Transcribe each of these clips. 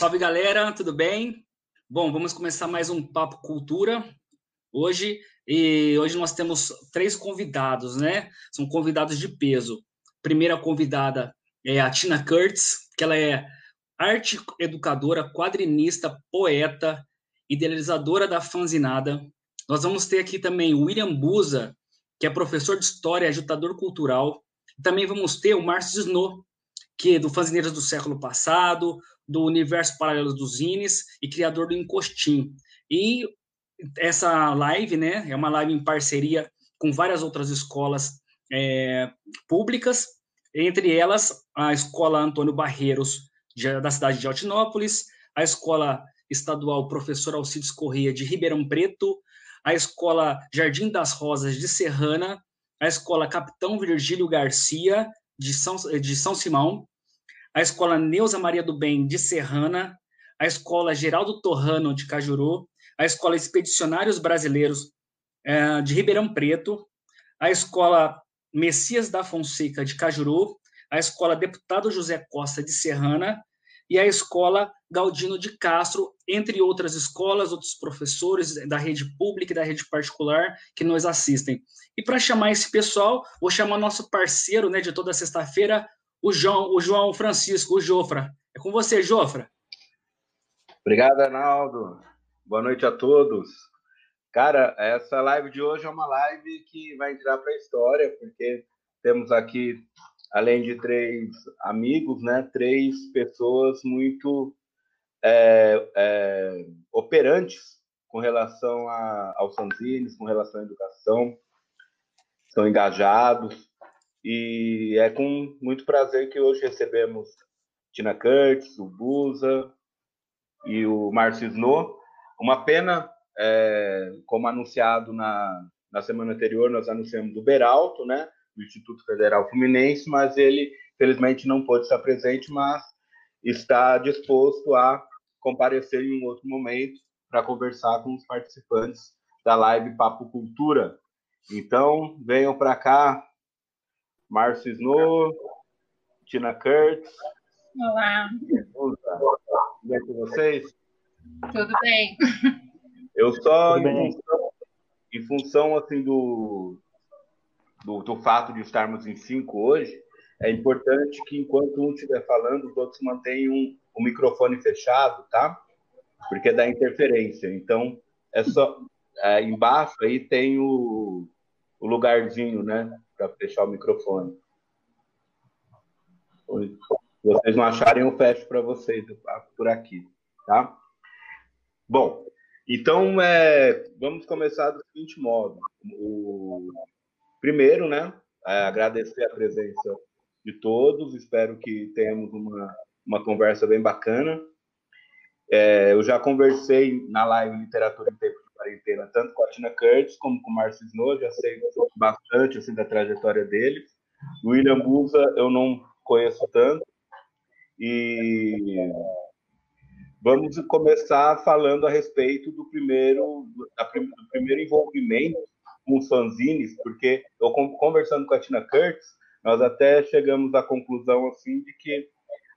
Salve galera, tudo bem? Bom, vamos começar mais um Papo Cultura hoje. E hoje nós temos três convidados, né? São convidados de peso. Primeira convidada é a Tina Kurtz, que ela é arte educadora, quadrinista, poeta, idealizadora da fanzinada. Nós vamos ter aqui também o William Buza, que é professor de história, agitador cultural. E também vamos ter o Márcio Snow, que é do Fanzineiros do século passado, do Universo Paralelo dos Zines e criador do Encostim. E essa live, né, é uma live em parceria com várias outras escolas é, públicas, entre elas a Escola Antônio Barreiros, de, da cidade de Altinópolis, a Escola Estadual Professor Alcides Correia de Ribeirão Preto, a Escola Jardim das Rosas de Serrana, a Escola Capitão Virgílio Garcia de São, de São Simão, a Escola Neuza Maria do Bem de Serrana, a Escola Geraldo Torrano de Cajuru, a Escola Expedicionários Brasileiros é, de Ribeirão Preto, a Escola Messias da Fonseca de Cajuru, a Escola Deputado José Costa de Serrana. E a Escola Galdino de Castro, entre outras escolas, outros professores da rede pública e da rede particular que nos assistem. E para chamar esse pessoal, vou chamar nosso parceiro né, de toda sexta-feira, o João, o João Francisco, o Jofra. É com você, Jofra. Obrigado, Arnaldo. Boa noite a todos. Cara, essa live de hoje é uma live que vai entrar para a história, porque temos aqui, além de três amigos, né, três pessoas muito é, é, operantes com relação a, aos fanzines, com relação à educação, são engajados, e é com muito prazer que hoje recebemos Tina Kurtz, o Busa e o Márcio Snow. Uma pena, é, como anunciado na, na semana anterior, nós anunciamos o Beralto, né, do Instituto Federal Fluminense, mas ele, felizmente, não pôde estar presente, mas está disposto a comparecer em um outro momento para conversar com os participantes da live Papo Cultura. Então, venham para cá, Márcio Snow, Tina Kurtz. Olá. Tudo bem com vocês? Tudo bem. Eu só, em função, em função, assim, do, do, do, fato de estarmos em cinco hoje, é importante que enquanto um estiver falando, os outros mantenham o microfone fechado, tá? Porque dá interferência. Então, é só... É, embaixo aí tem o, o lugarzinho, né? Para fechar o microfone. Se vocês não acharem, eu fecho para vocês por aqui, tá? Bom, então é, vamos começar do seguinte modo. O, primeiro, né, é agradecer a presença de todos, espero que tenhamos uma, uma conversa bem bacana. É, eu já conversei na live Literatura quarentena, tanto com a Tina Curtis como com o Marcio Snow, já sei bastante assim, da trajetória deles. William Busa eu não conheço tanto. E vamos começar falando a respeito do primeiro, do primeiro envolvimento com os fanzines, porque eu conversando com a Tina Curtis, nós até chegamos à conclusão assim de que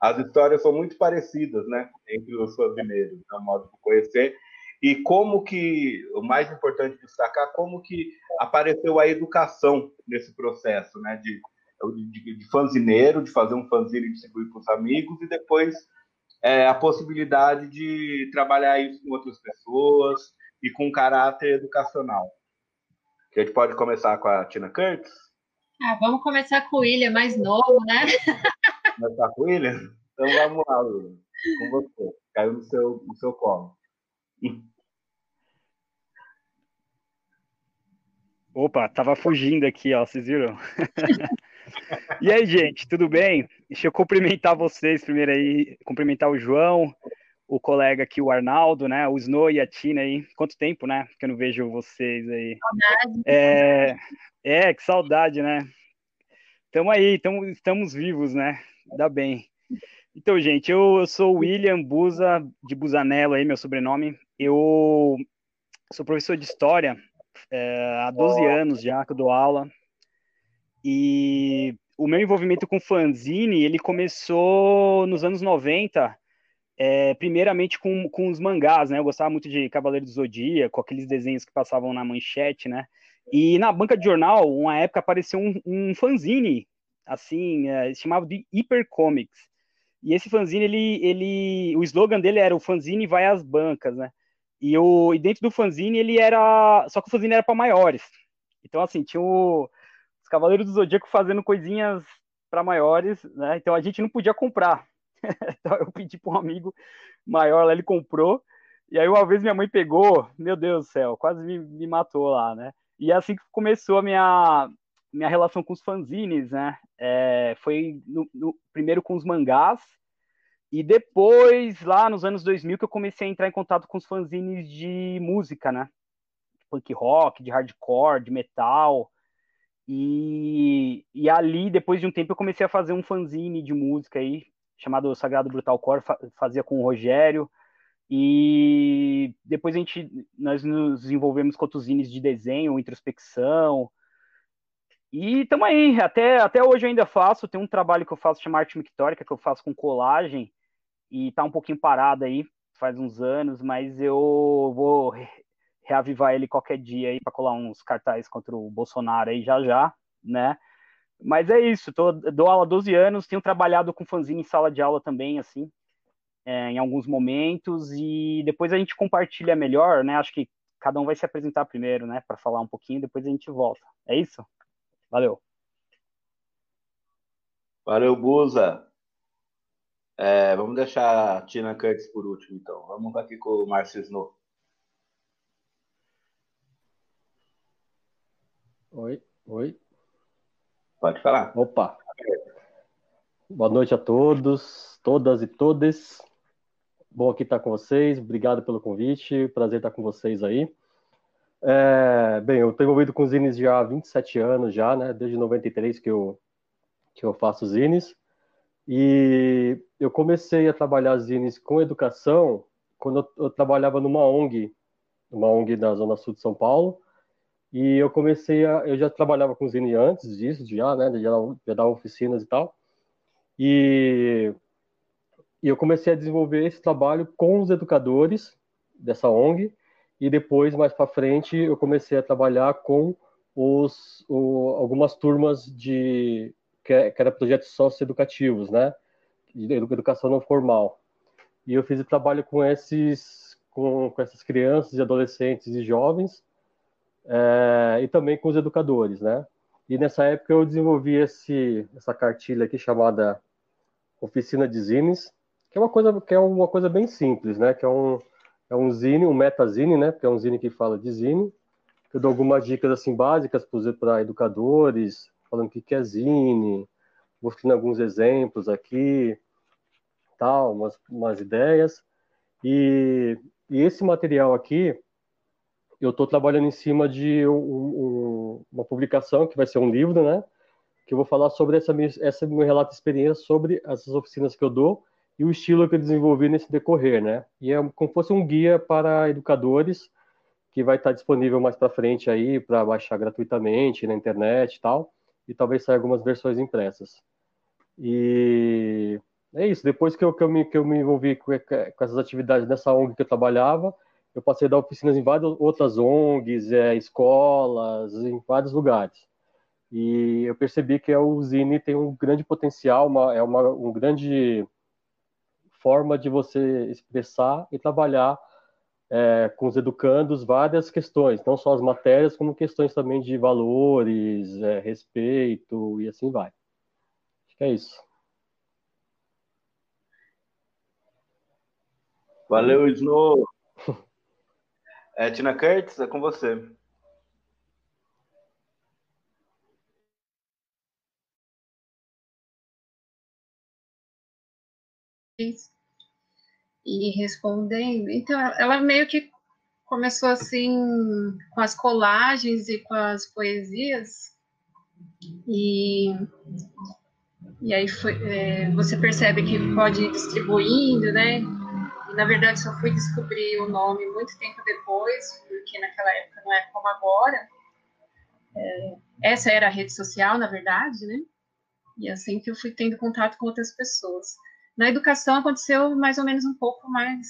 as histórias são muito parecidas, né, entre os fanzineiros, no né, modo de conhecer, e como que, o mais importante destacar, como que apareceu a educação nesse processo, né, de, de, de fanzineiro, de fazer um fanzine e distribuir para os amigos, e depois é, a possibilidade de trabalhar isso com outras pessoas e com caráter educacional. A gente pode começar com a Tina Kurtz? Ah, vamos começar com o William, mais novo, né? Começar com o William? Então vamos lá, William. Com você. Caiu no seu, no seu colo. Opa, tava fugindo aqui, ó, vocês viram? e aí, gente, tudo bem? Deixa eu cumprimentar vocês primeiro aí, cumprimentar o João, o colega aqui, o Arnaldo, né? O Snow e a Tina aí. Quanto tempo, né? Que eu não vejo vocês aí. Saudade. É, é que saudade, né? Tamo aí, tamo, estamos vivos, né? Ainda bem. Então, gente, eu, eu sou William Buza, de Busanello aí, meu sobrenome. Eu sou professor de História é, há 12 oh. anos já que eu dou aula. E o meu envolvimento com fanzine, ele começou nos anos 90, é, primeiramente com, com os mangás, né? Eu gostava muito de Cavaleiro do Zodíaco, aqueles desenhos que passavam na manchete, né? E na banca de jornal, uma época apareceu um, um fanzine, assim, é, chamado de Hyper Comics. E esse fanzine, ele, ele, o slogan dele era o fanzine vai às bancas, né? E, o, e dentro do fanzine ele era, só que o fanzine era para maiores. Então assim, tinha o, os Cavaleiros do Zodíaco fazendo coisinhas para maiores, né? Então a gente não podia comprar. então eu pedi para um amigo maior lá, ele comprou. E aí uma vez minha mãe pegou, meu Deus do céu, quase me, me matou lá, né? E é assim que começou a minha, minha relação com os fanzines, né? É, foi no, no, primeiro com os mangás, e depois, lá nos anos 2000, que eu comecei a entrar em contato com os fanzines de música, né? Punk rock, de hardcore, de metal. E, e ali, depois de um tempo, eu comecei a fazer um fanzine de música aí, chamado Sagrado Brutal Core, fazia com o Rogério. E depois a gente, nós nos envolvemos com outros de desenho, introspecção. E estamos aí, até, até hoje eu ainda faço, tem um trabalho que eu faço chamado Arte Mictórica, que eu faço com colagem, e tá um pouquinho parado aí, faz uns anos, mas eu vou reavivar ele qualquer dia aí para colar uns cartazes contra o Bolsonaro aí já já, né? Mas é isso, tô, dou aula há 12 anos, tenho trabalhado com fanzine em sala de aula também, assim, é, em alguns momentos, e depois a gente compartilha melhor, né? Acho que cada um vai se apresentar primeiro, né, para falar um pouquinho, depois a gente volta. É isso? Valeu. Valeu, Buza. É, vamos deixar a Tina Curtis por último, então. Vamos aqui com o Márcio Snow. Oi, oi. Pode falar. Opa. Boa noite a todos, todas e todas. Bom aqui estar com vocês. Obrigado pelo convite. Prazer estar com vocês aí. É, bem, eu estou envolvido com zines já há 27 anos já, né? Desde 93 que eu que eu faço zines. E eu comecei a trabalhar zines com educação quando eu, eu, trabalhava numa ONG, uma ONG da Zona Sul de São Paulo. E eu comecei a. Eu já trabalhava com zine antes disso, já, né? Já, já dava oficinas e tal. E, e eu comecei a desenvolver esse trabalho com os educadores dessa ONG. E depois, mais para frente, eu comecei a trabalhar com os, o, algumas turmas de que, que era projetos socioeducativos, né? De educação não formal. E eu fiz o trabalho com esses, com, com essas crianças, e adolescentes e jovens, é, e também com os educadores, né? E nessa época eu desenvolvi esse, essa cartilha aqui chamada Oficina de Zines, que é uma coisa que é uma coisa bem simples, né? Que é um é um zine, um metazine, né? Que é um zine que fala de zine. Eu dou algumas dicas assim básicas para educadores, falando o que é zine, mostrando alguns exemplos aqui, tal, umas, umas ideias. E, e esse material aqui, eu estou trabalhando em cima de um, um, uma publicação que vai ser um livro, né? Que eu vou falar sobre essa, essa meu relato de experiência sobre essas oficinas que eu dou e o estilo que eu desenvolvi nesse decorrer, né? E é como se fosse um guia para educadores que vai estar disponível mais para frente aí para baixar gratuitamente na internet e tal e talvez saia algumas versões impressas. E é isso. Depois que eu, que eu, me, que eu me envolvi com, com essas atividades nessa ONG que eu trabalhava, eu passei a dar oficinas em várias outras ONGs, é, escolas, em vários lugares. E eu percebi que a Zine tem um grande potencial, uma, é uma um grande forma de você expressar e trabalhar é, com os educandos várias questões, não só as matérias, como questões também de valores, é, respeito e assim vai. Acho que é isso. Valeu, Snow. É, Tina Kurtz, é com você. Isso e respondendo. Então, ela meio que começou assim com as colagens e com as poesias e e aí foi, é, você percebe que pode ir distribuindo, né? E, na verdade só fui descobrir o nome muito tempo depois, porque naquela época não é como agora. É, essa era a rede social, na verdade, né? E assim que eu fui tendo contato com outras pessoas. Na educação aconteceu mais ou menos um pouco mais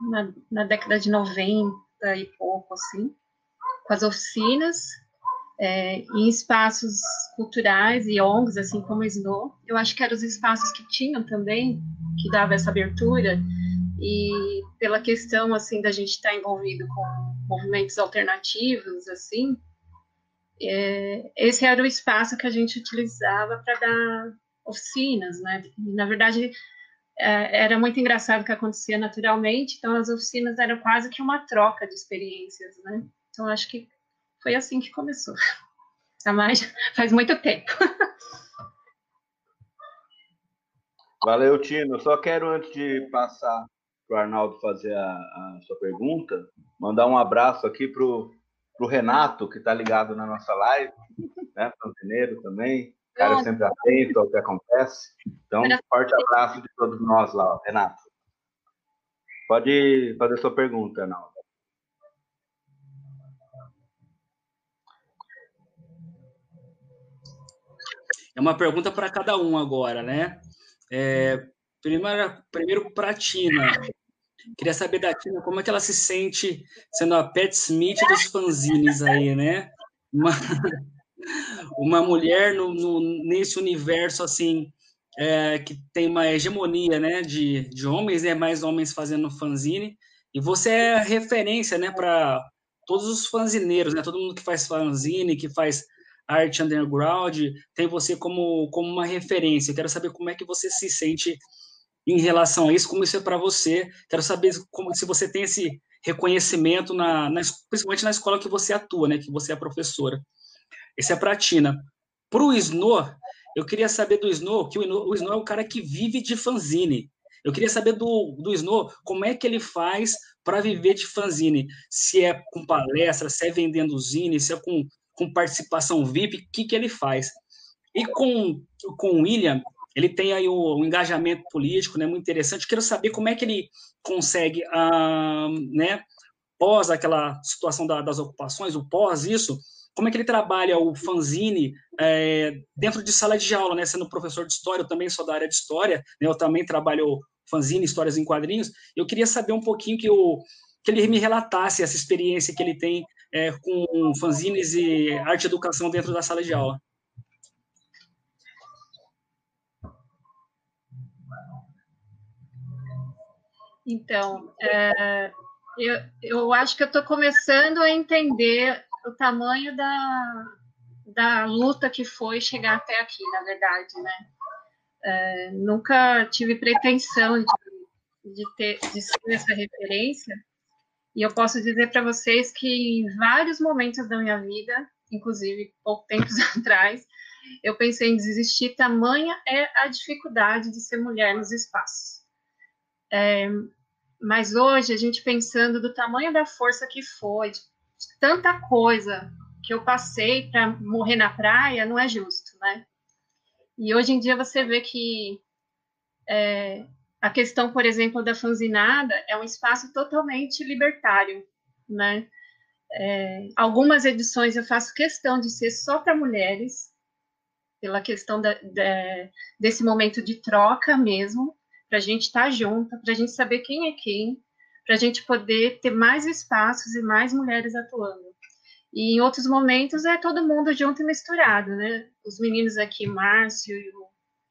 na, na década de 90 e pouco, assim, com as oficinas, é, em espaços culturais e ONGs, assim como o Snow. Eu acho que eram os espaços que tinham também, que dava essa abertura, e pela questão, assim, da gente estar envolvido com movimentos alternativos, assim, é, esse era o espaço que a gente utilizava para dar oficinas, né? E, na verdade, é, era muito engraçado que acontecia naturalmente, então as oficinas eram quase que uma troca de experiências, né? Então acho que foi assim que começou. Há mais, faz muito tempo. Valeu, Tino. Só quero, antes de passar para o Arnaldo fazer a, a, sua pergunta, mandar um abraço aqui para o Renato, que está ligado na nossa live, né? Fanzineiro também cara sempre atento ao que acontece. Então, um forte abraço de todos nós lá, Renato. Pode fazer sua pergunta, Arnaldo. É uma pergunta para cada um agora, né? É, primeiro, primeiro para a Tina. Queria saber da Tina como é que ela se sente sendo a Pet Smith dos fanzines aí, né? Uma, uma mulher no, no, nesse universo assim é, que tem uma hegemonia né, de, de homens, né, mais homens fazendo fanzine, e você é referência né, para todos os fanzineiros, né, todo mundo que faz fanzine, que faz arte underground, tem você como, como uma referência. Quero saber como é que você se sente em relação a isso, como isso é para você. Quero saber como se você tem esse reconhecimento na, na, principalmente na escola que você atua, né, que você é professora. Esse é para a Tina. Para o Snow, eu queria saber do Snow, que o Snow é o cara que vive de fanzine. Eu queria saber do, do Snow como é que ele faz para viver de fanzine. Se é com palestra, se é vendendo zine, se é com, com participação VIP, o que, que ele faz? E com, com o William, ele tem aí o, engajamento político, né, muito interessante. Quero saber como é que ele consegue, ah, né, pós aquela situação da, das ocupações, o pós isso, como é que ele trabalha o fanzine é, dentro de sala de aula, né? Sendo professor de história, eu também sou da área de história, né? eu também trabalho fanzine, histórias em quadrinhos. Eu queria saber um pouquinho que, o, que ele me relatasse essa experiência que ele tem é, com fanzines e arte e educação dentro da sala de aula. Então, é, eu, eu acho que eu estou começando a entender o tamanho da, da luta que foi chegar até aqui, na verdade, né? É, nunca tive pretensão de, de, ter, de ser essa referência, e eu posso dizer para vocês que em vários momentos da minha vida, inclusive pouco tempo atrás, eu pensei em desistir, tamanha é a dificuldade de ser mulher nos espaços. É, mas hoje, a gente pensando do tamanho da força que foi, tanta coisa que eu passei para morrer na praia não é justo, né? E hoje em dia você vê que é, a questão, por exemplo, da fanzinada é um espaço totalmente libertário, né? É, algumas edições eu faço questão de ser só para mulheres, pela questão da, da, desse momento de troca mesmo, para a gente estar tá junto, para a gente saber quem é quem, para a gente poder ter mais espaços e mais mulheres atuando. E em outros momentos é todo mundo junto e misturado, né? Os meninos aqui, Márcio e o,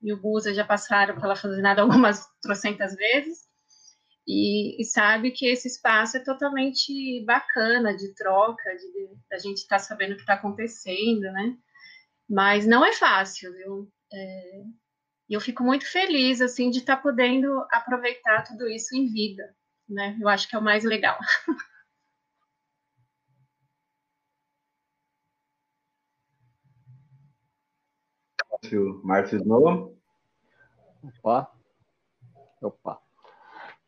e o Buza, já passaram pela Fazenada algumas trocentas vezes, e, e, sabe que esse espaço é totalmente bacana de troca, de, a gente estar tá sabendo o que está acontecendo, né? Mas não é fácil, viu? É, eu fico muito feliz, assim, de estar tá podendo aproveitar tudo isso em vida né? Eu acho que é o mais legal. Márcio Snow. Opa. Opa.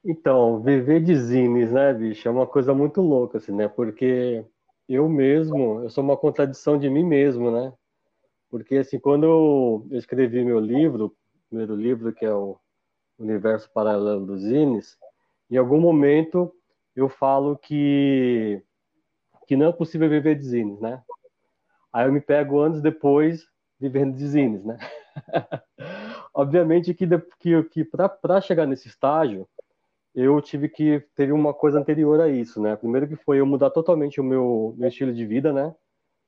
Então, viver de zines, né, bicho, é uma coisa muito louca, assim, né? Porque eu mesmo, eu sou uma contradição de mim mesmo, né? Porque, assim, quando eu escrevi meu livro, primeiro livro, que é o Universo Paralelo dos Zines, em algum momento eu falo que que não é possível viver de zines, né? Aí eu me pego anos depois vivendo de zines, né? obviamente que, que, que para chegar nesse estágio, eu tive que ter uma coisa anterior a isso, né? Primeiro que foi eu mudar totalmente o meu, meu estilo de vida, né?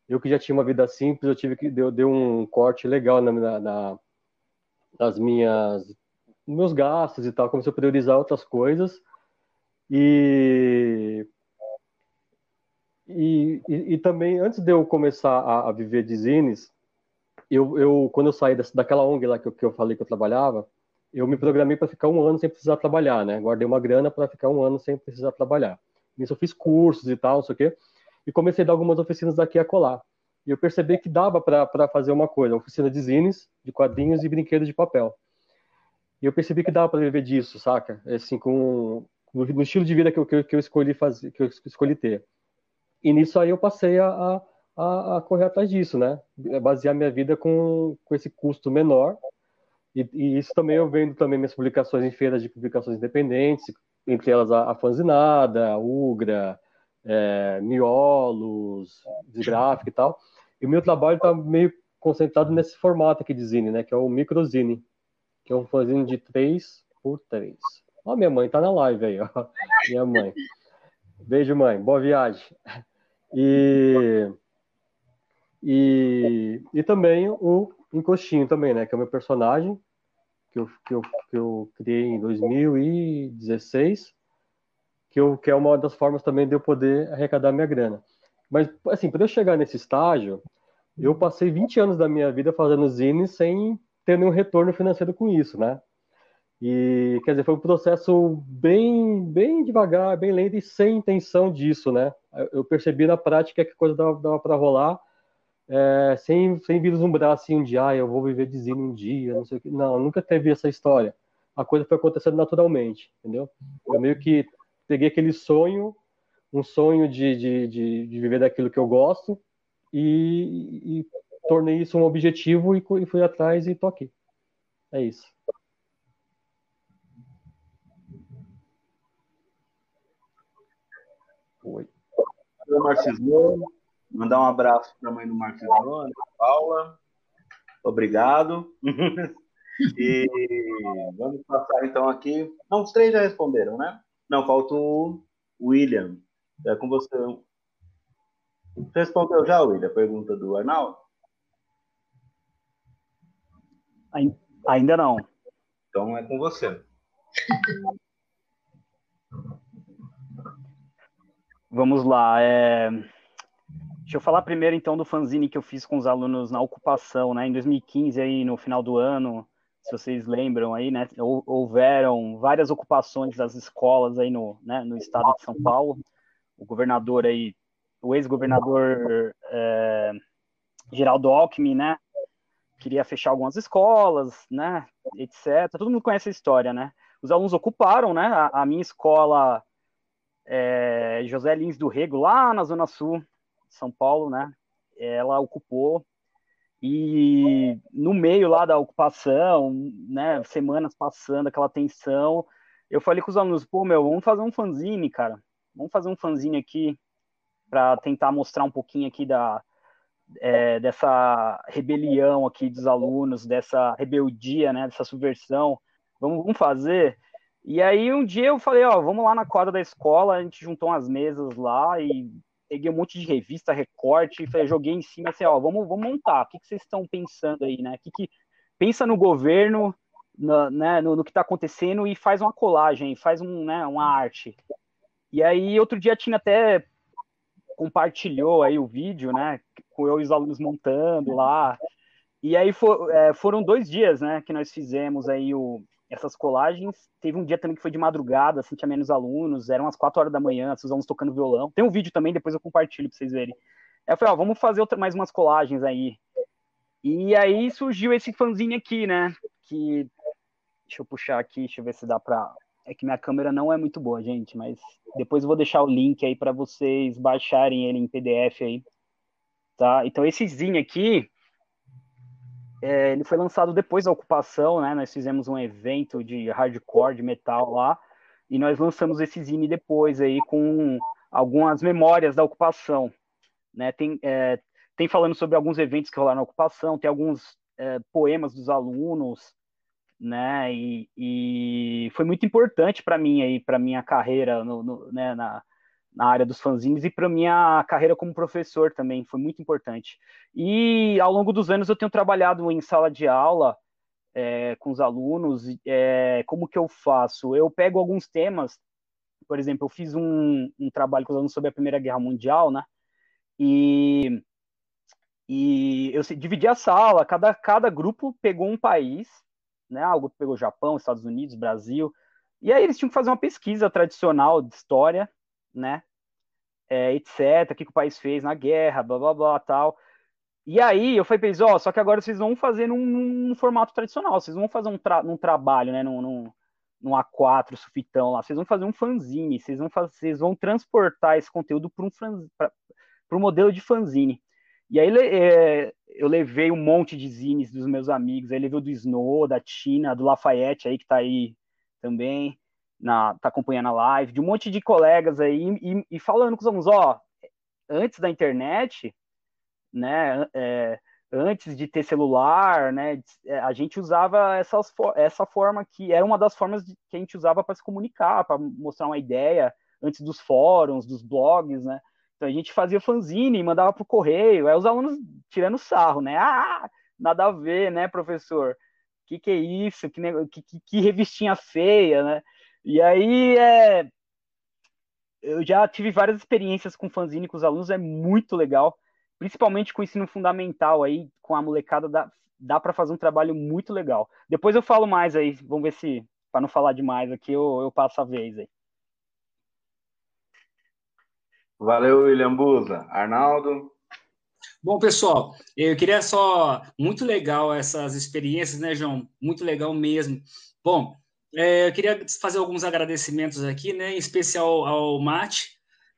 Eu que já tinha uma vida simples, eu tive que deu, deu um corte legal na, na, nas minhas meus gastos e tal, comecei a priorizar outras coisas e e, e, e também antes de eu começar a, a viver de zines, eu, eu quando eu saí dessa, daquela ONG lá que eu, que eu falei que eu trabalhava, eu me programei para ficar um ano sem precisar trabalhar, né? Guardei uma grana para ficar um ano sem precisar trabalhar. Nisso eu fiz cursos e tal, não sei o quê, e comecei a dar algumas oficinas daqui a colar. E eu percebi que dava para fazer uma coisa, oficina de zines, de quadrinhos e brinquedos de papel. E eu percebi que dava para viver disso, saca? Assim, com no, estilo de vida que eu, que eu escolhi fazer, que eu escolhi ter. E nisso aí eu passei a, a, a correr atrás disso, né? Basear minha vida com, com esse custo menor e, e, isso também eu vendo também minhas publicações em feiras de publicações independentes, entre elas a, a Fanzinada, a Ugra, é, Miolos, Desgráfica e tal. E o meu trabalho está meio concentrado nesse formato aqui de zine, né? Que é o microzine, que é um fanzine de 3 por 3. Ó, minha mãe tá na live aí, ó. Minha mãe. Beijo, mãe. Boa viagem. E, e, e também o Encostinho também, né? Que é o meu personagem, que eu, que eu, que eu criei em 2016, que, eu, que é uma das formas também de eu poder arrecadar minha grana. Mas, assim, para eu chegar nesse estágio, eu passei 20 anos da minha vida fazendo zine sem ter nenhum retorno financeiro com isso, né? E, quer dizer, foi um processo bem, bem devagar, bem lento e sem intenção disso, né? Eu percebi na prática que a coisa dava, dava para rolar é, sem, sem vislumbrar assim um dia, ah, eu vou viver zine um dia, não sei o que. Não, nunca teve essa história. A coisa foi acontecendo naturalmente, entendeu? Eu meio que peguei aquele sonho, um sonho de, de, de, de viver daquilo que eu gosto e, e tornei isso um objetivo e, e fui atrás e tô aqui. É isso. Oi. Marcismo. Mandar um abraço para a mãe do Marcos Ana, Paula. Obrigado. e vamos passar então aqui. Não, os três já responderam, né? Não, falta o William. É com você. Você respondeu já, William, a pergunta do Arnaldo? Ainda não. Então é com você. Vamos lá. É... Deixa eu falar primeiro então do fanzine que eu fiz com os alunos na ocupação, né? Em 2015 aí no final do ano, se vocês lembram aí, né? Houveram várias ocupações das escolas aí no, né, no estado de São Paulo. O governador aí, o ex-governador é, Geraldo Alckmin, né? Queria fechar algumas escolas, né? Etc. Todo mundo conhece a história, né? Os alunos ocuparam, né? A, a minha escola é, José Lins do Rego, lá na Zona Sul, são Paulo, né? Ela ocupou e no meio lá da ocupação, né, semanas passando, aquela tensão, eu falei com os alunos, pô, meu, vamos fazer um fanzine, cara. Vamos fazer um fanzine aqui para tentar mostrar um pouquinho aqui da é, dessa rebelião aqui dos alunos, dessa rebeldia, né, dessa subversão. Vamos, vamos fazer. E aí um dia eu falei, ó, vamos lá na quadra da escola, a gente juntou umas mesas lá e peguei um monte de revista, recorte, e joguei em cima assim, ó, vamos, vamos montar. O que, que vocês estão pensando aí, né? Que, que pensa no governo, no, né, no, no que está acontecendo e faz uma colagem, faz um, né, uma arte. E aí outro dia tinha até compartilhou aí o vídeo, né, com eu e os alunos montando lá. E aí for, é, foram dois dias, né, que nós fizemos aí o, essas colagens. Teve um dia também que foi de madrugada, assim, tinha menos alunos, eram umas 4 horas da manhã, os alunos tocando violão. Tem um vídeo também, depois eu compartilho para vocês verem. Aí eu falei, ó, vamos fazer outra, mais umas colagens aí. E aí surgiu esse fanzine aqui, né? Que. Deixa eu puxar aqui, deixa eu ver se dá pra. É que minha câmera não é muito boa, gente, mas depois eu vou deixar o link aí para vocês baixarem ele em PDF aí. Tá? Então esse zine aqui, é, ele foi lançado depois da ocupação, né? Nós fizemos um evento de hardcore, de metal lá, e nós lançamos esse zine depois aí com algumas memórias da ocupação, né? Tem, é, tem falando sobre alguns eventos que rolaram na ocupação, tem alguns é, poemas dos alunos, né? E, e foi muito importante para mim aí, para minha carreira no, no, né, na, na área dos fanzines e para minha carreira como professor também foi muito importante. E ao longo dos anos eu tenho trabalhado em sala de aula é, com os alunos. É, como que eu faço? Eu pego alguns temas, por exemplo, eu fiz um, um trabalho com os alunos sobre a Primeira Guerra Mundial, né? E e eu dividi a sala, cada, cada grupo pegou um país, né? Algo pegou Japão, Estados Unidos, Brasil. E aí eles tinham que fazer uma pesquisa tradicional de história, né? É, etc, o que, que o país fez na guerra, blá blá blá tal. E aí eu falei pra eles, ó, oh, só que agora vocês vão fazer num, num formato tradicional, vocês vão fazer um, tra trabalho, né, num, num, num, A4 sufitão lá, vocês vão fazer um fanzine, vocês vão, fazer, vocês vão transportar esse conteúdo para um, um modelo de fanzine. E aí é, eu levei um monte de zines dos meus amigos, aí levei o do Snow, da Tina, do Lafayette aí, que tá aí também, na, tá acompanhando a live, de um monte de colegas aí, e, e falando com os alunos, ó, antes da internet, né, é, antes de ter celular, né, é, a gente usava essas, essa forma que era uma das formas de, que a gente usava para se comunicar, para mostrar uma ideia, antes dos fóruns, dos blogs, né, então a gente fazia fanzine, mandava pro correio, aí os alunos tirando sarro, né? Ah, nada a ver, né, professor? Que que é isso? Que, que, que revistinha feia, né? E aí é, eu já tive várias experiências com fanzine com os alunos, é muito legal, principalmente com o ensino fundamental aí, com a molecada dá, dá para fazer um trabalho muito legal. Depois eu falo mais aí, vamos ver se para não falar demais aqui eu, eu passo a vez aí. Valeu, William Buza. Arnaldo? Bom, pessoal, eu queria só. Muito legal essas experiências, né, João? Muito legal mesmo. Bom, é, eu queria fazer alguns agradecimentos aqui, né, em especial ao Mate,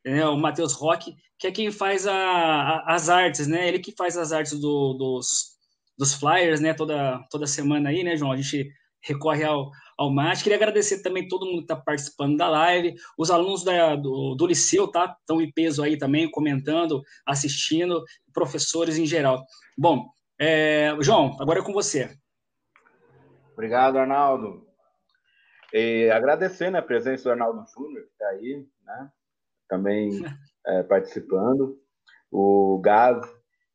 né, o Matheus Roque, que é quem faz a, a, as artes, né? Ele que faz as artes do, dos, dos flyers, né? Toda, toda semana aí, né, João? A gente recorre ao, ao Mate. Queria agradecer também todo mundo que está participando da live, os alunos da, do, do Liceu, tá? Estão em peso aí também, comentando, assistindo, professores em geral. Bom, é, João, agora é com você. Obrigado, Arnaldo. E agradecendo a presença do Arnaldo Júnior, que está aí, né? Também é, participando. O Gaz,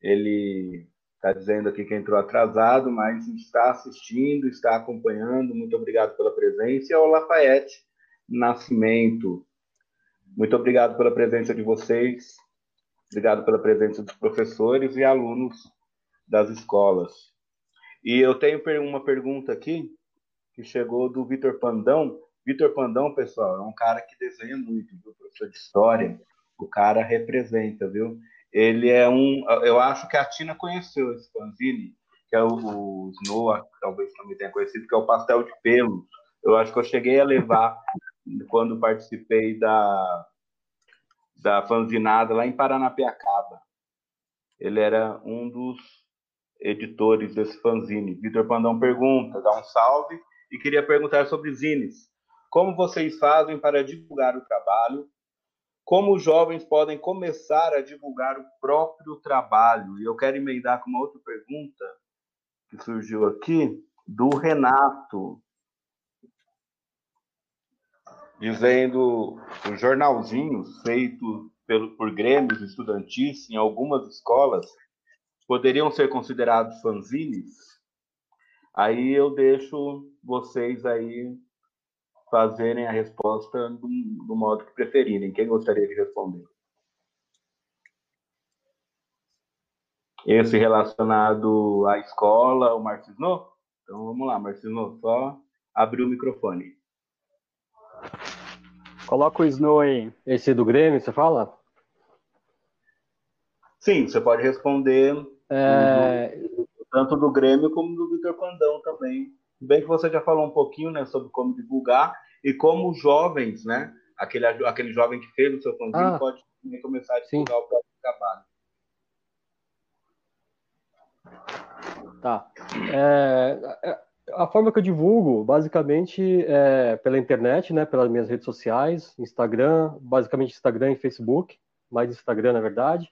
ele Está dizendo aqui que entrou atrasado, mas está assistindo, está acompanhando. Muito obrigado pela presença. E ao Lafayette Nascimento. Muito obrigado pela presença de vocês. Obrigado pela presença dos professores e alunos das escolas. E eu tenho uma pergunta aqui que chegou do Vitor Pandão. Vitor Pandão, pessoal, é um cara que desenha muito, viu? professor de história. O cara representa, viu? Ele é um. Eu acho que a Tina conheceu esse fanzine, que é o, o Snow, talvez também tenha conhecido, que é o pastel de pelo. Eu acho que eu cheguei a levar quando participei da, da fanzinada lá em Paranapiacaba. Ele era um dos editores desse fanzine. Vitor Pandão pergunta, dá um salve, e queria perguntar sobre zines. Como vocês fazem para divulgar o trabalho como os jovens podem começar a divulgar o próprio trabalho. E eu quero emendar com uma outra pergunta que surgiu aqui, do Renato, dizendo os jornalzinhos feitos pelo, por grêmios estudantis em algumas escolas poderiam ser considerados fanzines? Aí eu deixo vocês aí fazerem a resposta do, do modo que preferirem. Quem gostaria de responder? Esse relacionado à escola, o Marcisno? Então vamos lá, Marcisno, só abrir o microfone. Coloca o Snow aí. Esse do Grêmio, você fala? Sim, você pode responder é... tanto do Grêmio como do Vitor Pandão também. Bem que você já falou um pouquinho né, sobre como divulgar e como os jovens, né, aquele, aquele jovem que fez o seu fanzine ah, pode começar a divulgar sim. o próprio trabalho. Tá. É, é, a forma que eu divulgo, basicamente, é pela internet, né, pelas minhas redes sociais, Instagram, basicamente Instagram e Facebook, mais Instagram, na verdade.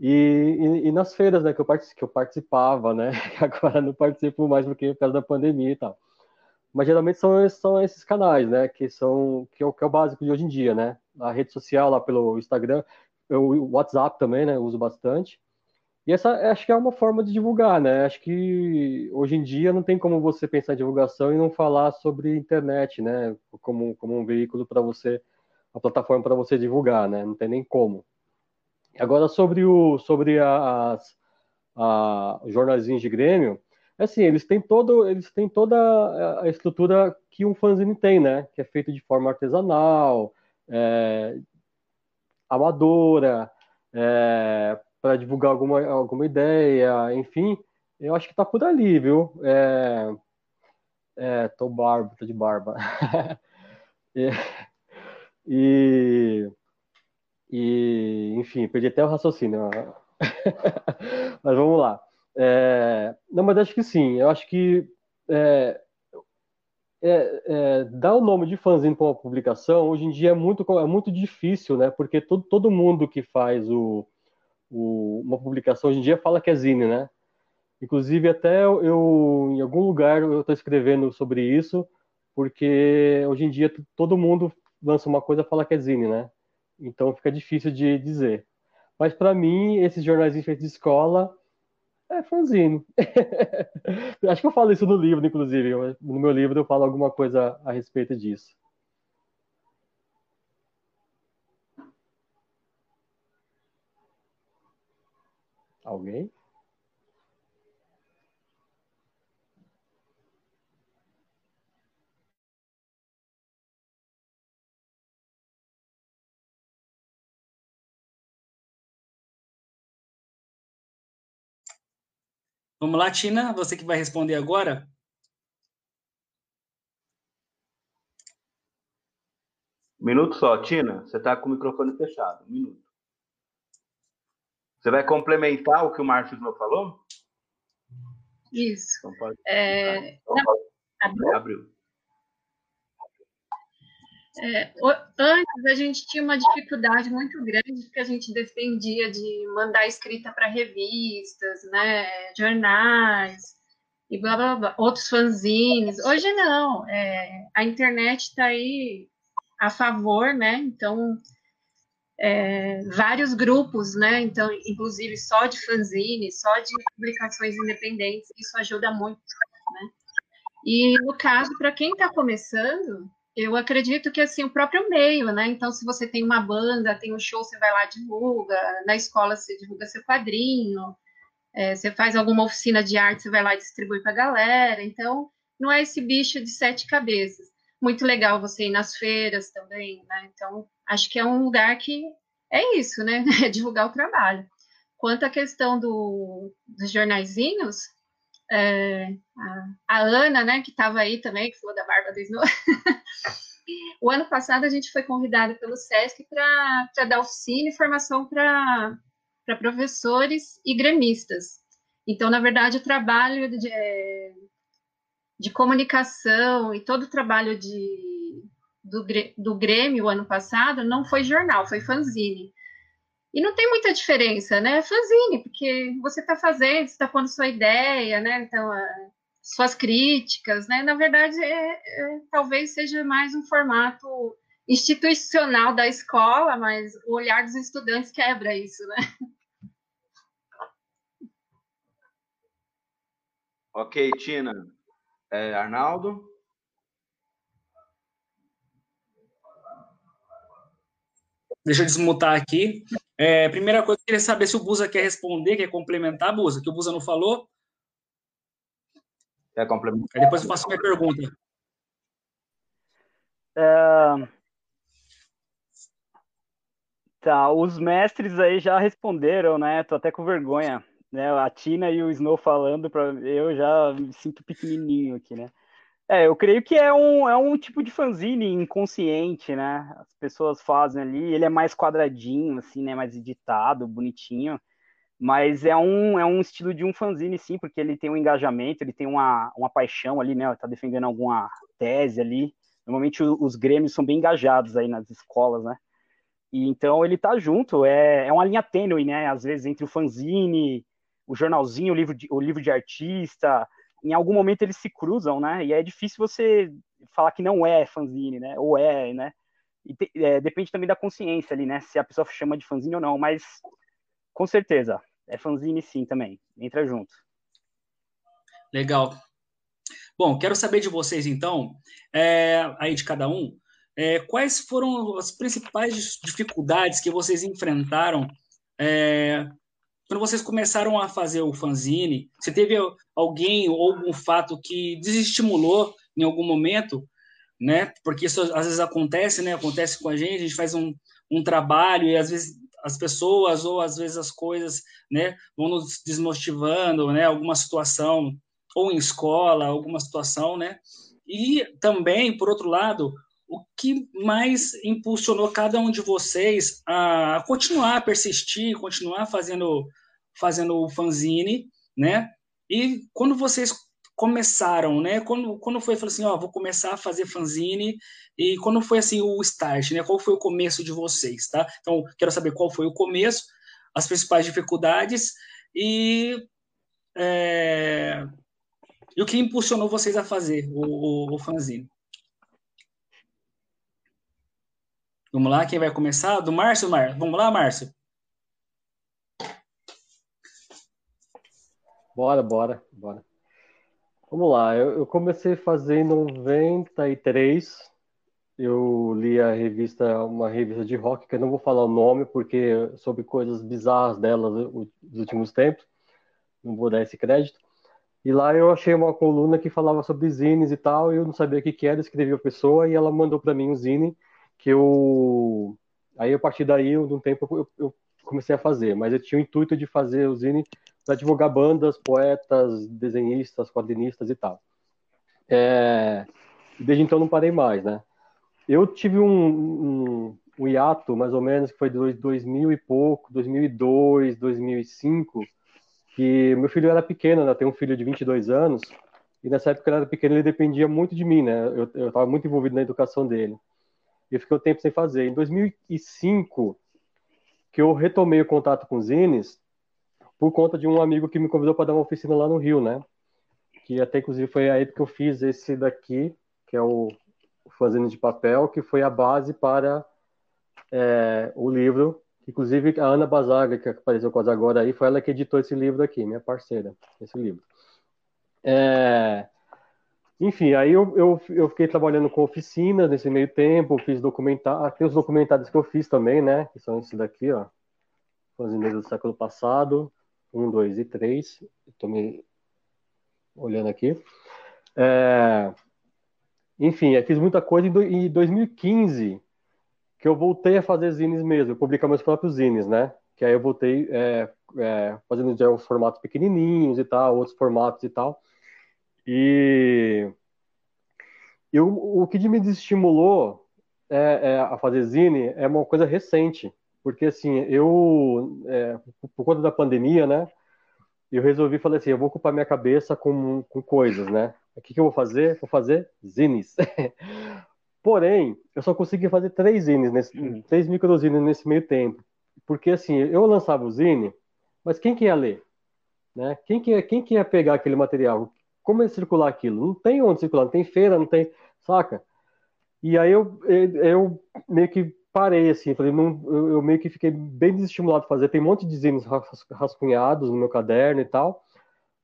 E, e, e, nas feiras, né, que eu, que eu participava, né, agora não participo mais porque por causa da pandemia e tal. mas geralmente são, são esses canais, né, que são que é, o, que é o básico de hoje em dia, né, a rede social lá pelo Instagram, o WhatsApp também, né, uso bastante. E essa acho que é uma forma de divulgar, né? Acho que hoje em dia não tem como você pensar em divulgação e não falar sobre internet, né? Como, como um veículo para você, uma plataforma para você divulgar, né? Não tem nem como. Agora sobre o sobre as a, jornalzinhos de Grêmio, assim, eles têm todo, eles têm toda a estrutura que um fanzine tem, né? Que é feito de forma artesanal, é, amadora, é, para divulgar alguma, alguma ideia, enfim, eu acho que tá por ali, viu? É, é tô barba, tô de barba. e, e, e, enfim, perdi até o raciocínio. mas vamos lá. É, não, mas acho que sim. Eu acho que é, é, é, dar o nome de fanzine para uma publicação hoje em dia é muito, é muito difícil, né? Porque todo, todo mundo que faz o, o, uma publicação hoje em dia fala que é zine, né? Inclusive até eu, em algum lugar eu estou escrevendo sobre isso, porque hoje em dia todo mundo lança uma coisa e fala que é zine, né? Então fica difícil de dizer. Mas para mim, esses jornais feitos de escola é fanzine. Acho que eu falo isso no livro, inclusive. No meu livro eu falo alguma coisa a respeito disso. Alguém? Vamos lá, Tina, você que vai responder agora. Minuto só, Tina, você está com o microfone fechado. Um minuto. Você vai complementar o que o Márcio falou? Isso. Então pode... É... Então pode... Abriu. Abriu. É, antes a gente tinha uma dificuldade muito grande porque a gente defendia de mandar escrita para revistas, né, jornais e blá blá blá, outros fanzines. Hoje não, é, a internet está aí a favor, né? Então é, vários grupos, né? Então, inclusive só de fanzine, só de publicações independentes, isso ajuda muito, né? E no caso, para quem está começando, eu acredito que assim o próprio meio, né? Então, se você tem uma banda, tem um show, você vai lá divulga. Na escola você divulga seu quadrinho. É, você faz alguma oficina de arte, você vai lá e distribui para a galera. Então, não é esse bicho de sete cabeças. Muito legal você ir nas feiras também, né? Então, acho que é um lugar que é isso, né? É divulgar o trabalho. Quanto à questão do, dos jornaizinhos, é, a, a, Ana, né, que estava aí também, que falou da Barba do Snow. o ano passado a gente foi convidada pelo SESC para dar oficina e formação para professores e gremistas. Então, na verdade, o trabalho de, de comunicação e todo o trabalho de, do, do Grêmio o ano passado não foi jornal, foi fanzine. E não tem muita diferença, né? É fanzine, porque você está fazendo, está pondo sua ideia, né? Então, suas críticas, né? Na verdade, é, é, talvez seja mais um formato institucional da escola, mas o olhar dos estudantes quebra isso, né? Ok, Tina. É, Arnaldo? Deixa eu desmutar aqui. É, primeira coisa, eu queria saber se o Busa quer responder, quer complementar, Busa, que o Busa não falou. Quer complementar? Aí depois eu faço minha pergunta. É... Tá, os mestres aí já responderam, né? Tô até com vergonha. Né? A Tina e o Snow falando, para eu já me sinto pequenininho aqui, né? É, eu creio que é um, é um tipo de fanzine inconsciente, né? As pessoas fazem ali, ele é mais quadradinho, assim, né? Mais editado, bonitinho. Mas é um, é um estilo de um fanzine, sim, porque ele tem um engajamento, ele tem uma, uma paixão ali, né? Tá defendendo alguma tese ali. Normalmente os grêmios são bem engajados aí nas escolas, né? E então ele tá junto, é, é uma linha tênue, né? Às vezes entre o fanzine, o jornalzinho, o livro de, o livro de artista, em algum momento eles se cruzam, né? E é difícil você falar que não é fanzine, né? Ou é, né? Te, é, depende também da consciência ali, né? Se a pessoa chama de fanzine ou não, mas com certeza é fanzine sim também. Entra junto. Legal. Bom, quero saber de vocês então, é, aí de cada um, é, quais foram as principais dificuldades que vocês enfrentaram é, quando vocês começaram a fazer o fanzine? Você teve alguém ou algum fato que desestimulou em algum momento, né? Porque isso às vezes acontece, né? Acontece com a gente, a gente faz um, um trabalho e às vezes as pessoas ou às vezes as coisas, né, vão nos desmotivando, né? Alguma situação ou em escola, alguma situação, né? E também, por outro lado, o que mais impulsionou cada um de vocês a continuar, a persistir, continuar fazendo, fazendo o fanzine, né? E quando vocês começaram, né? Quando, quando foi, falou assim, ó, vou começar a fazer fanzine, e quando foi, assim, o start, né? Qual foi o começo de vocês, tá? Então, quero saber qual foi o começo, as principais dificuldades e... É, e o que impulsionou vocês a fazer o, o, o fanzine? Vamos lá, quem vai começar? Do Márcio, Márcio. Vamos lá, Márcio. Bora, bora, bora. Vamos lá, eu, eu comecei a fazer em 93. Eu li a revista, uma revista de rock, que eu não vou falar o nome, porque sobre coisas bizarras dela dos últimos tempos. Não vou dar esse crédito. E lá eu achei uma coluna que falava sobre zines e tal, eu não sabia o que, que era, escrevi a pessoa e ela mandou para mim um zine que eu. Aí a partir daí, de um tempo, eu, eu comecei a fazer, mas eu tinha o intuito de fazer o zine para divulgar bandas, poetas, desenhistas, quadrinistas e tal. É, desde então não parei mais, né? Eu tive um, um, um hiato, mais ou menos, que foi de 2000 e pouco, 2002, 2005, que meu filho era pequeno, né? Tem um filho de 22 anos, e nessa época ele era pequeno, ele dependia muito de mim, né? Eu estava muito envolvido na educação dele. E eu fiquei um tempo sem fazer. Em 2005, que eu retomei o contato com zines, por conta de um amigo que me convidou para dar uma oficina lá no Rio, né? Que até inclusive foi a época que eu fiz esse daqui, que é o Fazendo de Papel, que foi a base para é, o livro Inclusive, a Ana Bazaga, que apareceu quase agora aí, foi ela que editou esse livro aqui, minha parceira, esse livro. É... Enfim, aí eu, eu, eu, fiquei trabalhando com oficinas nesse meio tempo, fiz documentários, ah, tem os documentários que eu fiz também, né, que são esses daqui, ó, Fazendeiros do século passado, um, dois e três, estou me olhando aqui. É... Enfim, eu fiz muita coisa em 2015, que eu voltei a fazer zines mesmo, publicar meus próprios zines, né? Que aí eu voltei é, é, fazendo já formatos pequenininhos e tal, outros formatos e tal. E eu, o que me desestimulou é, é, a fazer zine é uma coisa recente, porque assim, eu, é, por conta da pandemia, né? Eu resolvi, falei assim, eu vou ocupar minha cabeça com, com coisas, né? O que, que eu vou fazer? Vou fazer zines. Porém, eu só consegui fazer três zines, nesse, hum. três microzines nesse meio tempo. Porque assim, eu lançava o zine, mas quem que ia ler? Né? Quem, que ia, quem que ia pegar aquele material? Como ia circular aquilo? Não tem onde circular, não tem feira, não tem. Saca? E aí eu, eu meio que parei, assim, falei, não, eu, meio que fiquei bem desestimulado de fazer. Tem um monte de zines rascunhados no meu caderno e tal.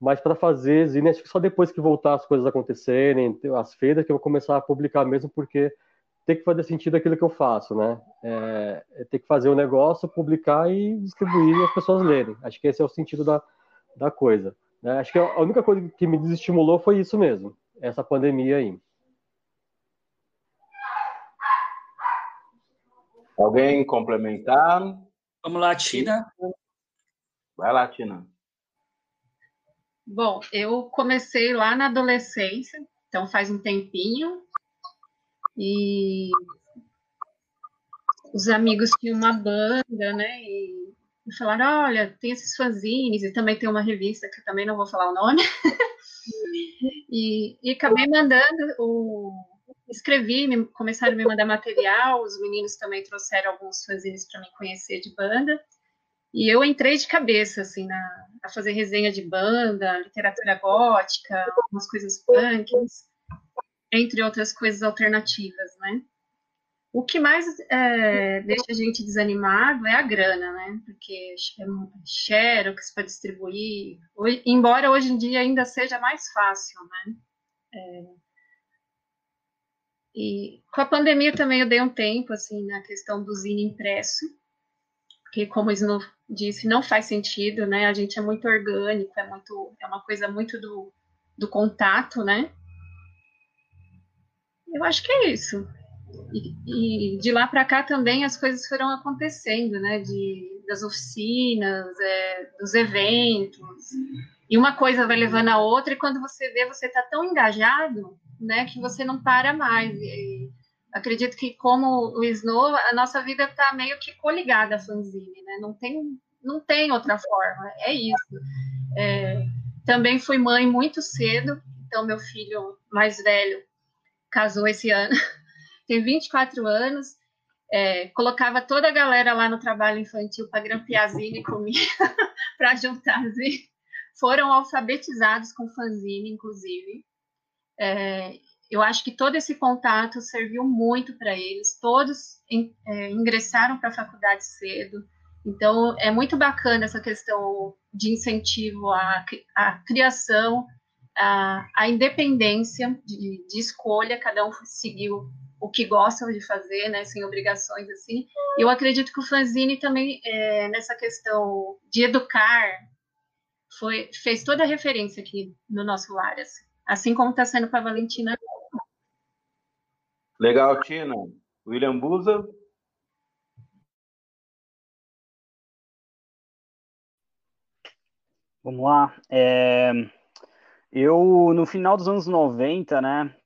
Mas para fazer zine, acho que só depois que voltar as coisas acontecerem, as feiras, que eu vou começar a publicar mesmo, porque tem que fazer sentido aquilo que eu faço, né? É, é ter que fazer o um negócio, publicar e distribuir e as pessoas lerem. Acho que esse é o sentido da, da coisa. Né? Acho que a única coisa que me desestimulou foi isso mesmo, essa pandemia aí. Alguém complementar? Vamos lá, Tina. Vai lá, Tina. Bom, eu comecei lá na adolescência, então faz um tempinho, e os amigos tinham uma banda, né? E, falaram: olha, tem esses fanzines, e também tem uma revista que eu também não vou falar o nome. e, e acabei mandando o. Escrevi, me, começaram a me mandar material, os meninos também trouxeram alguns fanzines para me conhecer de banda. E eu entrei de cabeça, assim, na, a fazer resenha de banda, literatura gótica, algumas coisas punks, entre outras coisas alternativas, né? O que mais é, deixa a gente desanimado é a grana, né? Porque é xerox para distribuir, embora hoje em dia ainda seja mais fácil, né? É, e com a pandemia também eu dei um tempo, assim, na questão do zine impresso, que como o Snow disse, não faz sentido, né? A gente é muito orgânico, é muito, é uma coisa muito do, do contato, né? Eu acho que é isso. E, de lá para cá também as coisas foram acontecendo, né? De, das oficinas, é, dos eventos. E uma coisa vai levando a outra, e quando você vê, você está tão engajado, né? Que você não para mais. E, acredito que, como o Snow, a nossa vida está meio que coligada à fanzine, né? Não tem, não tem outra forma, é isso. É, também fui mãe muito cedo, então meu filho mais velho casou esse ano, tem 24 anos, é, colocava toda a galera lá no trabalho infantil para grampear zine comigo, para juntar. Foram alfabetizados com fanzine, inclusive. É, eu acho que todo esse contato serviu muito para eles. Todos é, ingressaram para a faculdade cedo. Então, é muito bacana essa questão de incentivo à, à criação, à, à independência de, de, escolha, cada um seguiu o que gostam de fazer, né, sem obrigações assim. Eu acredito que o fanzine também, é, nessa questão de educar, foi, fez toda a referência aqui no nosso lar, assim, assim como está sendo para a Valentina Legal, Tina. William Buza. Vamos lá. É, eu, no final dos anos 90, né,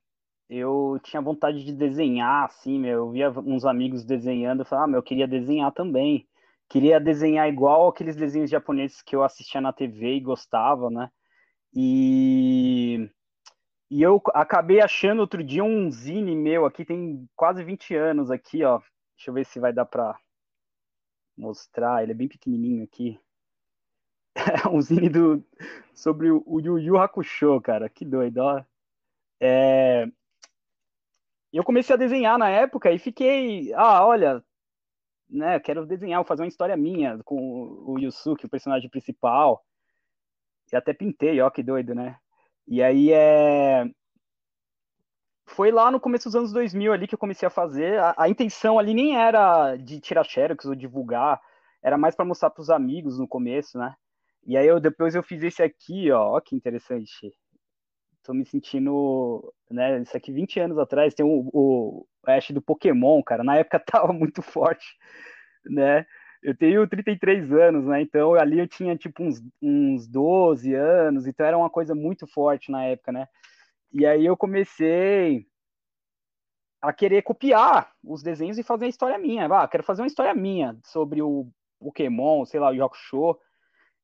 eu tinha vontade de desenhar, assim, meu, eu via uns amigos desenhando, eu falava, ah, meu, eu queria desenhar também. Queria desenhar igual aqueles desenhos japoneses que eu assistia na TV e gostava, né? E e eu acabei achando outro dia um zine meu aqui, tem quase 20 anos aqui, ó. Deixa eu ver se vai dar pra mostrar. Ele é bem pequenininho aqui. É um zine do, sobre o, o Yu Yu Hakusho, cara. Que doido, ó. É... Eu comecei a desenhar na época e fiquei, ah, olha, né, quero desenhar, fazer uma história minha com o Yusuke, o personagem principal. E até pintei, ó, que doido, né? E aí é. Foi lá no começo dos anos 2000 ali que eu comecei a fazer. A, a intenção ali nem era de tirar xerox ou divulgar, era mais para mostrar para os amigos no começo, né? E aí eu depois eu fiz esse aqui, ó, ó que interessante. Tô me sentindo, né, isso aqui 20 anos atrás, tem o, o Ash do Pokémon, cara, na época tava muito forte, né? eu tenho 33 anos, né? Então ali eu tinha tipo uns, uns 12 anos, então era uma coisa muito forte na época, né? E aí eu comecei a querer copiar os desenhos e fazer a história minha. Ah, quero fazer uma história minha sobre o Pokémon, sei lá, o Show.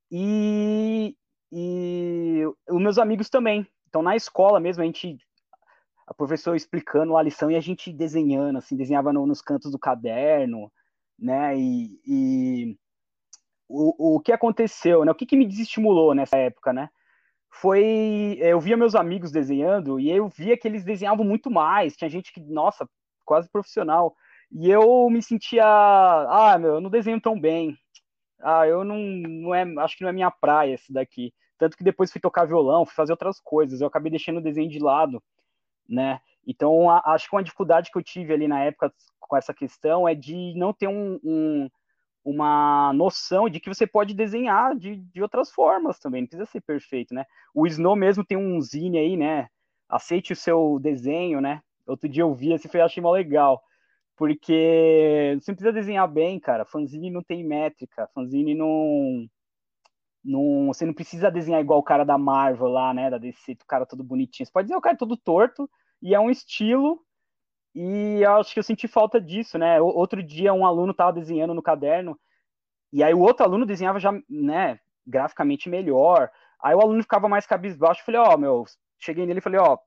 E, e os meus amigos também. Então na escola mesmo a gente a professora explicando a lição e a gente desenhando, assim, desenhava no, nos cantos do caderno, né? E, e o, o que aconteceu, né? O que, que me desestimulou nessa época, né? Foi eu via meus amigos desenhando e eu via que eles desenhavam muito mais. Tinha gente que, nossa, quase profissional. E eu me sentia, ah, meu, eu não desenho tão bem. Ah, eu não, não é, acho que não é minha praia esse daqui. Tanto que depois fui tocar violão, fui fazer outras coisas. Eu acabei deixando o desenho de lado, né? Então, a, acho que uma dificuldade que eu tive ali na época com essa questão é de não ter um, um, uma noção de que você pode desenhar de, de outras formas também, não precisa ser perfeito, né? O Snow mesmo tem um zine aí, né? Aceite o seu desenho, né? Outro dia eu vi esse foi achei mó legal. Porque você não precisa desenhar bem, cara. Fanzine não tem métrica. Fanzine não, não. Você não precisa desenhar igual o cara da Marvel lá, né? Da DC, o cara todo bonitinho. Você pode desenhar o cara todo torto e é um estilo e eu acho que eu senti falta disso, né? Outro dia um aluno estava desenhando no caderno e aí o outro aluno desenhava já, né, graficamente melhor. Aí o aluno ficava mais cabisbaixo. Eu falei, ó, oh, meu, cheguei nele e falei, ó, oh,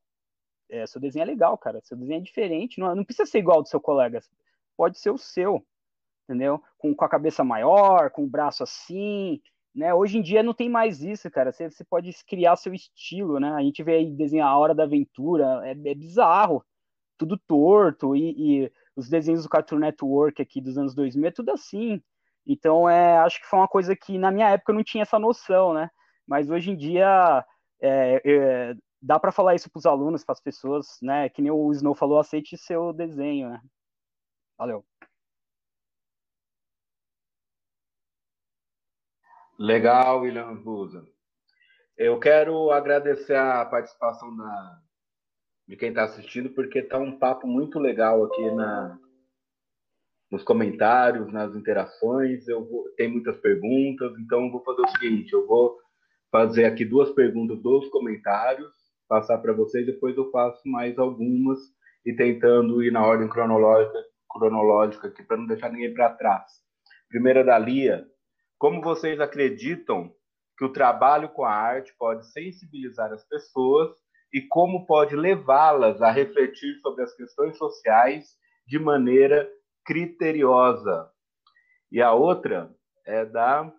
é, seu desenho é legal, cara. Seu desenho é diferente. Não, não precisa ser igual ao do seu colega. Pode ser o seu, entendeu? Com, com a cabeça maior, com o braço assim, né? Hoje em dia não tem mais isso, cara. Você, você pode criar seu estilo, né? A gente vê aí desenhar a Hora da Aventura, é, é bizarro, tudo torto, e, e, os desenhos do Cartoon Network aqui dos anos 2000 é tudo assim. Então, é, acho que foi uma coisa que na minha época eu não tinha essa noção, né? Mas hoje em dia é, é, dá para falar isso para os alunos, para as pessoas, né? Que nem o Snow falou, aceite seu desenho, né? Valeu. Legal, William Busa. Eu quero agradecer a participação da, de quem está assistindo, porque está um papo muito legal aqui na, nos comentários, nas interações. Eu vou, tem muitas perguntas, então eu vou fazer o seguinte: eu vou fazer aqui duas perguntas dos comentários, passar para vocês, depois eu faço mais algumas e tentando ir na ordem cronológica, cronológica aqui para não deixar ninguém para trás. Primeira da Lia, como vocês acreditam que o trabalho com a arte pode sensibilizar as pessoas e como pode levá-las a refletir sobre as questões sociais de maneira criteriosa? E a outra é da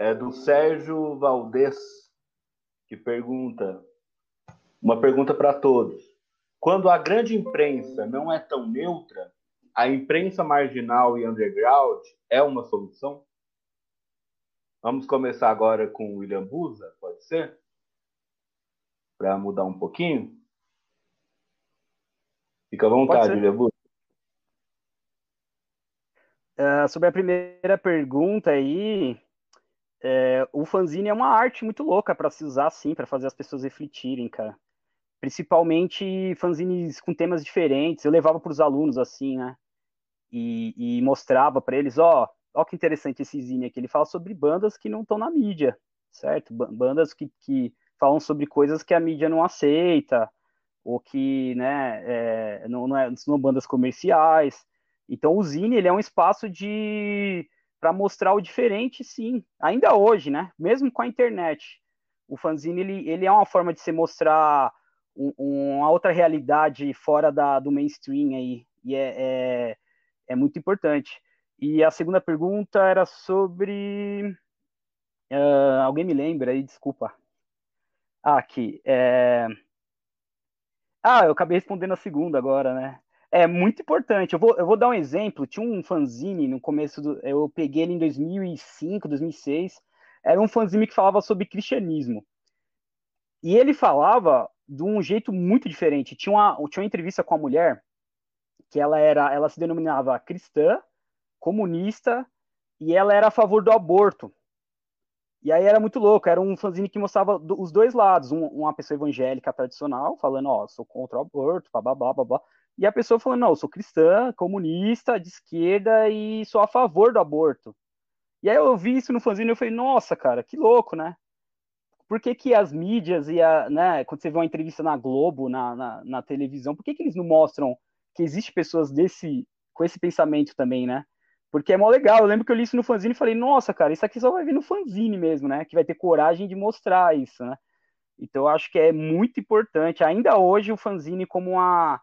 é do Sérgio Valdez, que pergunta uma pergunta para todos. Quando a grande imprensa não é tão neutra, a imprensa marginal e underground é uma solução? Vamos começar agora com o William Busa, pode ser? Para mudar um pouquinho? Fica à vontade, William Busa. Uh, sobre a primeira pergunta aí, é, o fanzine é uma arte muito louca para se usar assim, para fazer as pessoas refletirem, cara. Principalmente fanzines com temas diferentes. Eu levava para os alunos assim, né? E, e mostrava para eles, ó, ó que interessante esse zine aqui. Ele fala sobre bandas que não estão na mídia, certo? Bandas que, que falam sobre coisas que a mídia não aceita, ou que, né, é, não, não, é, são bandas comerciais. Então o zine ele é um espaço de para mostrar o diferente, sim. Ainda hoje, né? Mesmo com a internet, o fanzine ele, ele é uma forma de se mostrar um, uma outra realidade fora da, do mainstream aí, e é, é, é, muito importante. E a segunda pergunta era sobre. Uh, alguém me lembra aí, desculpa. Ah, aqui. É... Ah, eu acabei respondendo a segunda agora, né? É muito importante. Eu vou, eu vou dar um exemplo. Tinha um fanzine no começo do. Eu peguei ele em 2005, 2006. Era um fanzine que falava sobre cristianismo. E ele falava de um jeito muito diferente. Tinha uma, tinha uma entrevista com a mulher que ela era, ela se denominava cristã, comunista e ela era a favor do aborto. E aí era muito louco, era um fanzine que mostrava do, os dois lados, um, uma pessoa evangélica tradicional falando, ó, sou contra o aborto, blá, blá, e a pessoa falando, não, sou cristã, comunista, de esquerda e sou a favor do aborto. E aí eu vi isso no fanzine e falei, nossa, cara, que louco, né? Por que, que as mídias e a, né, quando você vê uma entrevista na Globo, na, na, na televisão, por que, que eles não mostram que existe pessoas desse, com esse pensamento também, né? Porque é mó legal. Eu lembro que eu li isso no fanzine e falei, nossa, cara, isso aqui só vai vir no fanzine mesmo, né? Que vai ter coragem de mostrar isso, né? Então eu acho que é muito importante, ainda hoje, o fanzine como uma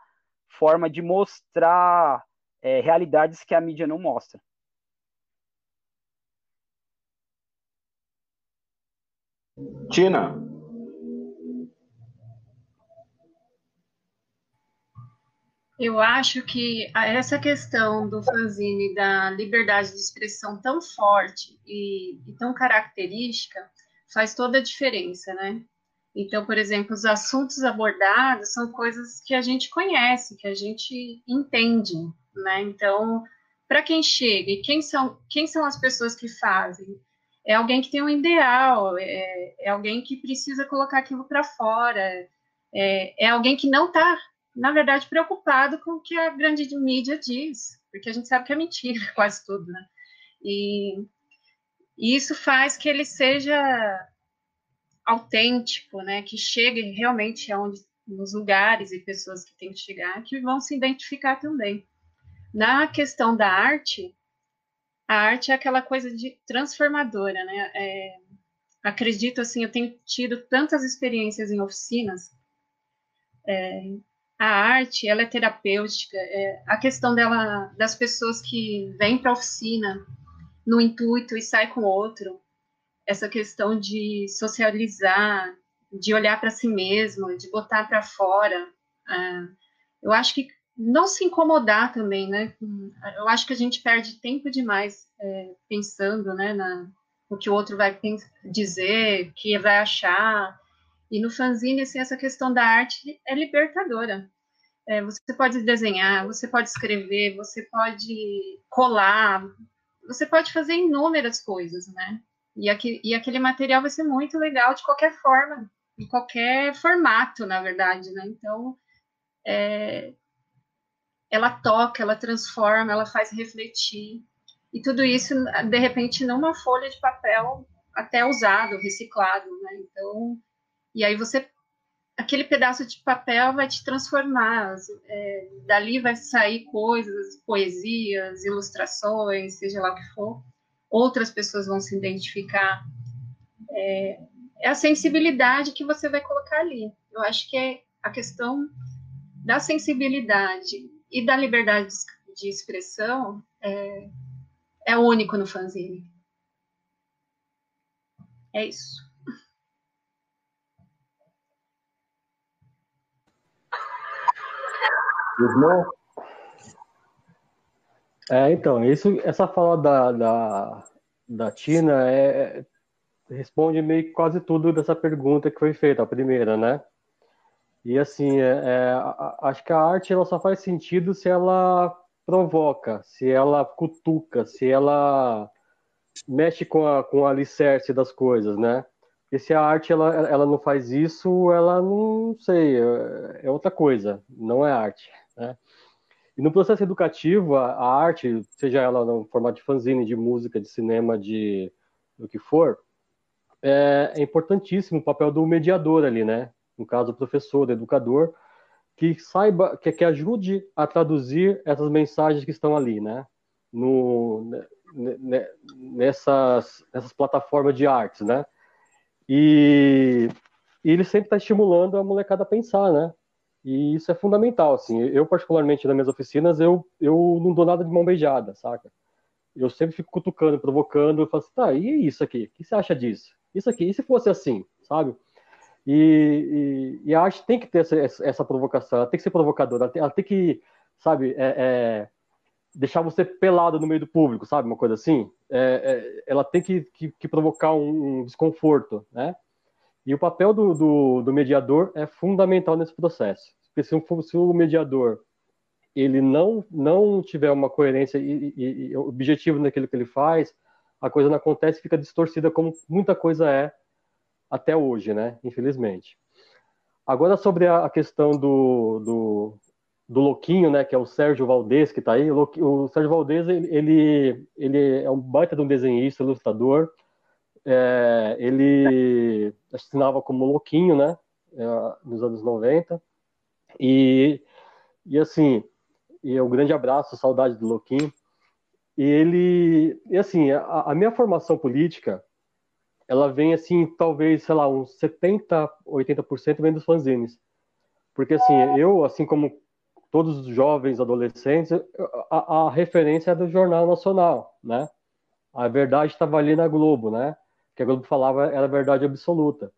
forma de mostrar é, realidades que a mídia não mostra. Tina. Eu acho que essa questão do fanzine, da liberdade de expressão tão forte e, e tão característica, faz toda a diferença, né? Então, por exemplo, os assuntos abordados são coisas que a gente conhece, que a gente entende, né? Então, para quem chega e quem são, quem são as pessoas que fazem? É alguém que tem um ideal, é, é alguém que precisa colocar aquilo para fora, é, é alguém que não está, na verdade, preocupado com o que a grande mídia diz, porque a gente sabe que é mentira quase tudo, né? E, e isso faz que ele seja autêntico, né, que chegue realmente aonde nos lugares e pessoas que têm que chegar, que vão se identificar também. Na questão da arte, a arte é aquela coisa de transformadora, né? É, acredito assim, eu tenho tido tantas experiências em oficinas é, a arte ela é terapêutica. É, a questão dela das pessoas que vêm para a oficina no intuito e saem com outro, essa questão de socializar, de olhar para si mesmo, de botar para fora. É, eu acho que não se incomodar também, né? Eu acho que a gente perde tempo demais é, pensando, né, na, no que o outro vai dizer, que vai achar. E no fanzine, assim, essa questão da arte é libertadora. É, você pode desenhar, você pode escrever, você pode colar, você pode fazer inúmeras coisas, né? E, aqui, e aquele material vai ser muito legal de qualquer forma, em qualquer formato, na verdade, né? Então, é, ela toca, ela transforma, ela faz refletir. E tudo isso, de repente, numa folha de papel até usado, reciclado, né? Então, e aí você, aquele pedaço de papel vai te transformar, é, dali vai sair coisas, poesias, ilustrações, seja lá o que for. Outras pessoas vão se identificar. É, é a sensibilidade que você vai colocar ali. Eu acho que é a questão da sensibilidade e da liberdade de expressão é, é único no fanzine. É isso. É, então, isso, essa fala da, da, da Tina é, responde meio que quase tudo dessa pergunta que foi feita, a primeira, né? E assim, é, é, acho que a arte ela só faz sentido se ela provoca, se ela cutuca, se ela mexe com a, com o alicerce das coisas, né? E se a arte ela, ela não faz isso, ela não sei, é, é outra coisa, não é arte, né? E no processo educativo, a, a arte, seja ela no formato de fanzine, de música, de cinema, de do que for, é, é importantíssimo o papel do mediador ali, né? no caso o professor, o educador, que saiba, que, que ajude a traduzir essas mensagens que estão ali, né? No, nessas, nessas plataformas de artes, né? E, e ele sempre está estimulando a molecada a pensar, né? E isso é fundamental, assim. Eu, particularmente, nas minhas oficinas, eu, eu não dou nada de mão beijada, saca? Eu sempre fico cutucando, provocando, eu falo assim, tá, e isso aqui? O que você acha disso? Isso aqui, e se fosse assim, sabe? E, e, e, a arte tem que ter essa, essa, provocação, ela tem que ser provocadora, ela tem, ela tem que, sabe, é, é, deixar você pelado no meio do público, sabe, uma coisa assim. É, é ela tem que, que, que provocar um, um, desconforto, né? E o papel do, do, do, mediador é fundamental nesse processo. Porque se, o mediador ele não, não tiver uma coerência e, e, e objetivo naquilo que ele faz, a coisa não acontece, fica distorcida como muita coisa é até hoje, né? Infelizmente. Agora sobre a questão do, do, do Louquinho, né? Que é o Sérgio Valdez que está aí. O, o Sérgio Valdez ele, ele é um baita de um desenhista, ilustrador. É, ele assinava como Louquinho, né? É, nos anos 90. E, e assim, e um grande abraço, saudade do Louquinho. E ele, e assim, a, a minha formação política ela vem assim, talvez, sei lá, uns 70, 80% vem dos fanzines. Porque assim, eu, assim como todos os jovens adolescentes, a, a referência é do Jornal Nacional, né? A verdade estava ali na Globo, né? Que a Globo falava era verdade absoluta.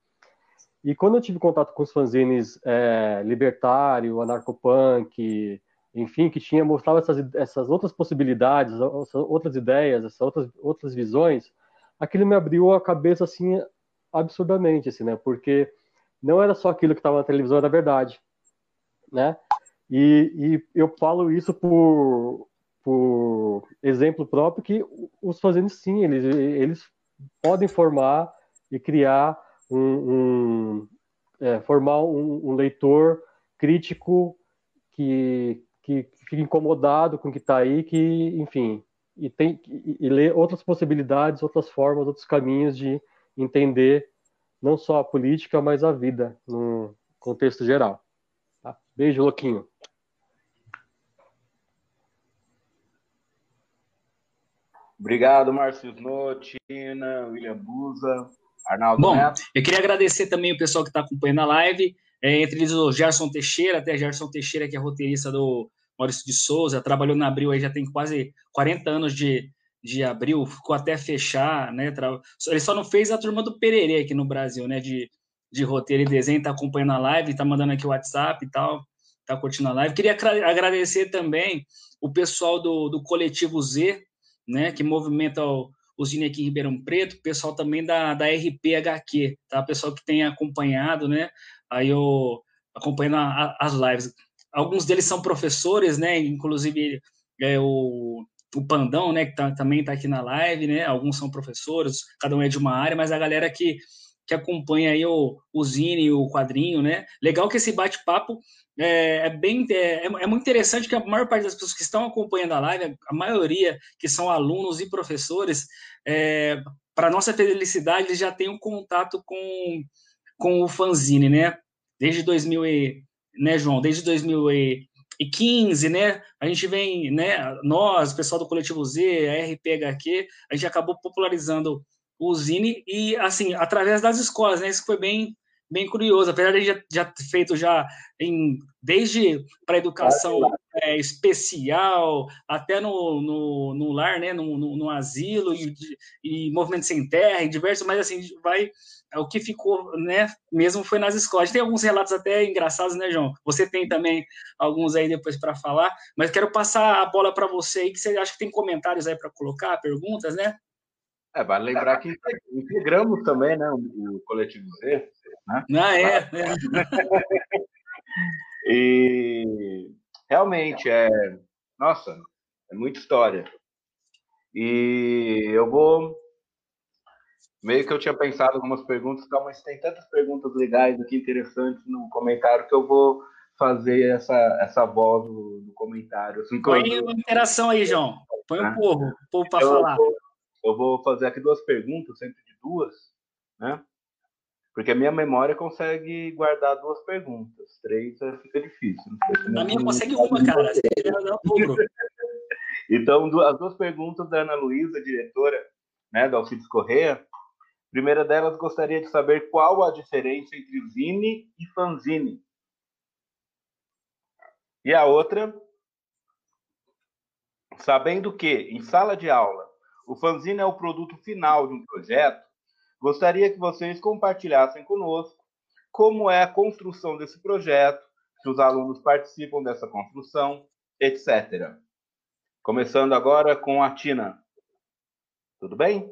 E quando eu tive contato com os fanzines é, libertário, anarcopunk, enfim, que tinha mostrava essas, essas outras possibilidades, essas outras ideias, essas outras, outras visões, aquilo me abriu a cabeça assim absurdamente, assim, né? Porque não era só aquilo que estava na televisão, era verdade, né? E, e eu falo isso por, por exemplo próprio que os fazendo sim, eles, eles podem formar e criar um, um é, formar um, um, leitor crítico que, que fica incomodado com o que está aí, que, enfim, e, tem, e, e outras possibilidades, outras formas, outros caminhos de entender não só a política, mas a vida no contexto geral. Tá? Beijo, Louquinho. Obrigado, Márcio Notina, William Buza, Arnaldo Bom, Neto. eu queria agradecer também o pessoal que está acompanhando a live. é, entre eles o Gerson Teixeira, até Gerson Teixeira, que é roteirista do Maurício de Souza, trabalhou na Abril aí já tem quase 40 anos de, de Abril, ficou até fechar, né? Ele só não fez a turma do Pererê aqui no Brasil, né? De, de roteiro e desenho, tá acompanhando a live, tá mandando aqui o WhatsApp e tal, tá curtindo a live. Queria agradecer também o pessoal do, do Coletivo Z, né? Que movimenta o, os Zine aqui em Ribeirão Preto, pessoal também da, da RPHQ, tá? Pessoal que tem acompanhado, né? Aí eu acompanhando a, as lives. Alguns deles são professores, né? Inclusive é, o, o Pandão, né? Que tá, também está aqui na live, né? Alguns são professores, cada um é de uma área, mas a galera que, que acompanha aí o, o Zine, o quadrinho, né? Legal que esse bate-papo é, é, bem é, é, muito interessante que a maior parte das pessoas que estão acompanhando a live, a maioria que são alunos e professores, é, para nossa felicidade, já têm um contato com com o fanzine, né? Desde 2000 e, né, João? Desde 2015, né? A gente vem, né? Nós, pessoal do Coletivo Z, a RPHQ, a gente acabou popularizando o Zine e, assim, através das escolas, né? Isso foi bem bem curioso, apesar de já, já feito já em desde para educação é, especial até no, no, no, lar, né, no, no, no asilo e, e movimento sem terra e diversos, mas assim vai o que ficou, né, mesmo foi nas escolas. Tem alguns relatos até engraçados, né, João? Você tem também alguns aí depois para falar, mas quero passar a bola para você aí que você acha que tem comentários aí para colocar, perguntas, né? É, vale lembrar que integramos também, né, o coletivo Z, né? Ah, é. é. e realmente é, nossa, é muita história. E eu vou meio que eu tinha pensado algumas perguntas, mas tem tantas perguntas legais aqui interessantes no comentário que eu vou fazer essa, essa voz do, do comentário. Assim, Põe uma interação aí, João. Põe um povo, o povo para falar. Vou, eu vou fazer aqui duas perguntas, sempre de duas, né? Porque a minha memória consegue guardar duas perguntas. Três é, fica difícil. a minha consegue uma, cara. então, as duas perguntas da Ana Luísa, diretora né, da Alcides Correia. Primeira delas, gostaria de saber qual a diferença entre zine e fanzine. E a outra, sabendo que, em sala de aula, o fanzine é o produto final de um projeto, gostaria que vocês compartilhassem conosco como é a construção desse projeto, se os alunos participam dessa construção, etc. Começando agora com a Tina. Tudo bem?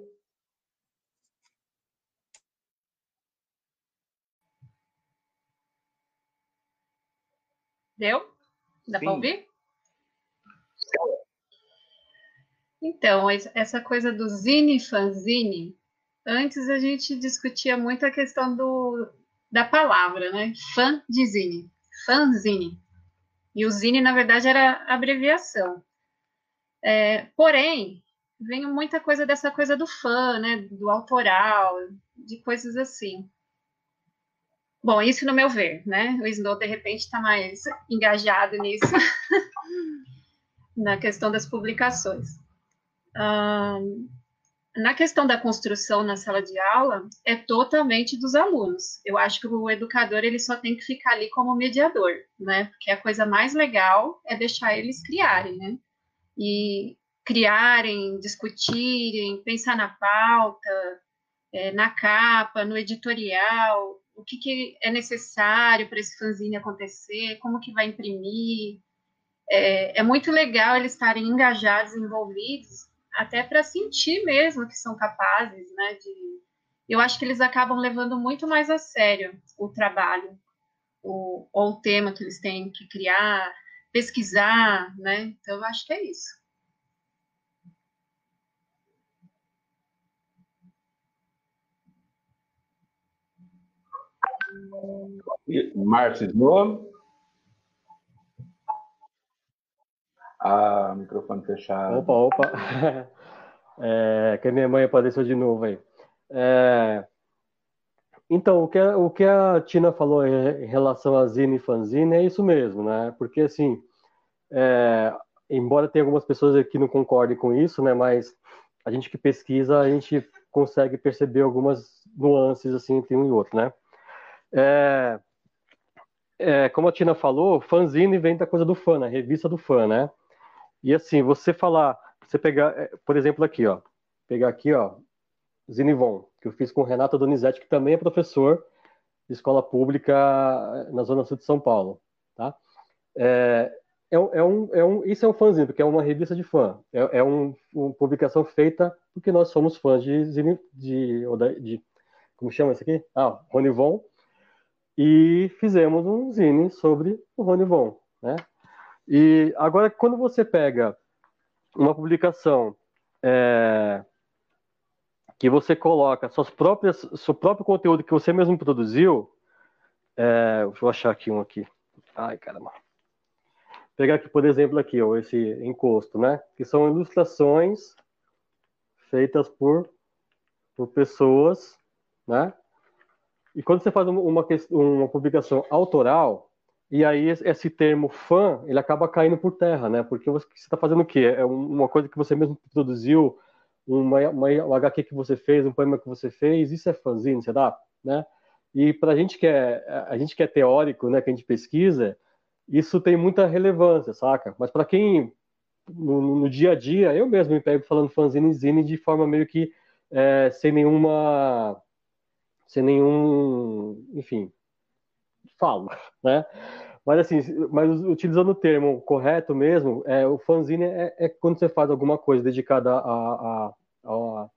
Deu? Dá para ouvir? Então, essa coisa do zine fanzine, antes a gente discutia muito a questão do, da palavra, né? Fan de zine, fanzine. E o zine, na verdade, era abreviação. É, porém, vem muita coisa dessa coisa do fã, né? Do autoral, de coisas assim. Bom, isso no meu ver, né? O Snow, de repente, está mais engajado nisso, na questão das publicações na questão da construção na sala de aula, é totalmente dos alunos. Eu acho que o educador ele só tem que ficar ali como mediador, né? Porque a coisa mais legal é deixar eles criarem, né? E criarem, discutirem, pensar na pauta, é, na capa, no editorial, o que, que é necessário para esse fanzine acontecer, como que vai imprimir. É, é muito legal eles estarem engajados, envolvidos, até para sentir mesmo que são capazes, né? De, eu acho que eles acabam levando muito mais a sério o trabalho, o, ou o tema que eles têm que criar, pesquisar, né? Então, eu acho que é isso. Márcio Snow. Ah, microfone fechado. Opa, opa. É, que a minha mãe apareceu de novo aí. É, então, o que, a, o que a Tina falou em relação a Zine e Fanzine é isso mesmo, né? Porque, assim, é, embora tenha algumas pessoas que não concordem com isso, né? Mas a gente que pesquisa, a gente consegue perceber algumas nuances, assim, entre um e outro, né? É, é, como a Tina falou, fanzine vem da coisa do fã, né? Revista do fã, né? E assim, você falar, você pegar, é, por exemplo, aqui, ó, pegar aqui, ó, Zinivon, que eu fiz com o Renato Donizete, que também é professor de escola pública na Zona Sul de São Paulo, tá? É, é, é, um, é um, isso é um fanzine, porque é uma revista de fã. É, é um, uma publicação feita porque nós somos fãs de, de, de, de como chama isso aqui? Ah, Rony Von. E fizemos um zine sobre o Rony Von, né? E agora, quando você pega uma publicação é, que você coloca suas próprias, seu próprio conteúdo que você mesmo produziu, é, eu achar aqui um aqui. Ai, caramba. Pegar aqui, por exemplo, aqui, ó, esse encosto, né? Que são ilustrações feitas por, por pessoas, né? E quando você faz uma, uma publicação autoral, e aí esse termo fã, ele acaba caindo por terra, né? Porque você está fazendo o quê? É uma coisa que você mesmo produziu, uma, uma, um HQ que você fez, um poema que você fez, isso é fanzine, dá, né? E para a gente que é a gente que é teórico, né, que a gente pesquisa, isso tem muita relevância, saca? Mas para quem no, no, dia a dia, eu mesmo me pego falando fanzine e zine de forma meio que é, sem nenhuma sem nenhum, enfim, falo, né? Mas assim, mas utilizando o termo correto mesmo, é, o fanzine é, é quando você faz alguma coisa dedicada a, a, a,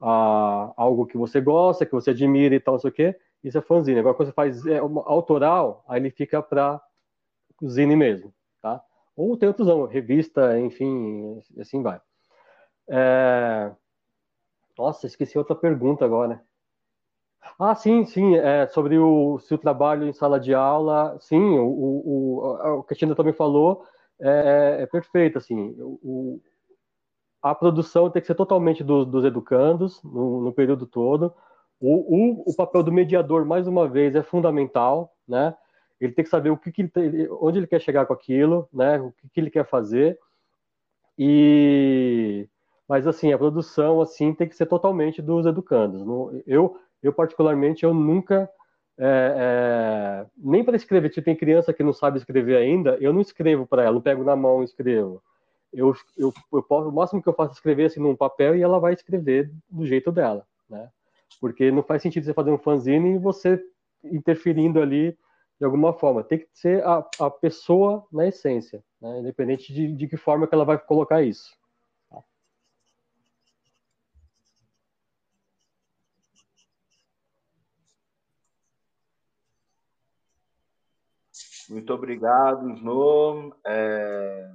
a, algo que você gosta, que você admira e tal, não sei o quê, isso é fanzine. Agora, quando você faz é, uma, autoral, aí ele fica para zine mesmo, tá? Ou tem outros, revista, enfim, assim vai. É... Nossa, esqueci outra pergunta agora. Ah, sim, sim, é, sobre o, se o trabalho em sala de aula, sim, o, o, o Cristina também falou é, é, perfeito, assim, o, a produção tem que ser totalmente do, dos educandos no, no, período todo, o, o, papel do mediador, mais uma vez, é fundamental, né, ele tem que saber o que, que ele, onde ele quer chegar com aquilo, né, o que, que ele quer fazer, e... Mas, assim, a produção, assim, tem que ser totalmente dos educandos. Eu, eu particularmente, eu nunca, é, é, nem para escrever, tipo, tem criança que não sabe escrever ainda, eu não escrevo para ela, não pego na mão e escrevo. Eu, eu, eu posso, o máximo que eu faço é escrever assim num papel e ela vai escrever do jeito dela, né? Porque não faz sentido você fazer um fanzine e você interferindo ali de alguma forma. Tem que ser a, a pessoa na essência, né? independente de, de que forma que ela vai colocar isso. Muito obrigado, Snow. É...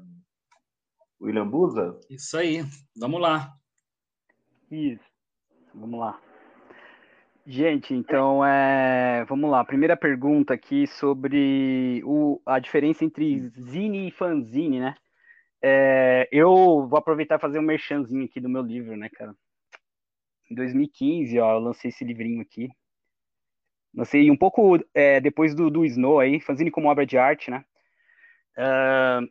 William Buza? Isso aí, vamos lá. Isso, vamos lá. Gente, então, é... vamos lá. Primeira pergunta aqui sobre o... a diferença entre zine e fanzine, né? É... Eu vou aproveitar e fazer um merchanzinho aqui do meu livro, né, cara? Em 2015, ó, eu lancei esse livrinho aqui, Lancei um pouco é, depois do, do Snow aí, fanzine como obra de arte, né? Uh,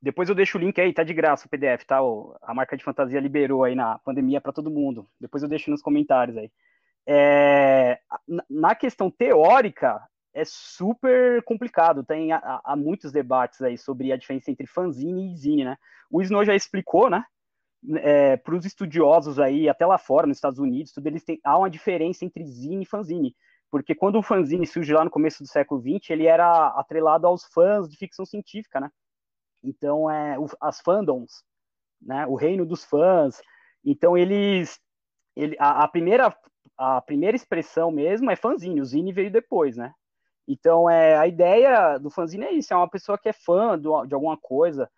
depois eu deixo o link aí, tá de graça o PDF, tá? A marca de fantasia liberou aí na pandemia para todo mundo. Depois eu deixo nos comentários aí. É, na questão teórica, é super complicado. Tem há, muitos debates aí sobre a diferença entre fanzine e zine, né? O Snow já explicou, né? É, para os estudiosos aí, até lá fora, nos Estados Unidos, tudo, eles têm, há uma diferença entre zine e fanzine porque quando o fanzine surge lá no começo do século XX, ele era atrelado aos fãs de ficção científica, né? Então, é, as fandoms, né? O reino dos fãs. Então, eles... Ele, a, a, primeira, a primeira expressão mesmo é fanzine, o zine veio depois, né? Então, é, a ideia do fanzine é isso, é uma pessoa que é fã do, de alguma coisa,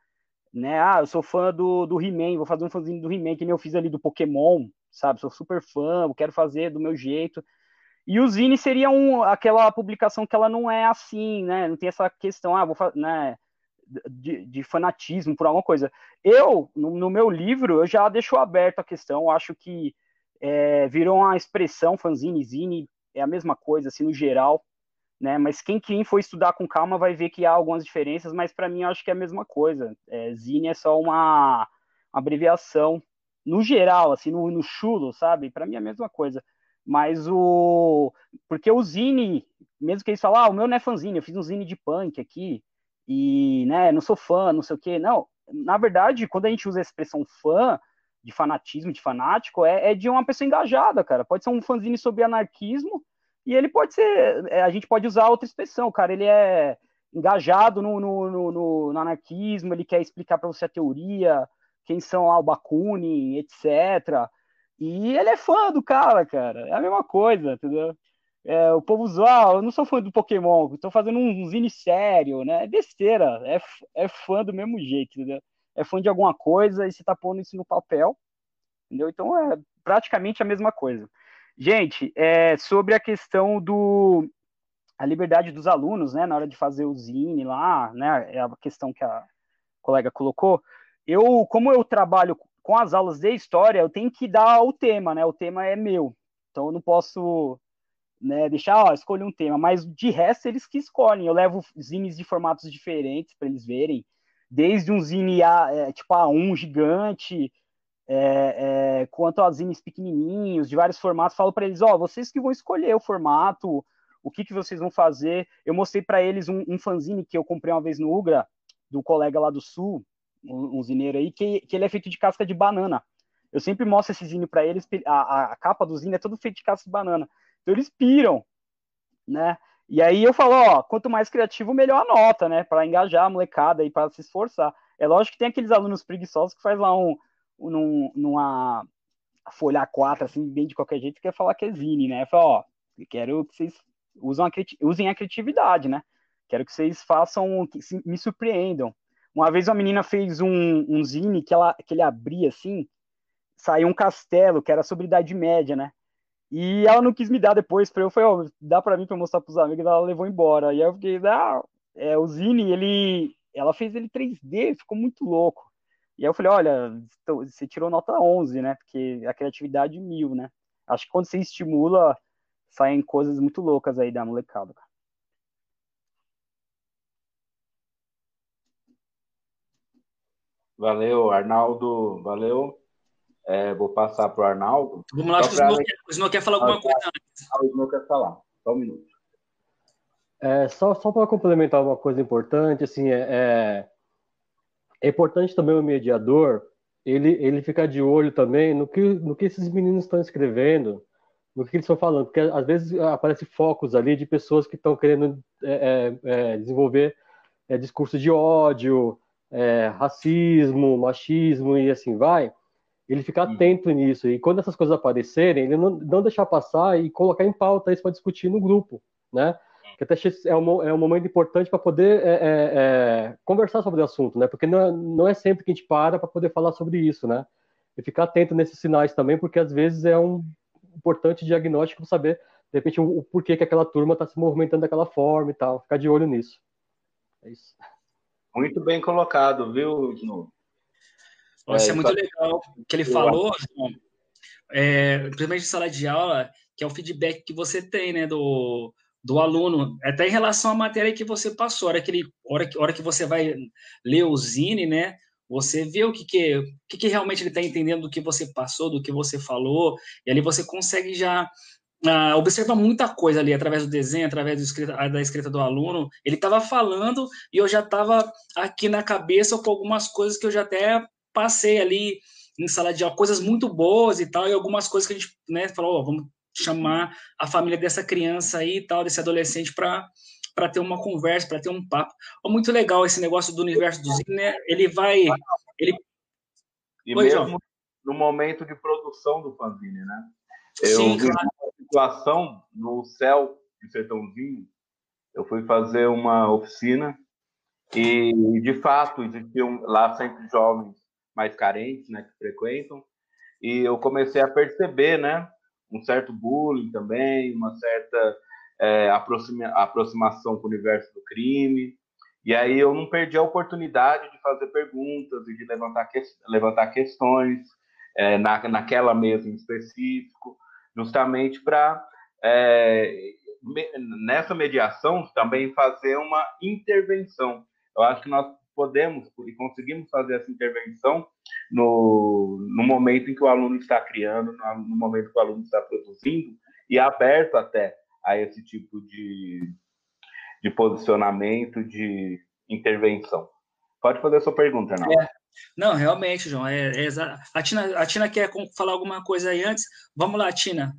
né? Ah, eu sou fã do, do He-Man, vou fazer um fanzine do He-Man, que nem eu fiz ali do Pokémon, sabe? Sou super fã, quero fazer do meu jeito. E o Zine seria um, aquela publicação que ela não é assim, né? Não tem essa questão, ah, vou né? De, de, fanatismo por alguma coisa. Eu, no, no, meu livro, eu já deixo aberto a questão, acho que é, virou uma expressão, fanzine, zine, é a mesma coisa, assim, no geral, né? Mas quem, quem for estudar com calma vai ver que há algumas diferenças, mas para mim eu acho que é a mesma coisa. É, zine é só uma, uma abreviação, no geral, assim, no, no chulo, sabe? Para mim é a mesma coisa Mas o. Porque o Zine, mesmo que eles falam, ah, o meu não é fanzine, eu fiz um Zine de punk aqui, e, né, não sou fã, não sei o quê. Não, na verdade, quando a gente usa a expressão fã, de fanatismo, de fanático, é, é de uma pessoa engajada, cara. Pode ser um fanzine sobre anarquismo, e ele pode ser. É, a gente pode usar outra expressão, cara. Ele é engajado no, no, no, no anarquismo, ele quer explicar para você a teoria, quem são lá o Bakunin, etc. E ele é fã do cara, cara. É a mesma coisa, entendeu? É, o povo zoa, ah, eu não sou fã do Pokémon, estou fazendo um zine sério, né? É besteira, é, é fã do mesmo jeito, entendeu? É fã de alguma coisa e você tá pondo isso no papel, entendeu? Então é praticamente a mesma coisa. Gente, é, sobre a questão do a liberdade dos alunos, né, na hora de fazer o zine lá, né, é a questão que a colega colocou. Eu, como eu trabalho com as aulas de história, eu tenho que dar o tema, né? O tema é meu. Então eu não posso né, deixar, ó, escolher um tema, mas de resto eles que escolhem. Eu levo zines de formatos diferentes para eles verem, desde um zine A, é, tipo A1 gigante, é, é, quanto a zines pequenininhos, de vários formatos. Falo para eles, ó, vocês que vão escolher o formato, o que, que vocês vão fazer. Eu mostrei para eles um, um fanzine que eu comprei uma vez no Ugra, do colega lá do Sul, um, zineiro aí, que, que ele é feito de casca de banana. Eu sempre mostro esse zine para eles, a, a, capa do zine é todo feito de casca de banana. Então eles piram, né? E aí eu falo, ó, quanto mais criativo, melhor a nota, né? Para engajar a molecada e para se esforçar. É lógico que tem aqueles alunos preguiçosos que faz lá um, um numa folha 4 assim, bem de qualquer jeito, quer falar que é zine, né? Eu falo, ó, quero que vocês usem a criatividade, né? Quero que vocês façam, que me surpreendam. Uma vez uma menina fez um, um zine que, ela, que ele abria assim, saiu um castelo, que era sobre Idade Média, né? E ela não quis me dar depois para eu, falei, ó, oh, dá para mim para mostrar pros amigos, ela levou embora. E eu fiquei, ah, é, o Zine, ele, ela fez ele 3D, ficou muito louco. E aí eu falei, olha, você tirou nota 11, né? Porque a criatividade mil, né? Acho que quando você estimula, saem coisas muito loucas aí da molecada, cara. Valeu, Arnaldo. Valeu. É, vou passar para o Arnaldo. Vamos lá, acho que o senhor quer falar alguma coisa antes. Ah, o senhor quer falar. Só um minuto. É, só só para complementar uma coisa importante, assim, é, é, é, importante também o mediador ele, ele ficar de olho também no que, no que esses meninos estão escrevendo, no que eles estão falando, porque às vezes aparecem focos ali de pessoas que estão querendo é, é, é desenvolver discurso de ódio, racismo, machismo e assim vai ele ficar hum. atento nisso. E quando essas coisas aparecerem, ele não, não deixar passar e colocar em pauta isso para discutir no grupo, né? Que até é um, é um momento importante para poder é, é, é, conversar sobre o assunto, né? Porque não é, não é sempre que a gente para para poder falar sobre isso, né? E ficar atento nesses sinais também, porque às vezes é um importante diagnóstico saber, de repente, o, o porquê que aquela turma está se movimentando daquela forma e tal. Ficar de olho nisso. É isso. Muito bem colocado, viu, Gino? Isso é, é muito legal o que ele falou, João, é, principalmente em sala de aula, que é o feedback que você tem, né, do, do aluno, até em relação à matéria que você passou, hora que, ele, hora que, hora que você vai ler o Zine, né, você vê o que, que, o que, que realmente ele está entendendo do que você passou, do que você falou, e ali você consegue já uh, observa muita coisa ali através do desenho, através do escrita, da escrita do aluno. Ele estava falando e eu já estava aqui na cabeça com algumas coisas que eu já até passei ali em sala de aula coisas muito boas e tal, e algumas coisas que a gente né, falou, oh, vamos chamar a família dessa criança aí e tal, desse adolescente para para ter uma conversa, para ter um papo. Oh, muito legal esse negócio do universo do Zine, né? Ele vai ele e Oi, mesmo João. no momento de produção do fanzine, né? Eu Sim, vi claro. Situação no céu de Sertãozinho, eu fui fazer uma oficina e de fato existiam lá sempre jovens mais carentes, né, que frequentam, e eu comecei a perceber, né, um certo bullying também, uma certa é, aproxima, aproximação com o universo do crime, e aí eu não perdi a oportunidade de fazer perguntas e de levantar, que, levantar questões é, na, naquela mesa em específico, justamente para é, nessa mediação também fazer uma intervenção. Eu acho que nós podemos e conseguimos fazer essa intervenção no, no momento em que o aluno está criando, no momento que o aluno está produzindo, e aberto até a esse tipo de, de posicionamento, de intervenção. Pode fazer a sua pergunta, não? É. Não, realmente, João. É, é, a, Tina, a Tina quer falar alguma coisa aí antes? Vamos lá, Tina.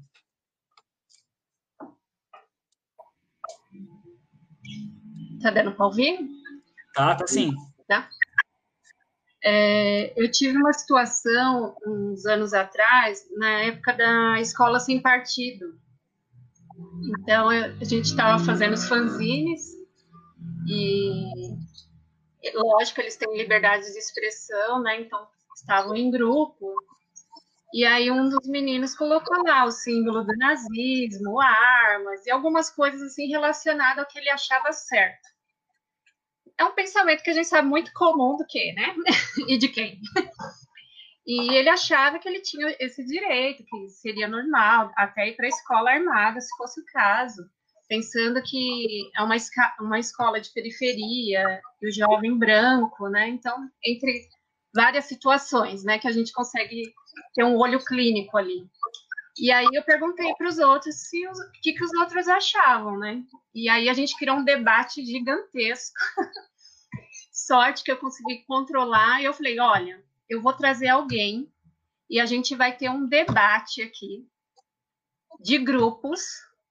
Tá dando para ouvir? Tá, tá sim. Tá. É, eu tive uma situação uns anos atrás, na época da escola sem partido. Então, a gente estava fazendo os fanzines e, lógico, eles têm liberdade de expressão, né? Então, estavam em grupo. E aí, um dos meninos colocou lá o símbolo do nazismo, armas e algumas coisas assim relacionadas ao que ele achava certo é um pensamento que a gente sabe muito comum do que, né? e de quem. E ele achava que ele tinha esse direito, que seria normal, até ir para a escola armada, se fosse o caso, pensando que é uma, uma escola de periferia, e o jovem branco, né? Então, entre várias situações, né, que a gente consegue ter um olho clínico ali. E aí eu perguntei para os outros se o que, que os outros achavam, né? E aí a gente criou um debate gigantesco sorte que eu consegui controlar. E eu falei: olha, eu vou trazer alguém e a gente vai ter um debate aqui de grupos.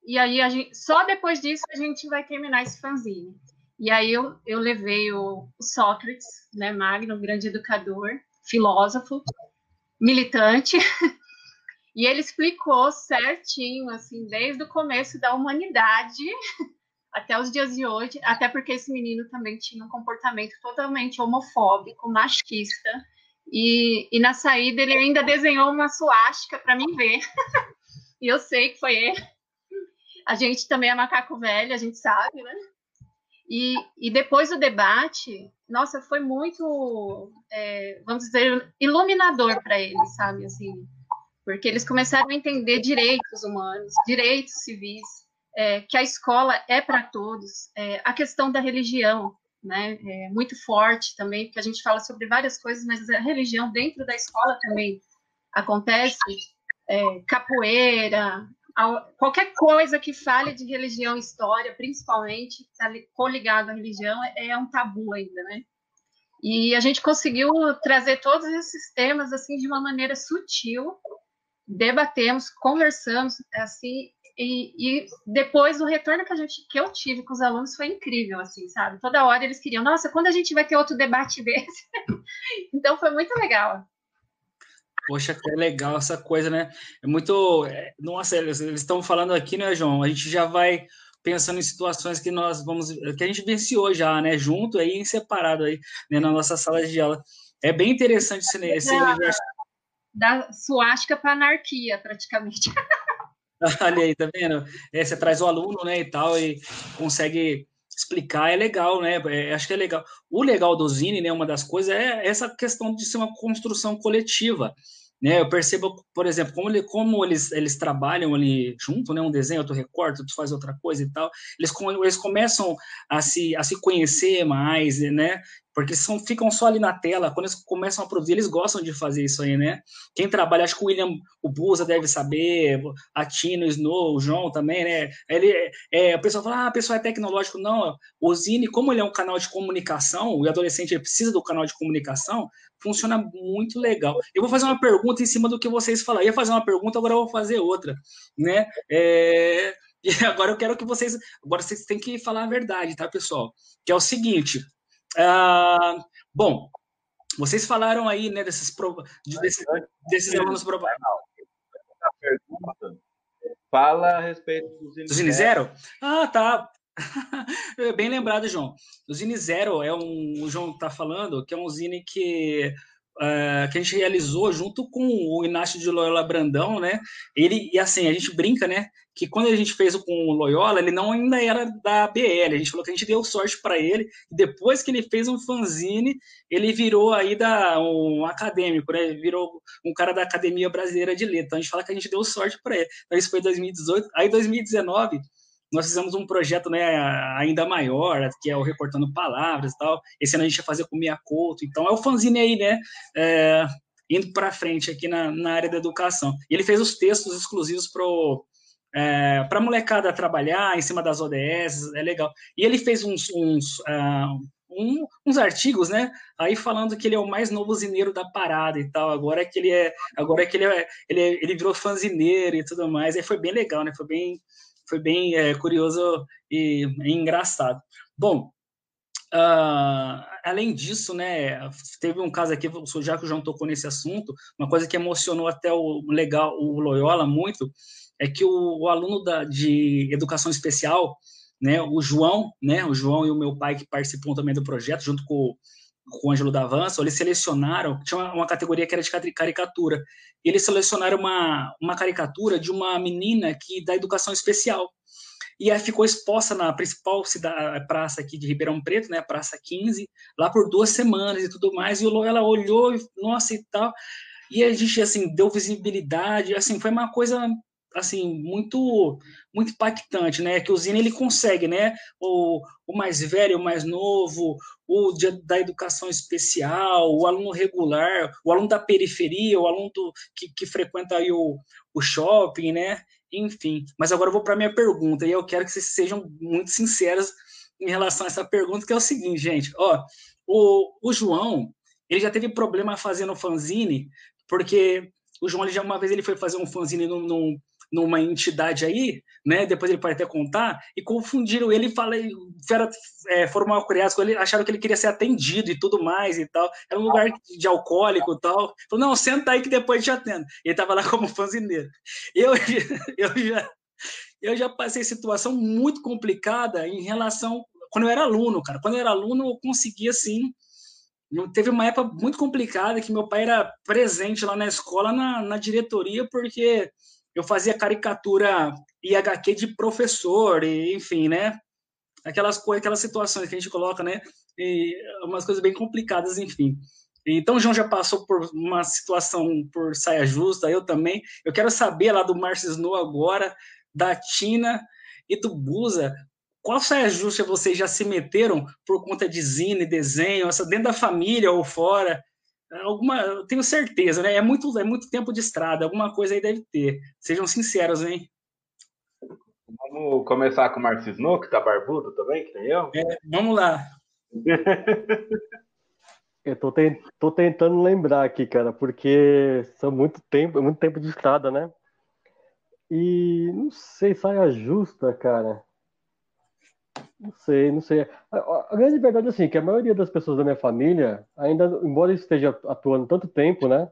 E aí, gente, só depois disso, a gente vai terminar esse fanzine. E aí, eu, eu levei o, Sócrates, né, Magno, grande educador, filósofo, militante, e ele explicou certinho, assim, desde o começo da humanidade, até os dias de hoje, até porque esse menino também tinha um comportamento totalmente homofóbico, machista, e, e na saída ele ainda desenhou uma suástica para mim ver, e eu sei que foi ele. A gente também é macaco velho, a gente sabe, né? E, e depois do debate, nossa, foi muito, é, vamos dizer, iluminador para eles, sabe? Assim, porque eles começaram a entender direitos humanos, direitos civis, é, que a escola é para todos, é, a questão da religião, né, é muito forte também, porque a gente fala sobre várias coisas, mas a religião dentro da escola também acontece, é, capoeira, qualquer coisa que fale de religião e história, principalmente, está coligado à religião, é um tabu ainda, né? E a gente conseguiu trazer todos esses temas assim de uma maneira sutil, debatemos, conversamos, assim, e, e, depois o retorno que a gente que eu tive com os alunos foi incrível, assim, sabe? Toda hora eles queriam, nossa, quando a gente vai ter outro debate desse? então foi muito legal. Poxa, que legal essa coisa, né? É muito. É, nossa, eles, estão falando aqui, né, João? A gente já vai pensando em situações que nós vamos. que a gente venciou já, né? Junto aí, em separado aí, né, na nossa sala de aula. É bem interessante esse, esse é, universo. Da suástica para anarquia, praticamente. Olha aí, tá vendo? É, você traz o aluno, né, e tal, e consegue explicar, é legal, né? É, acho que é legal. O legal do Zine, né, uma das coisas é essa questão de ser uma construção coletiva. Né, eu percebo, por exemplo, como, ele, como eles, eles trabalham ali junto, né, um desenho, outro recorta, outro faz outra coisa e tal, eles, eles começam a se, a se conhecer mais, né, porque são, ficam só ali na tela, quando eles começam a produzir, eles gostam de fazer isso aí, né? Quem trabalha, acho que o William, o Busa deve saber, a Tino, o Snow, o João também, né? Ele, é, o pessoal fala, ah, o pessoal é tecnológico. Não, o Zine, como ele é um canal de comunicação, o adolescente precisa do canal de comunicação, funciona muito legal. Eu vou fazer uma pergunta em cima do que vocês falaram. Eu ia fazer uma pergunta, agora eu vou fazer outra, né? É, e agora eu quero que vocês, agora vocês têm que falar a verdade, tá, pessoal? Que é o seguinte, ah, bom, vocês falaram aí, né, desses, de, desses, desses alunos provados. Fala a respeito do Zine, Zine Zero. Ah, tá. Bem lembrado, João. O Zine Zero é um. O João está falando que é um Zine que uh, que a gente realizou junto com o Inácio de Loyola Brandão, né? Ele, e assim, a gente brinca, né? Que quando a gente fez com o Loyola, ele não ainda era da BL, a gente falou que a gente deu sorte para ele, depois que ele fez um fanzine, ele virou aí da, um acadêmico, né? Virou um cara da Academia Brasileira de Letras, então a gente fala que a gente deu sorte para ele. Então isso foi 2018, aí 2019 nós fizemos um projeto né, ainda maior, que é o Recortando Palavras e tal. Esse ano a gente ia fazer com o Mia Couto. Então é o fanzine aí, né? É, indo para frente aqui na, na área da educação. E ele fez os textos exclusivos pro é, para molecada trabalhar em cima das ODS, é legal. E ele fez uns, uns, uh, um, uns artigos, né? Aí falando que ele é o mais novo zineiro da parada e tal. Agora é que ele é, agora é que ele é, ele, é, ele virou fanzineiro e tudo mais. Aí foi bem legal, né? Foi bem, foi bem é, curioso e, e, engraçado. Bom, uh, além disso, né? Teve um caso aqui, já que o João tocou nesse assunto, uma coisa que emocionou até o legal o Loyola muito é que o, o aluno da, de educação especial né? O João, né? O João e o meu pai que participam também do projeto, junto com, com o Ângelo Davanço, eles selecionaram, tinha uma, categoria que era de caricatura, e eles selecionaram uma, uma caricatura de uma menina que da educação especial. E ficou exposta na principal cidade, praça aqui de Ribeirão Preto, né, Praça 15, lá por duas semanas e tudo mais, e ela olhou, nossa, e tal, e a gente, assim, deu visibilidade, assim, foi uma coisa assim muito muito impactante, né? Que o Zine ele consegue, né? O, o mais velho, o mais novo, o da educação especial, o aluno regular, o aluno da periferia, o aluno do, que, que frequenta aí o, o shopping, né? Enfim. Mas agora eu vou para minha pergunta e eu quero que vocês sejam muito sinceros em relação a essa pergunta, que é o seguinte, gente. Ó, o, o João ele já teve problema fazendo fanzine, porque o João ele já uma vez ele foi fazer um fanzine num, num, numa entidade aí, né? Depois ele pode até contar, e confundiram ele e falei, é, foram mal criados com ele, acharam que ele queria ser atendido e tudo mais e tal. Era um lugar de alcoólico e tal. Falou, não, senta aí que depois te atendo. E ele tava lá como fanzineiro. Eu, eu já. Eu já passei situação muito complicada em relação quando eu era aluno, cara. Quando eu era aluno, eu conseguia assim. Teve uma época muito complicada que meu pai era presente lá na escola, na, na diretoria, porque eu fazia caricatura e HQ de professor, e, enfim, né? Aquelas coisas, aquelas situações que a gente coloca, né? E umas coisas bem complicadas, enfim. Então, o João já passou por uma situação por saia justa, eu também. Eu quero saber lá do Márcio Snow agora, da Tina e do Busa, qual saia justa vocês já se meteram por conta de zine, desenho, essa dentro da família ou fora? Alguma, eu tenho certeza, né? É muito, é muito tempo de estrada, alguma coisa aí deve ter. Sejam sinceros, hein? Vamos começar com o Marcis Snow, que tá barbudo também, que tem eu? É, vamos lá. eu tô, te, tô, tentando lembrar aqui, cara, porque são muito tempo, é muito tempo de estrada, né? E não sei, saia justa, cara. Não sei, não sei. A, a, grande verdade é assim, que a maioria das pessoas da minha família, ainda, embora esteja atuando tanto tempo, né?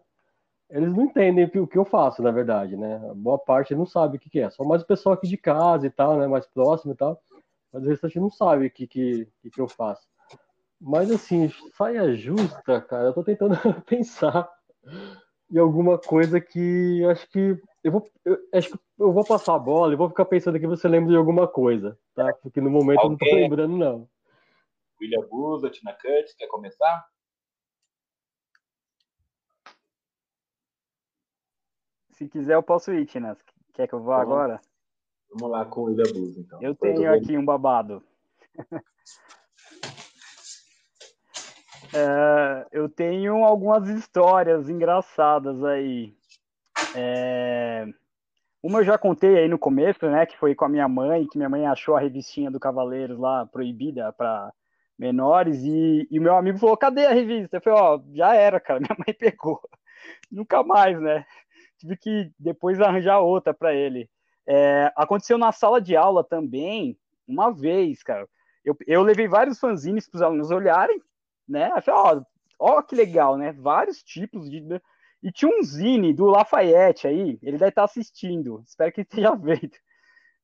Eles não entendem o que, eu faço, na verdade, né? A boa parte não sabe o que, que é. Só mais o pessoal aqui de casa e tal, né? Mais próximo e tal. Mas o restante não sabe o que, que, que, que eu faço. Mas assim, saia justa, cara, eu tô tentando pensar em alguma coisa que acho que eu vou, eu, acho que eu vou passar a bola e vou ficar pensando que você lembra de alguma coisa, tá? Porque no momento Alguém? eu não tô lembrando, não. William Buza, Tina Curtis, quer começar? Se quiser, eu posso ir, Tina. Quer que eu vá agora? Vamos lá com o William Buza, então. Eu tenho aqui um babado. é, eu tenho algumas histórias engraçadas aí. É... Uma eu já contei aí no começo, né? Que foi com a minha mãe, que minha mãe achou a revistinha do Cavaleiros lá proibida para menores, e, e o meu amigo falou: cadê a revista? Eu falei: ó, já era, cara, minha mãe pegou. Nunca mais, né? Tive que depois arranjar outra para ele. É, aconteceu na sala de aula também, uma vez, cara. Eu, eu levei vários fanzines para os alunos olharem, né? Falei, ó, ó que legal, né? Vários tipos de e tinha um zine do Lafayette aí, ele deve estar assistindo, espero que ele esteja vendo.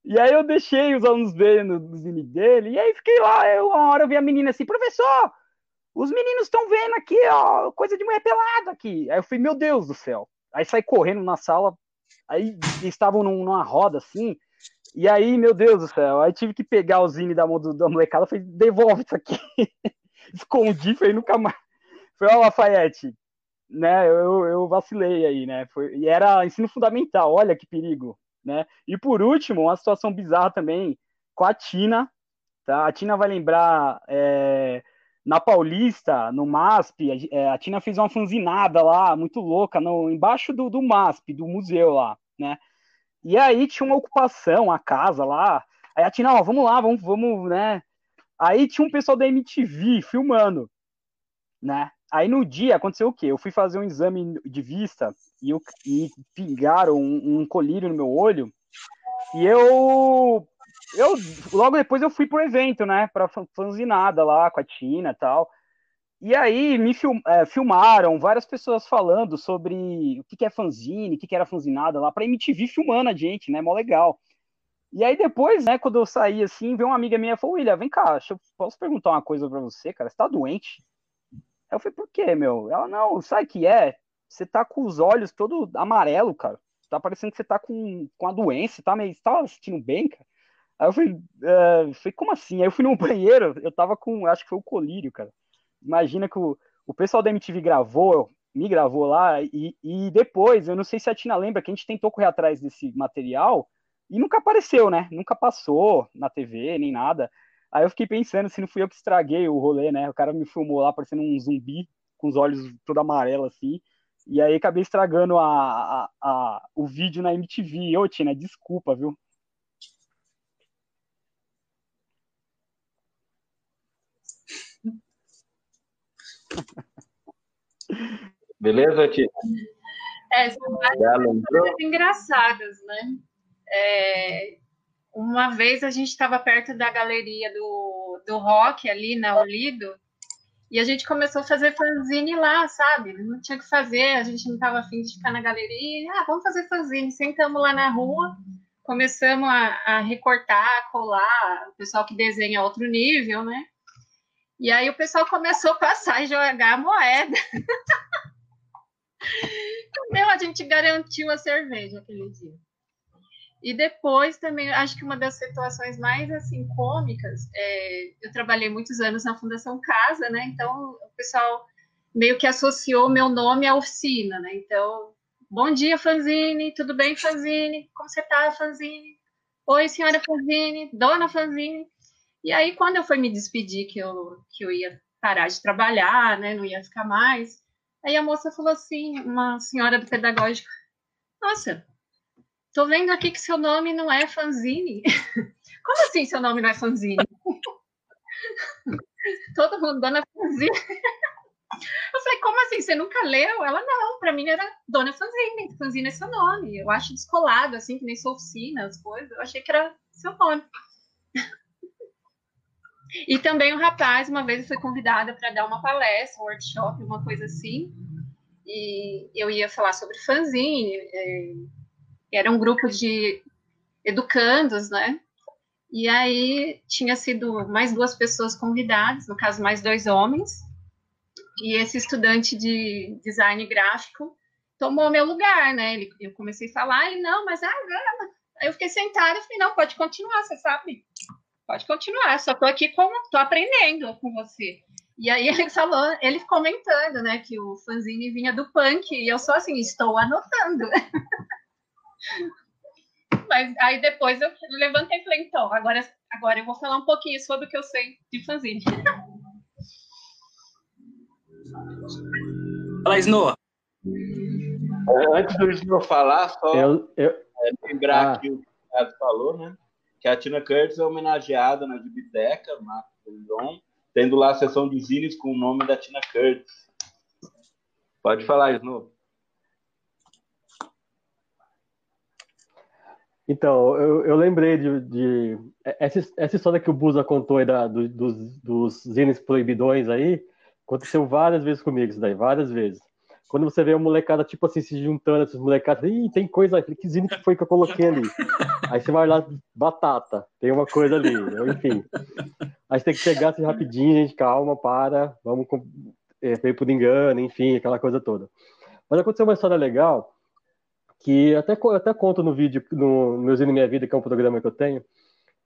E aí eu deixei os alunos vendo o zine dele, e aí fiquei lá, eu, uma hora eu vi a menina assim, professor, os meninos estão vendo aqui, ó, coisa de mulher pelada aqui. Aí eu falei, meu Deus do céu. Aí saí correndo na sala, aí estavam numa roda assim, e aí, meu Deus do céu, aí tive que pegar o zine da mão da molecada, falei, devolve isso aqui. Escondi, falei, nunca mais. Foi, ó, Lafayette, né, eu, eu vacilei aí, né, foi, e era ensino fundamental, olha que perigo, né, e por último, uma situação bizarra também com a Tina, tá, a Tina vai lembrar, é, na Paulista, no MASP, a, é, Tina fez uma fanzinada lá, muito louca, no, embaixo do, do MASP, do museu lá, né, E aí tinha uma ocupação, a casa lá. Aí a Tina, ó, vamos lá, vamos, vamos, né? Aí tinha um pessoal da MTV filmando, né? Aí no dia aconteceu o quê? Eu fui fazer um exame de vista e, eu, e pingaram um, um colírio no meu olho. E eu, eu logo depois eu fui pro evento, né? Pra fanzinada lá com a Tina e tal. E aí me film, é, filmaram várias pessoas falando sobre o que, que é fanzine, o que, que era fanzinada lá, pra MTV filmando a gente, né? Mó legal. E aí depois, né, quando eu saí assim, veio uma amiga minha e falou, William, vem cá, eu, posso perguntar uma coisa pra você, cara? Você tá doente? Eu falei, por quê, meu? Ela, não, sabe o que é? Você tá com os olhos todo amarelo, cara. Tá parecendo que você tá com, com a doença, tá meio. Você tá sentindo bem, cara? Aí eu falei, uh, falei, como assim? Aí eu fui no banheiro, eu tava com, acho que foi o colírio, cara imagina que o, o pessoal da MTV gravou, me gravou lá, e, e depois, eu não sei se a Tina lembra que a gente tentou correr atrás desse material e nunca apareceu, né? Nunca passou na TV, nem nada. Aí eu fiquei pensando se não fui eu que estraguei o rolê, né? O cara me filmou lá parecendo um zumbi, com os olhos todo amarelo assim. E aí acabei estragando a, a, a, o vídeo na MTV. Ô, Tina, desculpa, viu? Beleza, Tia? É, são várias coisas engraçadas, né? É, uma vez a gente estava perto da galeria do, do rock ali na Olido e a gente começou a fazer fanzine lá, sabe? Não tinha que fazer, a gente não estava afim de ficar na galeria. Ah, vamos fazer fanzine. Sentamos lá na rua, começamos a, a recortar, colar, o pessoal que desenha outro nível, né? E aí o pessoal começou a passar e jogar moeda. Meu, a gente garantiu a cerveja aquele dia. E depois também, acho que uma das situações mais assim cômicas, é, eu trabalhei muitos anos na Fundação Casa, né? Então o pessoal meio que associou meu nome à oficina, né? Então, bom dia, Fanzine, tudo bem, Fanzine? Como você tá, Fanzine? Oi, senhora Fanzine, dona Fanzine. E aí, quando eu fui me despedir, que eu, que eu ia parar de trabalhar, né, não ia ficar mais, aí a moça falou assim, uma senhora do pedagógico, nossa, tô vendo aqui que seu nome não é fanzine. Como assim seu nome não é fanzine? Todo mundo dona fanzine. Eu falei, como assim? Você nunca leu? Ela, não, para mim era Dona Fanzine. Fanzine é seu nome. Eu acho descolado, assim, que nem sua oficina, as coisas. Eu achei que era seu nome. E também o rapaz, uma vez eu fui convidada para dar uma palestra, um workshop, uma coisa assim, e eu ia falar sobre fanzine, é, era um grupo de educandos, né? E aí tinha sido mais duas pessoas convidadas, no caso mais dois homens, e esse estudante de design gráfico tomou meu lugar, né? Ele, eu comecei a falar, ele, não, mas agora. Aí eu fiquei sentada e falei, não, pode continuar, você sabe pode continuar, só tô aqui com, tô aprendendo com você. E aí ele falou, ele comentando, né, que o fanzine vinha do punk, e eu só assim, estou anotando. Mas aí depois eu levantei e falei, então, agora, agora eu vou falar um pouquinho sobre o que eu sei de fanzine. Fala, Snow. Antes do Snow falar, só eu, eu... É, lembrar ah. que o Ricardo falou, né? que a Tina Curtis é homenageada na biblioteca, Marco Lindon, tendo lá a sessão de zines com o nome da Tina Curtis. Pode falar, Snow. Então, eu, eu lembrei de, de, essa, essa história que o Busa contou aí da, do, dos, dos zines proibidões aí, aconteceu várias vezes comigo isso daí, várias vezes. Quando você vê a molecada, tipo assim, se juntando, essas molecadas, ih, tem coisa, que zine que foi que eu coloquei ali? Aí você vai lá, batata, tem uma coisa ali, enfim. Aí você tem que chegar assim rapidinho, gente, calma, para, vamos é, veio por engano, enfim, aquela coisa toda. Mas aconteceu uma história legal, que até, até conto no vídeo, no, Meu Zine Minha Vida, que é um programa que eu tenho,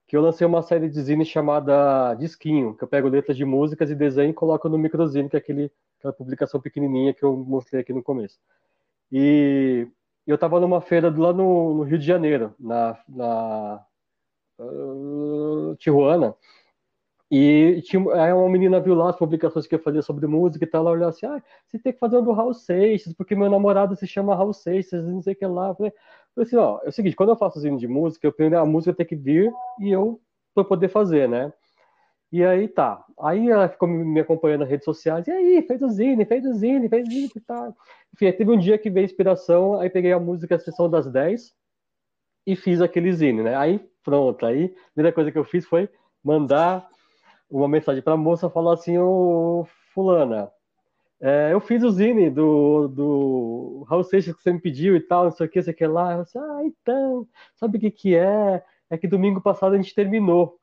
que eu lancei uma série de zine chamada Disquinho, que eu pego letras de músicas e desenho e coloco no microzine, que é aquele, aquela publicação pequenininha que eu mostrei aqui no começo. E eu estava numa feira lá no, no, Rio de Janeiro, na, na uh, Tijuana, e tinha, aí uma menina viu lá as publicações que eu fazia sobre música e tal, ela olhou assim, ah, você tem que fazer um do Raul Seixas, porque meu namorado se chama Raul Seixas, não sei o que lá. Eu falei, assim, ó, é o seguinte, quando eu faço zine de música, eu primeiro a música tem que vir e eu para poder fazer, né? E aí tá. Aí ela ficou me acompanhando nas redes sociais. E aí, fez o Zine, fez o Zine, fez o Zine e tal. Enfim, teve um dia que veio inspiração, aí peguei a música a Sessão das 10 e fiz aquele Zine, né? Aí pronto. Aí a primeira coisa que eu fiz foi mandar uma mensagem para a moça falar assim: Ô Fulana, é, eu fiz o Zine do, do Raul Seixas que você me pediu e tal, não sei o que, sei que lá. Eu disse, ah, então, sabe o que que é? É que domingo passado a gente terminou.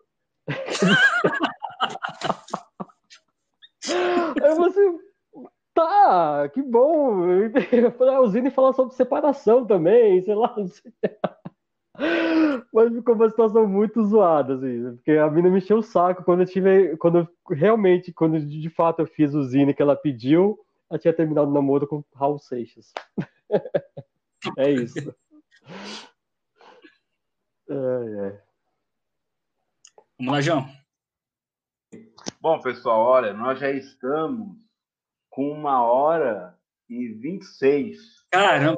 Aí você, tá, que bom. Eu falei, a Zine falar sobre separação também, sei lá. Não sei. Mas ficou uma situação muito zoada, assim, porque a mina me encheu o saco quando eu tive. Quando eu, realmente, quando de fato eu fiz o Zine que ela pediu, ela tinha terminado o namoro com Raul Seixas. é isso. É, é. Vamos lá, João. Bom, pessoal, olha, nós já estamos com uma hora e 26. Caramba!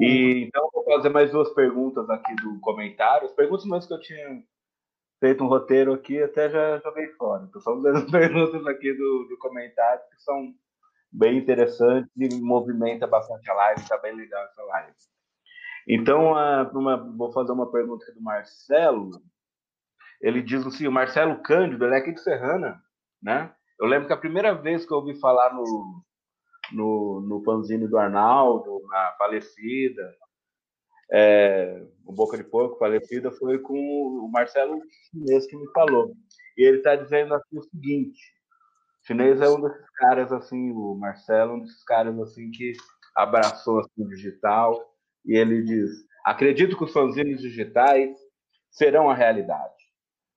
E, então, vou fazer mais duas perguntas aqui do comentário. As perguntas mais que eu tinha feito um roteiro aqui, até já joguei fora. Estou só fazendo perguntas aqui do, do comentário, que são bem interessantes e movimenta bastante a live, está bem legal essa live. Então, uma, vou fazer uma pergunta aqui do Marcelo. Ele diz assim, o Marcelo Cândido, ele é aqui de Serrana, né? Eu lembro que a primeira vez que eu ouvi falar no, no, no fanzine do Arnaldo, na falecida, é, o Boca de Porco, falecida, foi com o Marcelo Chinês que me falou. E ele está dizendo aqui o seguinte: o Chinês é um desses caras assim, o Marcelo, um desses caras assim que abraçou assim, o digital. E ele diz: acredito que os fanzines digitais serão a realidade.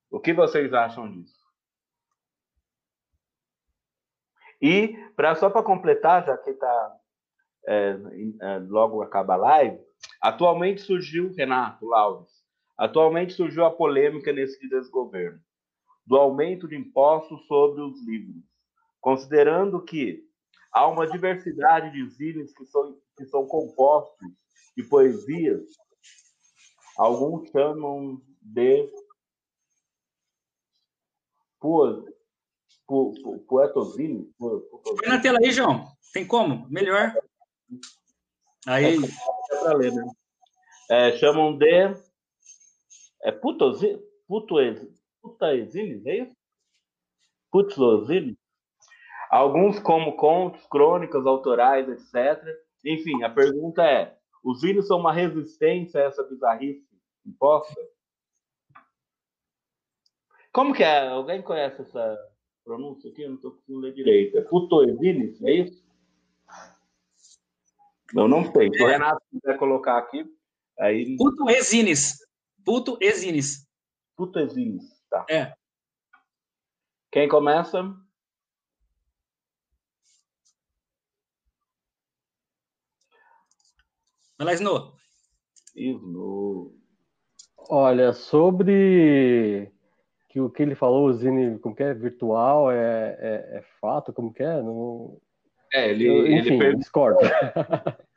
O que vocês acham disso? E para só para completar, já que está é, é, logo acaba a live, atualmente surgiu Renato Laures. Atualmente surgiu a polêmica nesse desgoverno do aumento de impostos sobre os livros, considerando que há uma diversidade de zines que são, que são compostos de poesias, alguns chamam de poetosine. Põe na tela aí, João. Tem como? Melhor. Aí. É para ler, né? É, chamam de. É? Putaesine, é isso? Putzosine? Alguns como contos, crônicas autorais, etc. Enfim, a pergunta é: os hinos são uma resistência a essa bizarrice imposta? Como que é? Alguém conhece essa pronúncia aqui? Eu não estou conseguindo ler direito. É Putoesilis, é isso? Eu não sei. Se o. Renato quiser colocar aqui, aí... Putoesinis. Putoesinis. Putoesinis, tá. É. Quem começa? Vai lá, Snow. Snow. Olha, sobre que o que ele falou, o Zine, como que é, virtual, é, é, é fato, como que é? Não... É, ele, eu, enfim, ele discordo.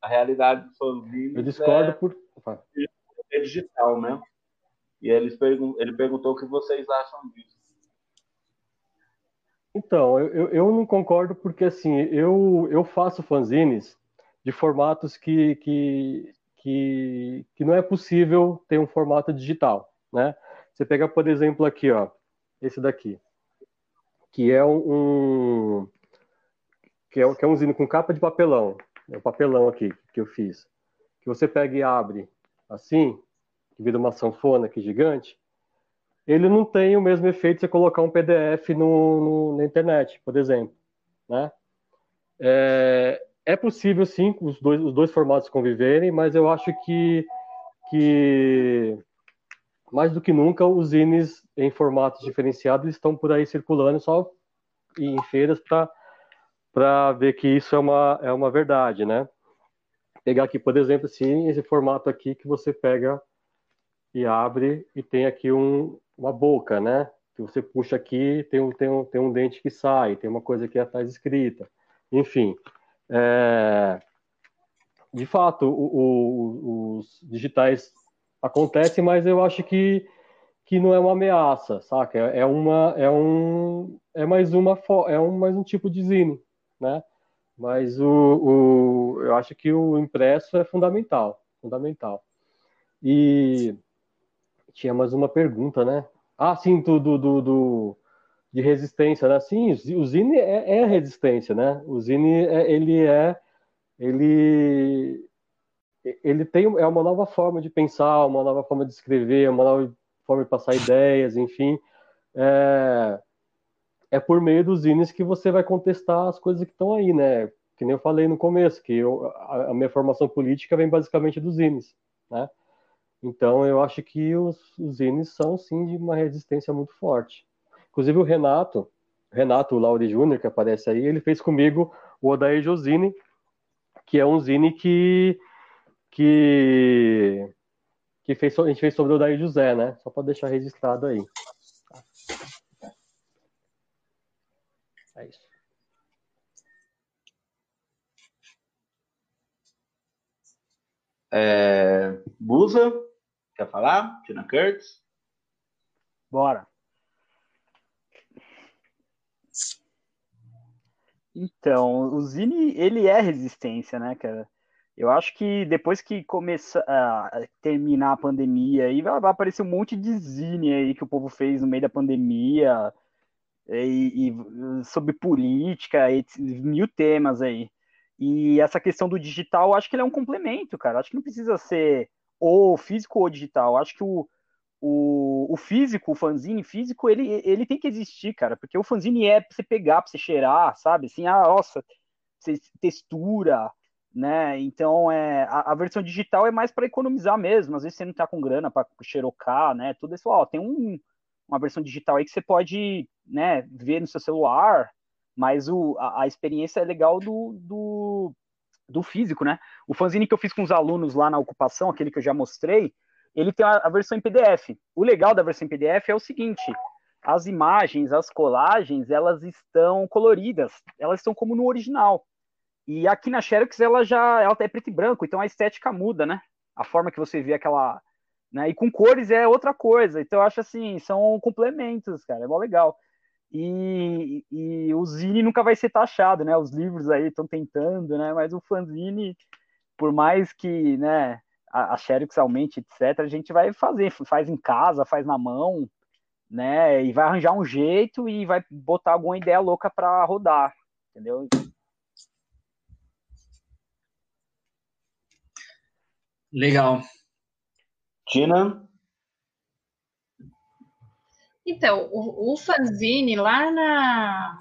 A realidade dos fanzines Eu discordo é, por... É digital, né? E eles pergun ele perguntou o que vocês acham disso. Então, eu, eu não concordo porque, assim, eu, eu faço fanzines de formatos que, que que, que não é possível ter um formato digital, né? Você pega, por exemplo, aqui, ó, esse daqui, que é um, que é, que é um zine com capa de papelão, é o um papelão aqui que eu fiz, que você pega e abre assim, que vira uma sanfona aqui gigante, ele não tem o mesmo efeito de você colocar um PDF no, no na internet, por exemplo, né? É, é possível sim os dois, os dois formatos conviverem, mas eu acho que, que mais do que nunca os zines em formatos diferenciados estão por aí circulando só em feiras para ver que isso é uma, é uma verdade, né? Pegar aqui, por exemplo, assim, esse formato aqui que você pega e abre e tem aqui um, uma boca, né? Que você puxa aqui, tem um, tem, um, tem um dente que sai, tem uma coisa aqui atrás escrita. Enfim, É, de fato, o, o, os digitais acontecem, mas eu acho que, que não é uma ameaça, saca? É, é uma, é um, é mais uma, é um, mais um tipo de zine, né? Mas o, o, eu acho que o impresso é fundamental, fundamental. E tinha mais uma pergunta, né? Ah, sim, do, do, do, do de resistência, né? Sim, o Zine é, é resistência, né? O Zine, é, ele é, ele, ele tem é uma nova forma de pensar, uma nova forma de escrever, uma nova forma de passar ideias, enfim. É, é por meio dos zines que você vai contestar as coisas que estão aí, né? Que nem eu falei no começo, que eu, a, a minha formação política vem basicamente dos zines, né? Então eu acho que os, os zines são sim de uma resistência muito forte. Inclusive o Renato, Renato Lauri Júnior, que aparece aí, ele fez comigo o Odair Josine, que é um zine que que que fez, a gente fez sobre o Odair José, né? Só para deixar registrado aí. É isso. É, Busa, quer falar? Tina Kurtz? Bora. Então, o Zine, ele é resistência, né, cara? Eu acho que depois que começar a terminar a pandemia, aí vai, aparecer um monte de zine aí que o povo fez no meio da pandemia, e, e sobre política, e mil temas aí. E essa questão do digital, acho que ele é um complemento, cara. Acho que não precisa ser ou físico ou digital. Acho que o, o, o físico, o fanzine físico, ele, ele tem que existir, cara, porque o fanzine é pra você pegar, pra você cheirar, sabe? Assim, ah, nossa, textura, né? Então, é, a, a versão digital é mais para economizar mesmo. Às vezes você não tá com grana para xerocar, né? Tudo isso, ó, tem um, uma versão digital aí que você pode, né, ver no seu celular, mas o, a, a experiência é legal do, do, do físico, né? O fanzine que eu fiz com os alunos lá na ocupação, aquele que eu já mostrei, ele tem a, versão em PDF. O legal da versão em PDF é o seguinte: as imagens, as colagens, elas estão coloridas, elas estão como no original. E aqui na Xerox ela já ela é preto e branco, então a estética muda, né? A forma que você vê aquela, né? E com cores é outra coisa. Então eu acho assim, são complementos, cara, é mó legal. E, e o Zine nunca vai ser taxado, né? Os livros aí estão tentando, né? Mas o fanzine, por mais que, né, a, a Xerox aumente, etc., a gente vai fazer, faz em casa, faz na mão, né? E vai arranjar um jeito e vai botar alguma ideia louca para rodar, entendeu? Legal. Tina? Então, o, o fanzine lá na,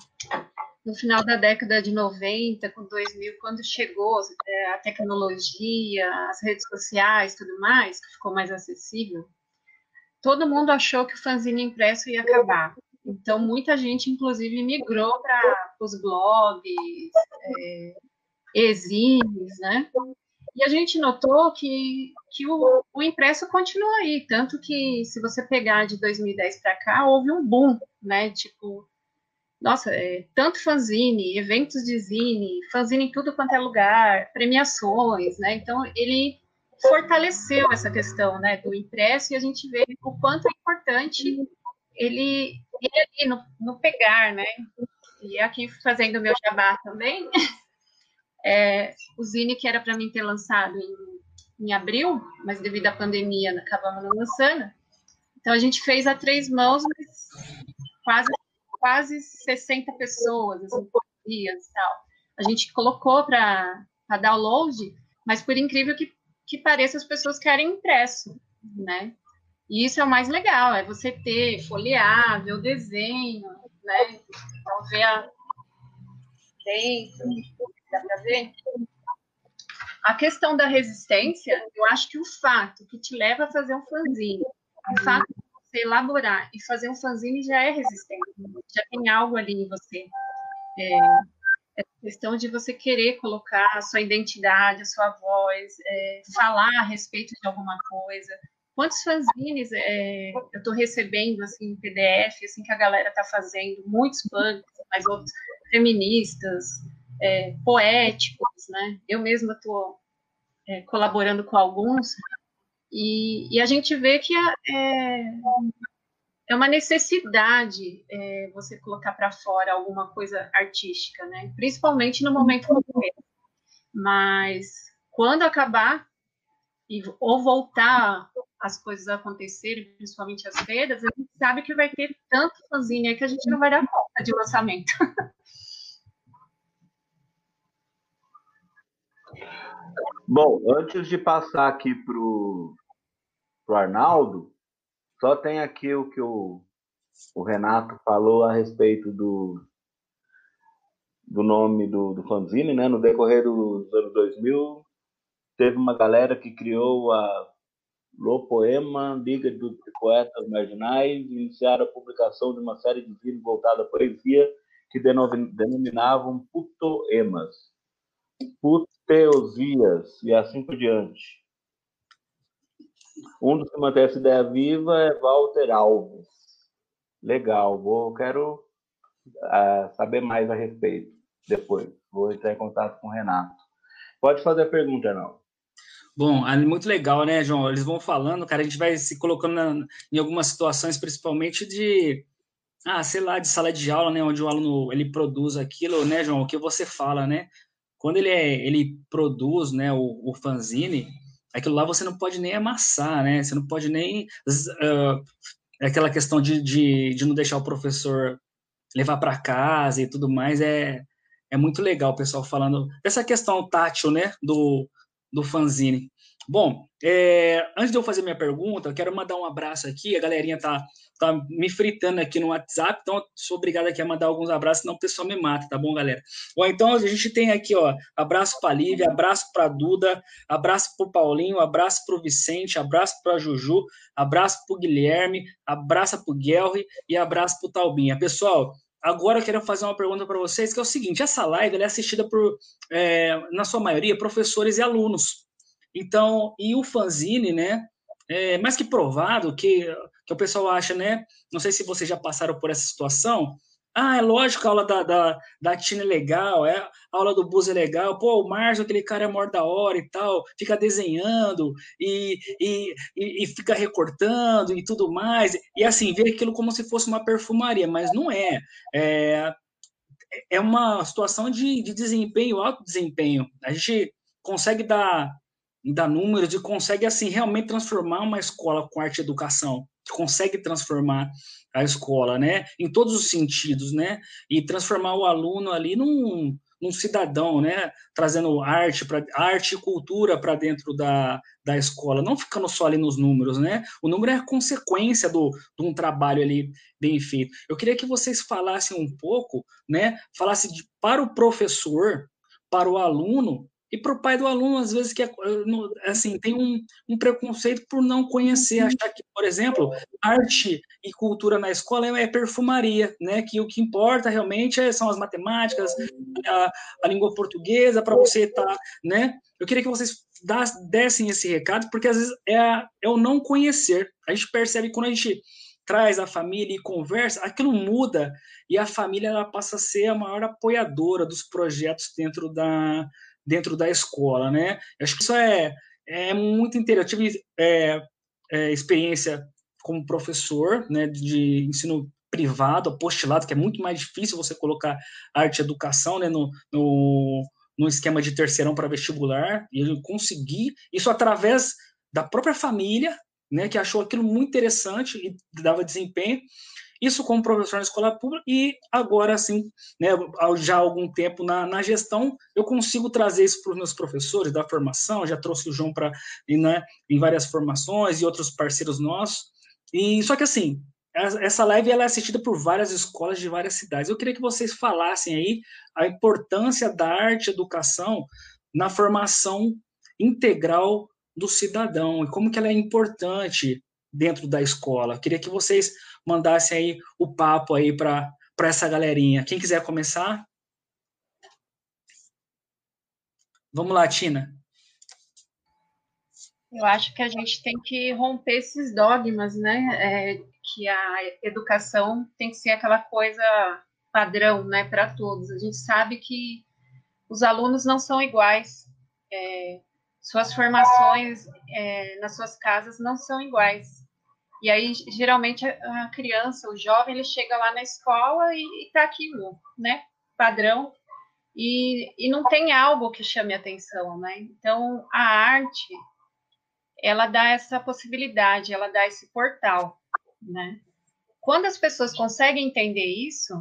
no final da década de 90, com 2000, quando chegou é, a tecnologia, as redes sociais, tudo mais, que ficou mais acessível, todo mundo achou que o fanzine impresso ia acabar. Então, muita gente, inclusive, migrou para os blogs, é, né? E a gente notou que, que o, o, impresso continua aí, tanto que se você pegar de 2010 para cá, houve um boom, né? Tipo, nossa, é, tanto fanzine, eventos de zine, fanzine em tudo quanto é lugar, premiações, né? Então, ele fortaleceu essa questão, né, do impresso e a gente vê o quanto é importante ele, ele ali no, no pegar, né? E aqui fazendo meu jabá também, é, o Zine, que era para mim ter lançado em, em, abril, mas devido à pandemia acabamos não lançando. Então a gente fez a três mãos, mas quase, quase 60 pessoas, assim, dias e tal. A gente colocou para download, mas por incrível que, que pareça, as pessoas querem impresso, né? E isso é o mais legal, é você ter, folhear, ver o desenho, né? Então, ver a dentro, Dá para ver? A questão da resistência, eu acho que o fato que te leva a fazer um fanzine, o fato de você elaborar e fazer um fanzine já é resistente, já tem algo ali em você. É, é questão de você querer colocar a sua identidade, a sua voz, é, falar a respeito de alguma coisa. Quantos fanzines é, eu estou recebendo assim, em PDF, assim que a galera está fazendo, muitos punks, mas outros feministas, é, poéticos, né? Eu mesma estou é, colaborando com alguns e, e, a gente vê que é, é uma necessidade é, você colocar para fora alguma coisa artística, né? Principalmente no momento como esse. Mas quando acabar e, ou voltar as coisas acontecerem, principalmente as feiras, a gente sabe que vai ter tanto fanzine aí que a gente não vai dar conta de lançamento. Bom, antes de passar aqui para o Arnaldo, só tem aqui o que o, o Renato falou a respeito do, do nome do, do fanzine, né? No decorrer dos anos 2000, teve uma galera que criou a Lopoema, Liga de Poetas Marginais, e iniciaram a publicação de uma série de livros voltados à poesia que denominavam putoemas, puteosias e assim por diante. Um dos que mantém essa ideia viva é Walter Alves. Legal, vou, quero uh, saber mais a respeito depois. Vou entrar em contato com o Renato. Pode fazer a pergunta, não. Bom, muito legal, né, João? Eles vão falando, cara, a gente vai se colocando na, em algumas situações, principalmente de, ah, sei lá, de sala de aula, né, onde o aluno ele produz aquilo, né, João? O que você fala, né? Quando ele é, ele produz, né, o, o fanzine, aquilo lá você não pode nem amassar, né? Você não pode nem uh, aquela questão de, de, de não deixar o professor levar para casa e tudo mais é é muito legal o pessoal falando dessa questão tátil, né, do do fanzine. Bom, é, antes de eu fazer minha pergunta, quero mandar um abraço aqui. A galerinha tá, tá me fritando aqui no WhatsApp, então sou obrigado aqui a mandar alguns abraços, senão o pessoal me mata, tá bom, galera? Então a gente tem aqui, ó, abraço para Lívia, abraço para Duda, abraço para Paulinho, abraço para Vicente, abraço para Juju, abraço para Guilherme, abraço para Guelri e abraço para Talbinha. Pessoal, Agora eu quero fazer uma pergunta para vocês, que é o seguinte: essa live é assistida por, é, na sua maioria, professores e alunos. Então, e o fanzine, né? É mais que provado que, que o pessoal acha, né? Não sei se vocês já passaram por essa situação, ah, é lógico, a aula da, da, da Tina é legal, é, a aula do Bus é legal. Pô, o Márcio, aquele cara é morto da hora e tal, fica desenhando e, e, e, e, fica recortando e tudo mais. E assim, vê aquilo como se fosse uma perfumaria, mas não é. É, é uma situação de, de desempenho, alto desempenho. A gente consegue dar, dar números e consegue, assim, realmente transformar uma escola com arte e educação consegue transformar a escola, né, em todos os sentidos, né, e transformar o aluno ali num, num cidadão, né, trazendo arte para arte e cultura para dentro da, da escola, não ficando só ali nos números, né? O número é a consequência do, de um trabalho ali bem feito. Eu queria que vocês falassem um pouco, né, falasse de, para o professor, para o aluno, e para o pai do aluno, às vezes, que é, assim, tem um, um, preconceito por não conhecer, achar que, por exemplo, arte e cultura na escola é, é perfumaria, né? Que o que importa realmente é, são as matemáticas, a, a língua portuguesa, para você estar, tá, né? Eu queria que vocês dessem esse recado, porque às vezes é, a, é o não conhecer. A gente percebe quando a gente traz a família e conversa, aquilo muda e a família ela passa a ser a maior apoiadora dos projetos dentro da, dentro da escola, né? Eu acho que isso é, é muito interessante. Eu tive é, é, experiência como professor, né, de ensino privado, apostilado, que é muito mais difícil você colocar arte e educação, né, no, no, no esquema de terceirão para vestibular, e eu consegui, isso através da própria família, né, que achou aquilo muito interessante e dava desempenho, isso como professor na escola pública e agora, assim, né, já há algum tempo na, na gestão, eu consigo trazer isso para os meus professores da formação, já trouxe o João para né, em várias formações e outros parceiros nossos. E só que assim, essa live ela é assistida por várias escolas de várias cidades. Eu queria que vocês falassem aí a importância da arte educação na formação integral do cidadão e como que ela é importante dentro da escola. Queria que vocês mandassem aí o papo aí para essa galerinha. Quem quiser começar? Vamos lá, Tina. Eu acho que a gente tem que romper esses dogmas, né? É, que a educação tem que ser aquela coisa padrão, né, para todos. A gente sabe que os alunos não são iguais. É, suas formações é, nas suas casas não são iguais. E aí, geralmente, a criança, o jovem, ele chega lá na escola e está aquilo, né? Padrão. E, e não tem algo que chame atenção, né? Então, a arte, ela dá essa possibilidade, ela dá esse portal, né? Quando as pessoas conseguem entender isso,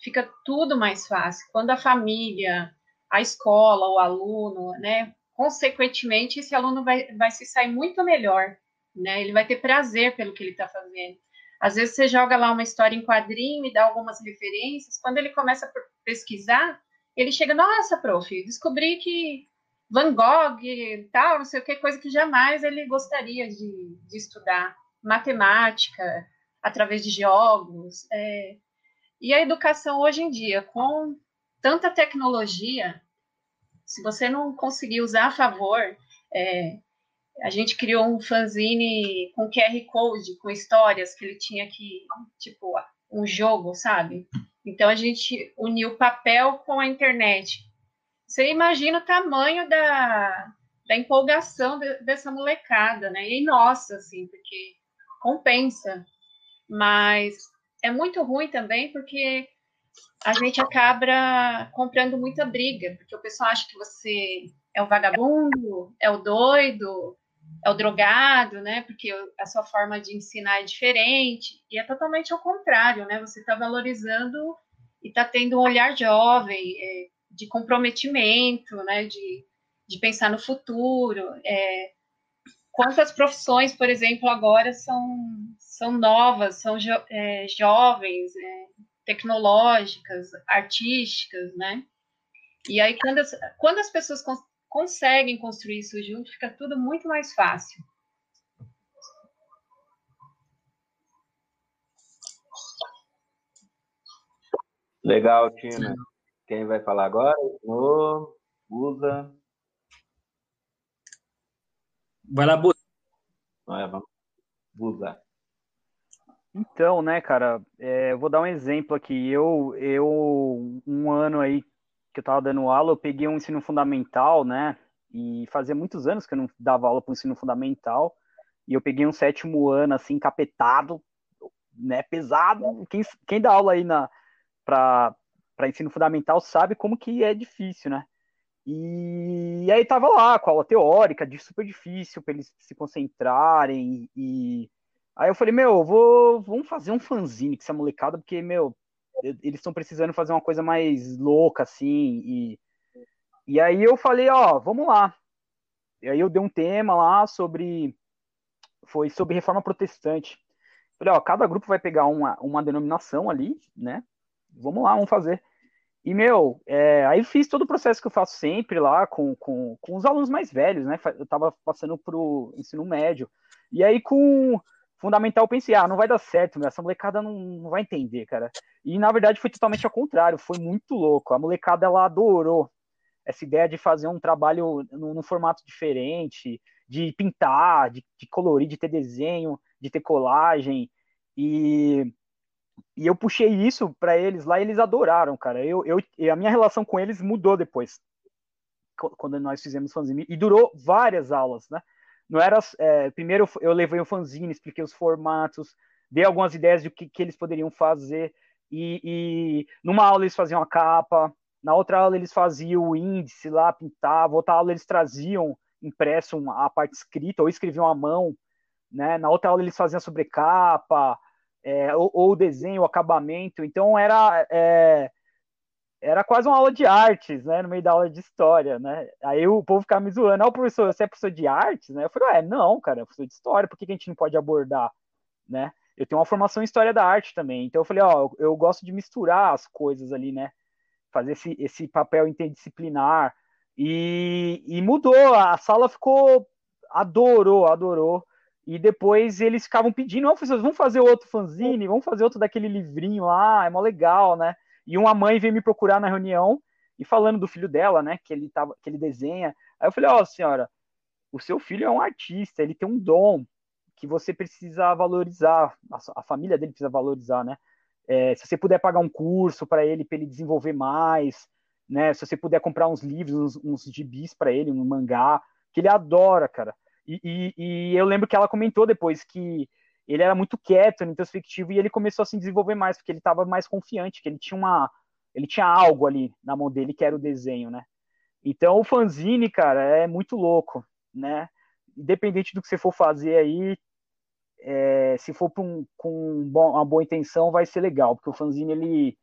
fica tudo mais fácil. Quando a família, a escola, o aluno, né? Consequentemente, esse aluno vai, vai se sair muito melhor, né? Ele vai ter prazer pelo que ele está fazendo. Às vezes você joga lá uma história em quadrinho e dá algumas referências. Quando ele começa a pesquisar, ele chega, nossa, prof, descobri que Van Gogh, tal, não sei o que, coisa que jamais ele gostaria de, de estudar. Matemática, através de jogos. É... E a educação hoje em dia, com tanta tecnologia, se você não conseguir usar a favor, é, a gente criou um fanzine com QR Code, com histórias que ele tinha que, tipo, um jogo, sabe? Então a gente uniu papel com a internet. Você imagina o tamanho da, da empolgação de, dessa molecada, né? E nossa, assim, porque compensa. Mas é muito ruim também porque a gente acaba comprando muita briga, porque o pessoal acha que você é o vagabundo, é o doido, é o drogado, né? Porque a sua forma de ensinar é diferente, e é totalmente ao contrário, né? Você está valorizando e está tendo um olhar jovem, é, de comprometimento, né? De, de pensar no futuro. É, quantas profissões, por exemplo, agora são, são novas, são jo, é, jovens, é, tecnológicas, artísticas, né? E aí, quando as, quando as pessoas conseguem construir isso junto, fica tudo muito mais fácil. Legal, Tina. Quem vai falar agora? No, usa. Vai lá, Busa. É, vamos. Busa. Então, né, cara, é, eu vou dar um exemplo aqui. Eu, eu, um ano aí que eu tava dando aula, eu peguei um ensino fundamental, né, e fazia muitos anos que eu não dava aula para o ensino fundamental, e eu peguei um sétimo ano, assim, capetado, né, pesado. Quem, quem dá aula aí na, para ensino fundamental sabe como que é difícil, né? E, e aí tava lá com a aula teórica, de super difícil para eles se concentrarem e Aí eu falei, meu, vou, vamos fazer um fanzine com essa molecada, porque, meu, eles estão precisando fazer uma coisa mais louca, assim, e, e aí eu falei, ó, vamos lá. E aí eu dei um tema lá sobre, foi sobre reforma protestante. Falei, ó, cada grupo vai pegar uma, uma denominação ali, né, vamos lá, vamos fazer. E, meu, é, aí fiz todo o processo que eu faço sempre lá com, com, com os alunos mais velhos, né, eu tava passando pro ensino médio. E aí com fundamental, pensei, ah, não vai dar certo, meu, essa molecada não, não vai entender, cara. E na verdade foi totalmente ao contrário, foi muito louco. A molecada ela adorou essa ideia de fazer um trabalho num, num formato diferente, de pintar, de, de, colorir, de ter desenho, de ter colagem. E, e eu puxei isso para eles lá e eles adoraram, cara. Eu, eu, a minha relação com eles mudou depois, quando nós fizemos fanzine. E durou várias aulas, né? Não era. É, primeiro eu levei o fanzine, expliquei os formatos, dei algumas ideias de o que, que eles poderiam fazer. E, e, numa aula eles faziam a capa, na outra aula eles faziam o índice lá, pintavam, outra aula eles traziam impresso a parte escrita ou escreviam à mão, né? Na outra aula eles faziam sobrecapa, é, ou, ou o desenho, o acabamento. Então era é, era quase uma aula de artes, né, no meio da aula de história, né, aí o povo ficava me zoando, ah, professor, você é professor de artes, né, eu falei, ué, não, cara, é professor de história, por que, que a gente não pode abordar, né, eu tenho uma formação em história da arte também, então eu falei, ó, eu, eu gosto de misturar as coisas ali, né, fazer esse, esse papel interdisciplinar, e, e mudou, a sala ficou, adorou, adorou, e depois eles ficavam pedindo, ó, oh, professor, vamos fazer outro fanzine, vamos fazer outro daquele livrinho lá, é mó legal, né, e uma mãe veio me procurar na reunião e falando do filho dela, né, que ele tava, que ele desenha. Aí eu falei: "Ó, oh, senhora, o seu filho é um artista, ele tem um dom que você precisa valorizar, a, a família dele precisa valorizar, né? É, se você puder pagar um curso para ele, para ele desenvolver mais, né? Se você puder comprar uns livros, uns, uns gibis para ele, um mangá, que ele adora, cara. E, e, e, eu lembro que ela comentou depois que ele era muito quieto, introspectivo, e ele começou a se desenvolver mais, porque ele estava mais confiante, que ele tinha uma. Ele tinha algo ali na mão dele que era o desenho, né? Então o fanzine, cara, é muito louco, né? Independente do que você for fazer aí, é, se for um, com uma boa intenção, vai ser legal, porque o fanzine ele,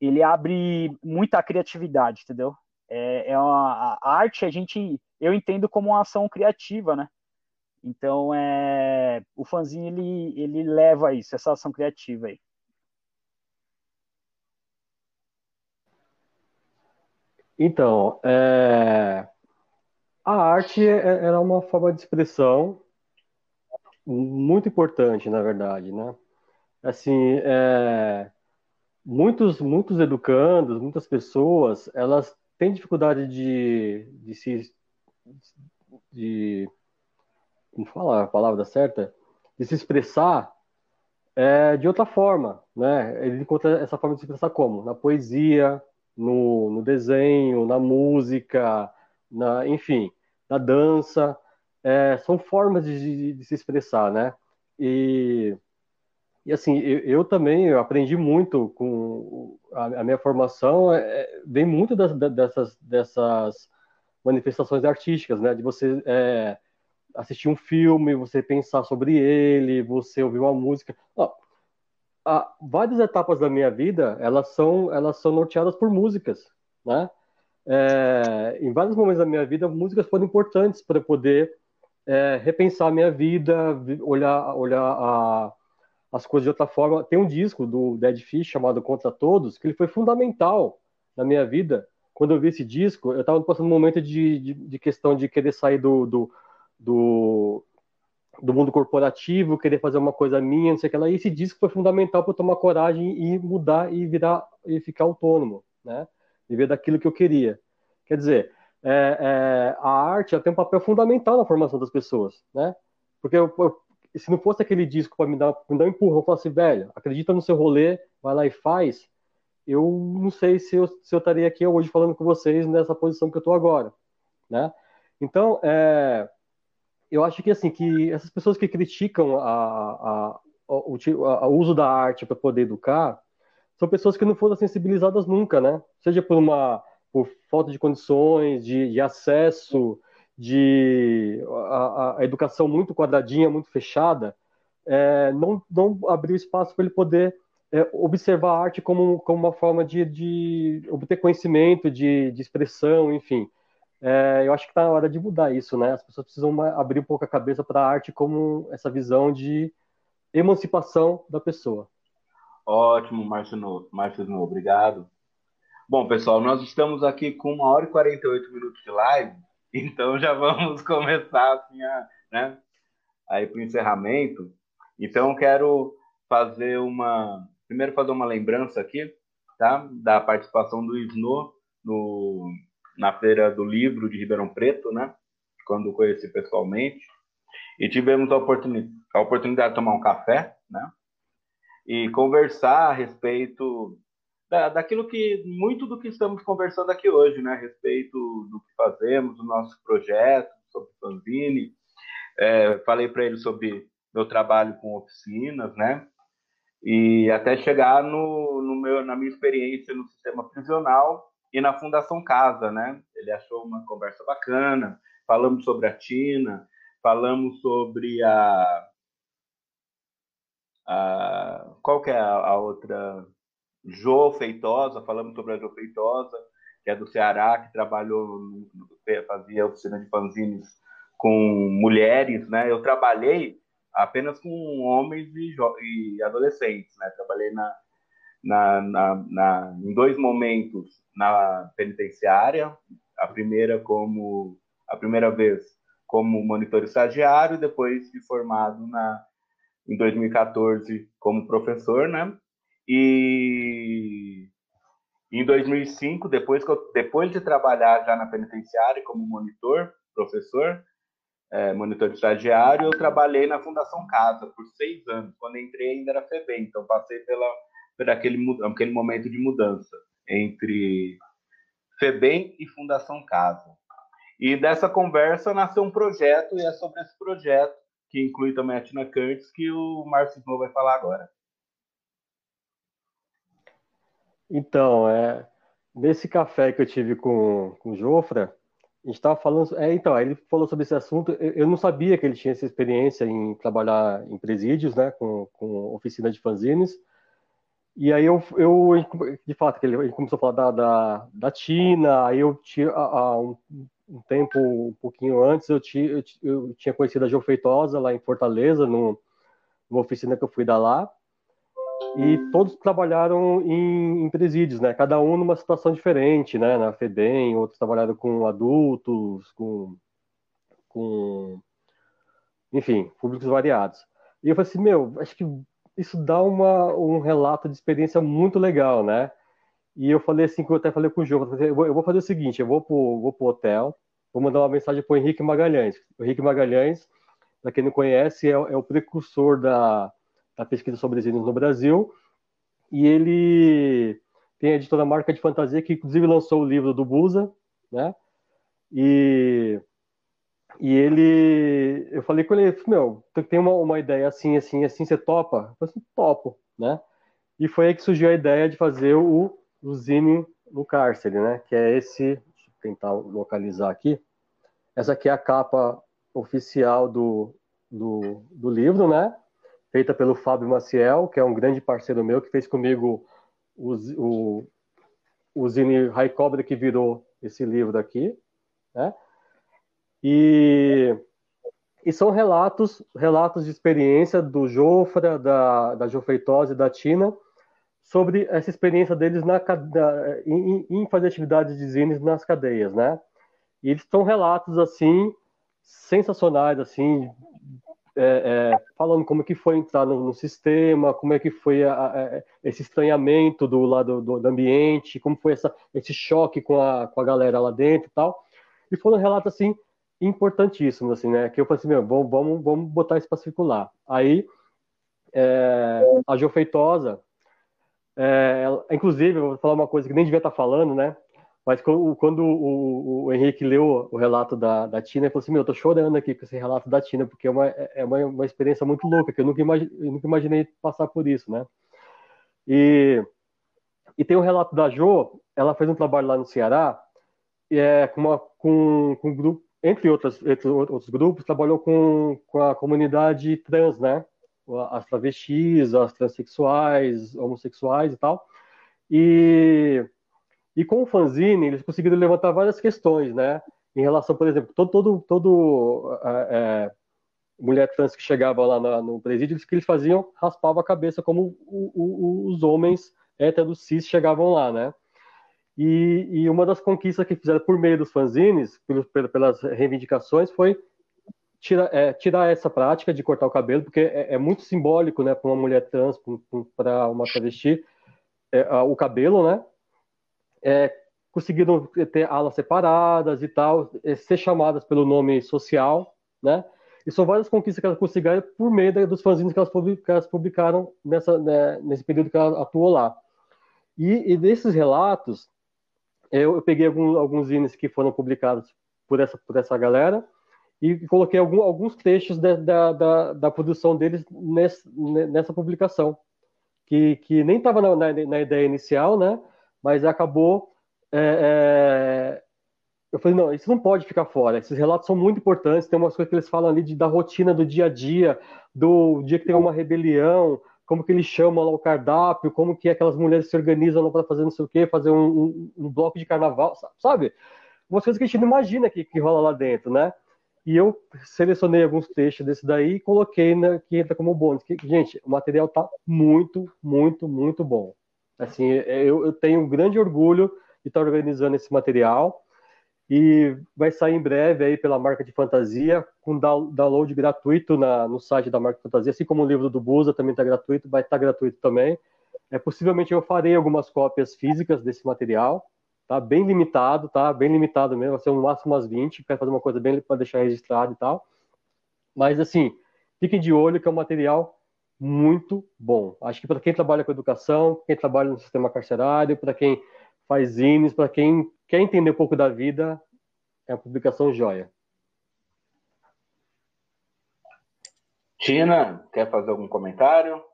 ele abre muita criatividade, entendeu? É, é uma, a arte a gente eu entendo como uma ação criativa, né? Então é o fanzine ele, ele leva isso, essa ação criativa aí. Então, é... a arte é, era uma forma de expressão muito importante, na verdade, né? Assim, é... muitos, muitos educandos, muitas pessoas, elas têm dificuldade de, de se de como falar a palavra certa, de se expressar é, de outra forma, né? Ele encontra essa forma de se expressar como? Na poesia, no, no desenho, na música, na, enfim, na dança. É, são formas de, de, de, se expressar, né? E, e assim, eu, eu também eu aprendi muito com a, a minha formação, é, vem muito das, dessas, dessas manifestações artísticas, né? De você é, assistir um filme, você pensar sobre ele, você ouvir uma música. Ó, a, várias etapas da minha vida, elas são, elas são norteadas por músicas, né? É, em vários momentos da minha vida, músicas foram importantes para poder é, repensar a minha vida, olhar, olhar a, as coisas de outra forma. Tem um disco do Dead Fish chamado Contra Todos, que ele foi fundamental na minha vida. Quando eu vi esse disco, eu estava passando um momento de, de, de, questão de querer sair do, do, do do mundo corporativo, querer fazer uma coisa minha, não sei o que lá. E esse disco foi fundamental para eu tomar coragem e mudar e virar e ficar autônomo, né? Viver daquilo que eu queria. Quer dizer, é, é, a arte tem um papel fundamental na formação das pessoas, né? Porque eu, eu, se não fosse aquele disco para me dar, me dar um empurrão, falar assim, velho, acredita no seu rolê, vai lá e faz, eu não sei se eu, se eu estaria aqui hoje falando com vocês nessa posição que eu estou agora, né? Então, é, eu acho que assim que essas pessoas que criticam a, a, a, o, o, uso da arte para poder educar são pessoas que não foram sensibilizadas nunca, né? Seja por uma por falta de condições, de, de acesso, de a, a, educação muito quadradinha, muito fechada, é, não, não abriu espaço para ele poder é, observar a arte como, como uma forma de, de obter conhecimento, de, de expressão, enfim. É, eu acho que está na hora de mudar isso, né? As pessoas precisam abrir um pouco a cabeça para a arte como essa visão de emancipação da pessoa. Ótimo, Márcio Snow, obrigado. Bom, pessoal, nós estamos aqui com uma hora e 48 minutos de live, então já vamos começar assim, a, né, aí para o encerramento. Então, quero fazer uma. Primeiro, fazer uma lembrança aqui, tá? Da participação do Snow no na Feira do Livro de Ribeirão Preto, né? Quando conheci pessoalmente. E tivemos a, oportuni a oportunidade de tomar um café, né? E conversar a respeito da, daquilo que, muito do que estamos conversando aqui hoje, né? A respeito do que fazemos, do nosso projeto, sobre o fanzine. É, falei para ele sobre meu trabalho com oficinas, né? E até chegar no, no meu, na minha experiência no sistema prisional, e na Fundação Casa, né? Ele achou uma conversa bacana, falamos sobre a Tina, falamos sobre a, a qual que é a, outra Jo Feitosa, falamos sobre a Jo Feitosa, que é do Ceará, que trabalhou, fazia oficina de fanzines com mulheres, né? Eu trabalhei apenas com homens e, e adolescentes, né? Trabalhei na, na, na, na, em dois momentos na penitenciária, a primeira como a primeira vez como monitor estagiário, depois de formado na em 2014 como professor, né? E em 2005, depois, eu, depois de trabalhar já na penitenciária como monitor, professor, é, monitor estagiário, eu trabalhei na Fundação Casa por seis anos. Quando entrei ainda era FEBEM, então passei pela, por aquele, aquele momento de mudança entre FEBEM e Fundação Casa. E dessa conversa nasceu um projeto, e é sobre esse projeto, que inclui também a Tina Curtis, que o Márcio Snow vai falar agora. Então, é, nesse café que eu tive com, com o Jofra, a gente estava falando. É, então, ele falou sobre esse assunto. Eu, eu, não sabia que ele tinha essa experiência em trabalhar em presídios, né, com, com oficina de fanzines. E aí eu, eu de fato, ele, começou a falar da, da, da Tina, aí eu tinha um, um, tempo, um pouquinho antes, eu tinha, eu, eu tinha conhecido a Jo Feitosa lá em Fortaleza, num, numa oficina que eu fui dar lá e todos trabalharam em, em, presídios, né? Cada um numa situação diferente, né? Na FEBEM, outros trabalharam com adultos, com, com enfim, públicos variados. E eu falei assim, meu, acho que isso dá uma, um relato de experiência muito legal, né? E eu falei assim, que eu até falei com o João, eu vou, eu vou fazer o seguinte, eu vou pro, vou pro hotel, vou mandar uma mensagem para o Henrique Magalhães. O Henrique Magalhães, para quem não conhece, é, é o precursor da da pesquisa sobre desenhos no Brasil, e ele tem a editora Marca de Fantasia, que inclusive lançou o livro do Busa, né? E, e ele, eu falei com ele, meu, tem uma, uma ideia assim, assim, assim, você topa? Eu falei assim, topo, né? E foi aí que surgiu a ideia de fazer o, o Zine no cárcere, né? Que é esse, deixa eu tentar localizar aqui. Essa aqui é a capa oficial do, do, do livro, né? feita pelo Fábio Maciel, que é um grande parceiro meu, que fez comigo o, o, o Zine High Cobra, que virou esse livro aqui, né? E, e são relatos, relatos de experiência do Jofra, da, da Jofeitose da Tina, sobre essa experiência deles na, na em, em, fazer atividades de zines nas cadeias, né? E eles são relatos, assim, sensacionais, assim, é, é, falando como que foi entrar no, no sistema, como é que foi a, a, esse estranhamento do lado do, do, ambiente, como foi essa, esse choque com a, com a galera lá dentro e tal. E foram relatos, assim, importantíssimos, assim, né? Que eu falei assim, meu, vamos, vamos, vamos botar isso para circular. Aí, é, a Geofeitosa, é, inclusive, eu vou falar uma coisa que nem devia estar falando, né? Mas quando o, o, Henrique leu o relato da, da Tina, ele falou assim: Meu, eu tô chorando aqui com esse relato da Tina, porque é uma, é uma, uma experiência muito louca, que eu nunca, imagi, eu nunca imaginei passar por isso, né? E, e tem o relato da Jo, ela fez um trabalho lá no Ceará, é, com, uma, com, com um grupo, entre, outras, entre outros grupos, trabalhou com, com a comunidade trans, né? As travestis, as transexuais, homossexuais e tal. E e com o fanzine, eles conseguiram levantar várias questões, né? Em relação, por exemplo, todo, todo, todo é, é mulher trans que chegava lá no, presídio, o que eles faziam? Raspavam a cabeça, como o, o, os homens héteros cis chegavam lá, né? E, e, uma das conquistas que fizeram por meio dos fanzines, pelas reivindicações, foi tirar, é, tirar essa prática de cortar o cabelo, porque é, é muito simbólico, né, para uma mulher trans, para uma travesti, é, o cabelo, né? é, conseguiram ter alas separadas e tal, é, ser chamadas pelo nome social, né? E são várias conquistas que elas conseguiram por meio dos fanzines que elas publicaram nessa, né, nesse período que ela atuou lá. E, e desses relatos, eu, eu peguei algum, alguns zines que foram publicados por essa, por essa galera e coloquei algum, alguns trechos de, da, da, da, produção deles nessa, nessa publicação, que, que nem estava na, na, na, ideia inicial, né? mas acabou. É, é... Eu falei, não, isso não pode ficar fora. Esses relatos são muito importantes. Tem umas coisas que eles falam ali de, da rotina do dia a dia, do dia que tem uma rebelião, como que eles chamam lá o cardápio, como que aquelas mulheres se organizam para fazer não sei o quê, fazer um, um, um, bloco de carnaval, sabe? Umas coisas que a gente não imagina que, que rola lá dentro, né? E eu selecionei alguns textos desse daí e coloquei na, que entra como bônus. Que, gente, o material tá muito, muito, muito bom. Assim, eu, eu tenho um grande orgulho de estar organizando esse material e vai sair em breve aí pela marca de fantasia com download gratuito na, no site da marca de fantasia, assim como o livro do Busa também está gratuito, vai estar tá gratuito também. É, possivelmente eu farei algumas cópias físicas desse material, tá? Bem limitado, tá? Bem limitado mesmo, vai ser um máximo umas 20, quero fazer uma coisa bem para deixar registrado e tal. Mas assim, fiquem de olho que é um material muito bom. Acho que para quem trabalha com educação, quem trabalha no sistema carcerário, para quem faz zines, para quem quer entender um pouco da vida, é a publicação joia. Tina, quer fazer algum comentário?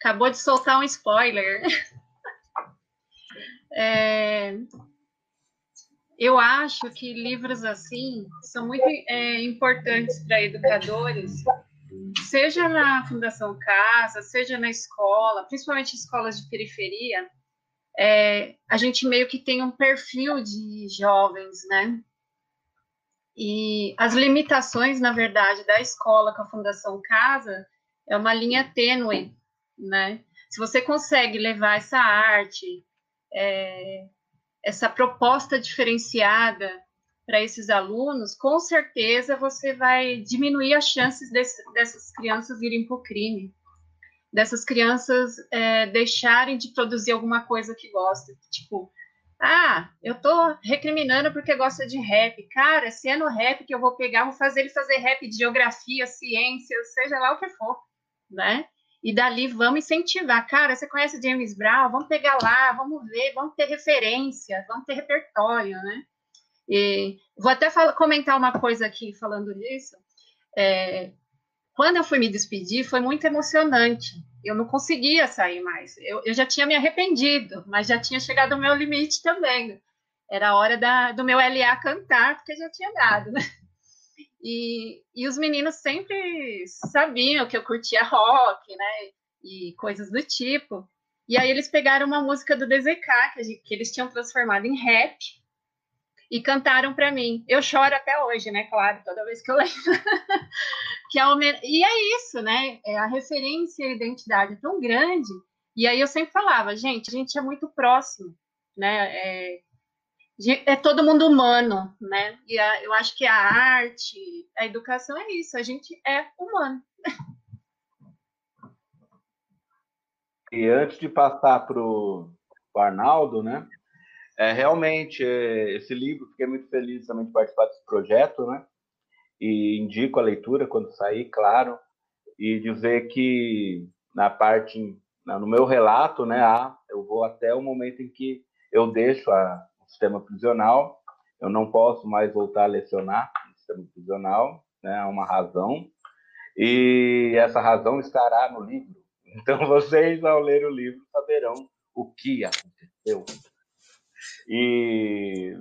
Acabou de soltar um spoiler. É, eu acho que livros assim são muito é, importantes para educadores, seja na Fundação Casa, seja na escola, principalmente escolas de periferia. É, a gente meio que tem um perfil de jovens, né? E as limitações, na verdade, da escola com a Fundação Casa é uma linha tênue, né? Se você consegue levar essa arte, é, essa proposta diferenciada para esses alunos, com certeza você vai diminuir as chances desse, dessas crianças irem para o crime, dessas crianças é, deixarem de produzir alguma coisa que gostam. Tipo, ah, eu tô recriminando porque gosta de rap. Cara, se é no rap que eu vou pegar, vou fazer ele fazer rap de geografia, ciência, seja lá o que for, né? E dali vamos incentivar. Cara, você conhece James Brown? Vamos pegar lá, vamos ver, vamos ter referência, vamos ter repertório, né? E vou até falar, comentar uma coisa aqui falando disso. É, quando eu fui me despedir, foi muito emocionante. Eu não conseguia sair mais. Eu, eu já tinha me arrependido, mas já tinha chegado ao meu limite também. Era a hora da, do meu LA cantar, porque já tinha dado, né? E, e os meninos sempre sabiam que eu curtia rock, né? E coisas do tipo. E aí eles pegaram uma música do DZK, que, que eles tinham transformado em rap, e cantaram para mim. Eu choro até hoje, né? Claro, toda vez que eu lembro. que é homen... E é isso, né? É a referência e a identidade é tão grande. E aí eu sempre falava, gente, a gente é muito próximo, né? É, é todo mundo humano, né? E a, eu acho que a arte, a educação é isso, a gente é humano. E antes de passar para o Arnaldo, né? É, realmente, é, esse livro, fiquei muito feliz também de participar desse projeto, né? E indico a leitura quando sair, claro, e dizer que na parte, no meu relato, né, eu vou até o momento em que eu deixo a, sistema prisional. Eu não posso mais voltar a lecionar no sistema prisional, né? Há uma razão. E essa razão estará no livro. Então, vocês, ao ler o livro, saberão o que aconteceu. E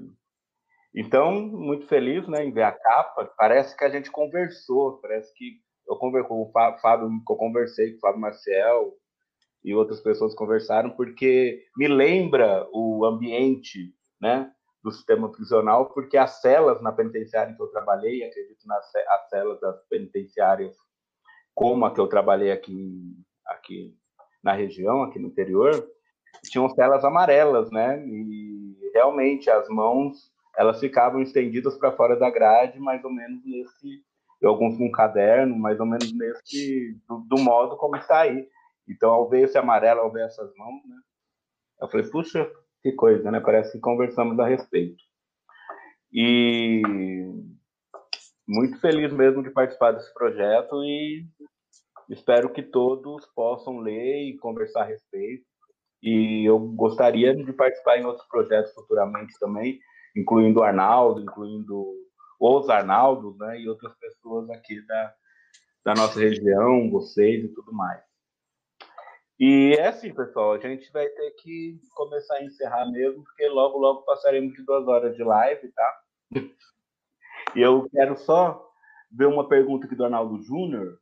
então, muito feliz né, em ver a capa. Parece que a gente conversou, parece que eu conversei com o Fábio, eu conversei com o Fábio Marcel e outras pessoas conversaram, porque me lembra o ambiente né, do sistema prisional, porque as celas na penitenciária em que eu trabalhei, acredito nas as celas das penitenciárias como a que eu trabalhei aqui, aqui na região, aqui no interior, tinham celas amarelas, né? E realmente as mãos elas ficavam estendidas para fora da grade, mais ou menos nesse, alguns com caderno, mais ou menos nesse do, do, modo como está aí. Então, ao ver esse amarelo, ao ver essas mãos, né? Eu falei, puxa, que coisa, né? Parece que conversamos a respeito. E muito feliz mesmo de participar desse projeto e espero que todos possam ler e conversar a respeito. E eu gostaria de participar em outros projetos futuramente também, incluindo o Arnaldo, incluindo os Arnaldos, né, e outras pessoas aqui da, da nossa região, vocês e tudo mais. E é assim, pessoal, a gente vai ter que começar a encerrar mesmo, porque logo, logo passaremos de duas horas de live, tá? E eu quero só ver uma pergunta aqui do Arnaldo Júnior.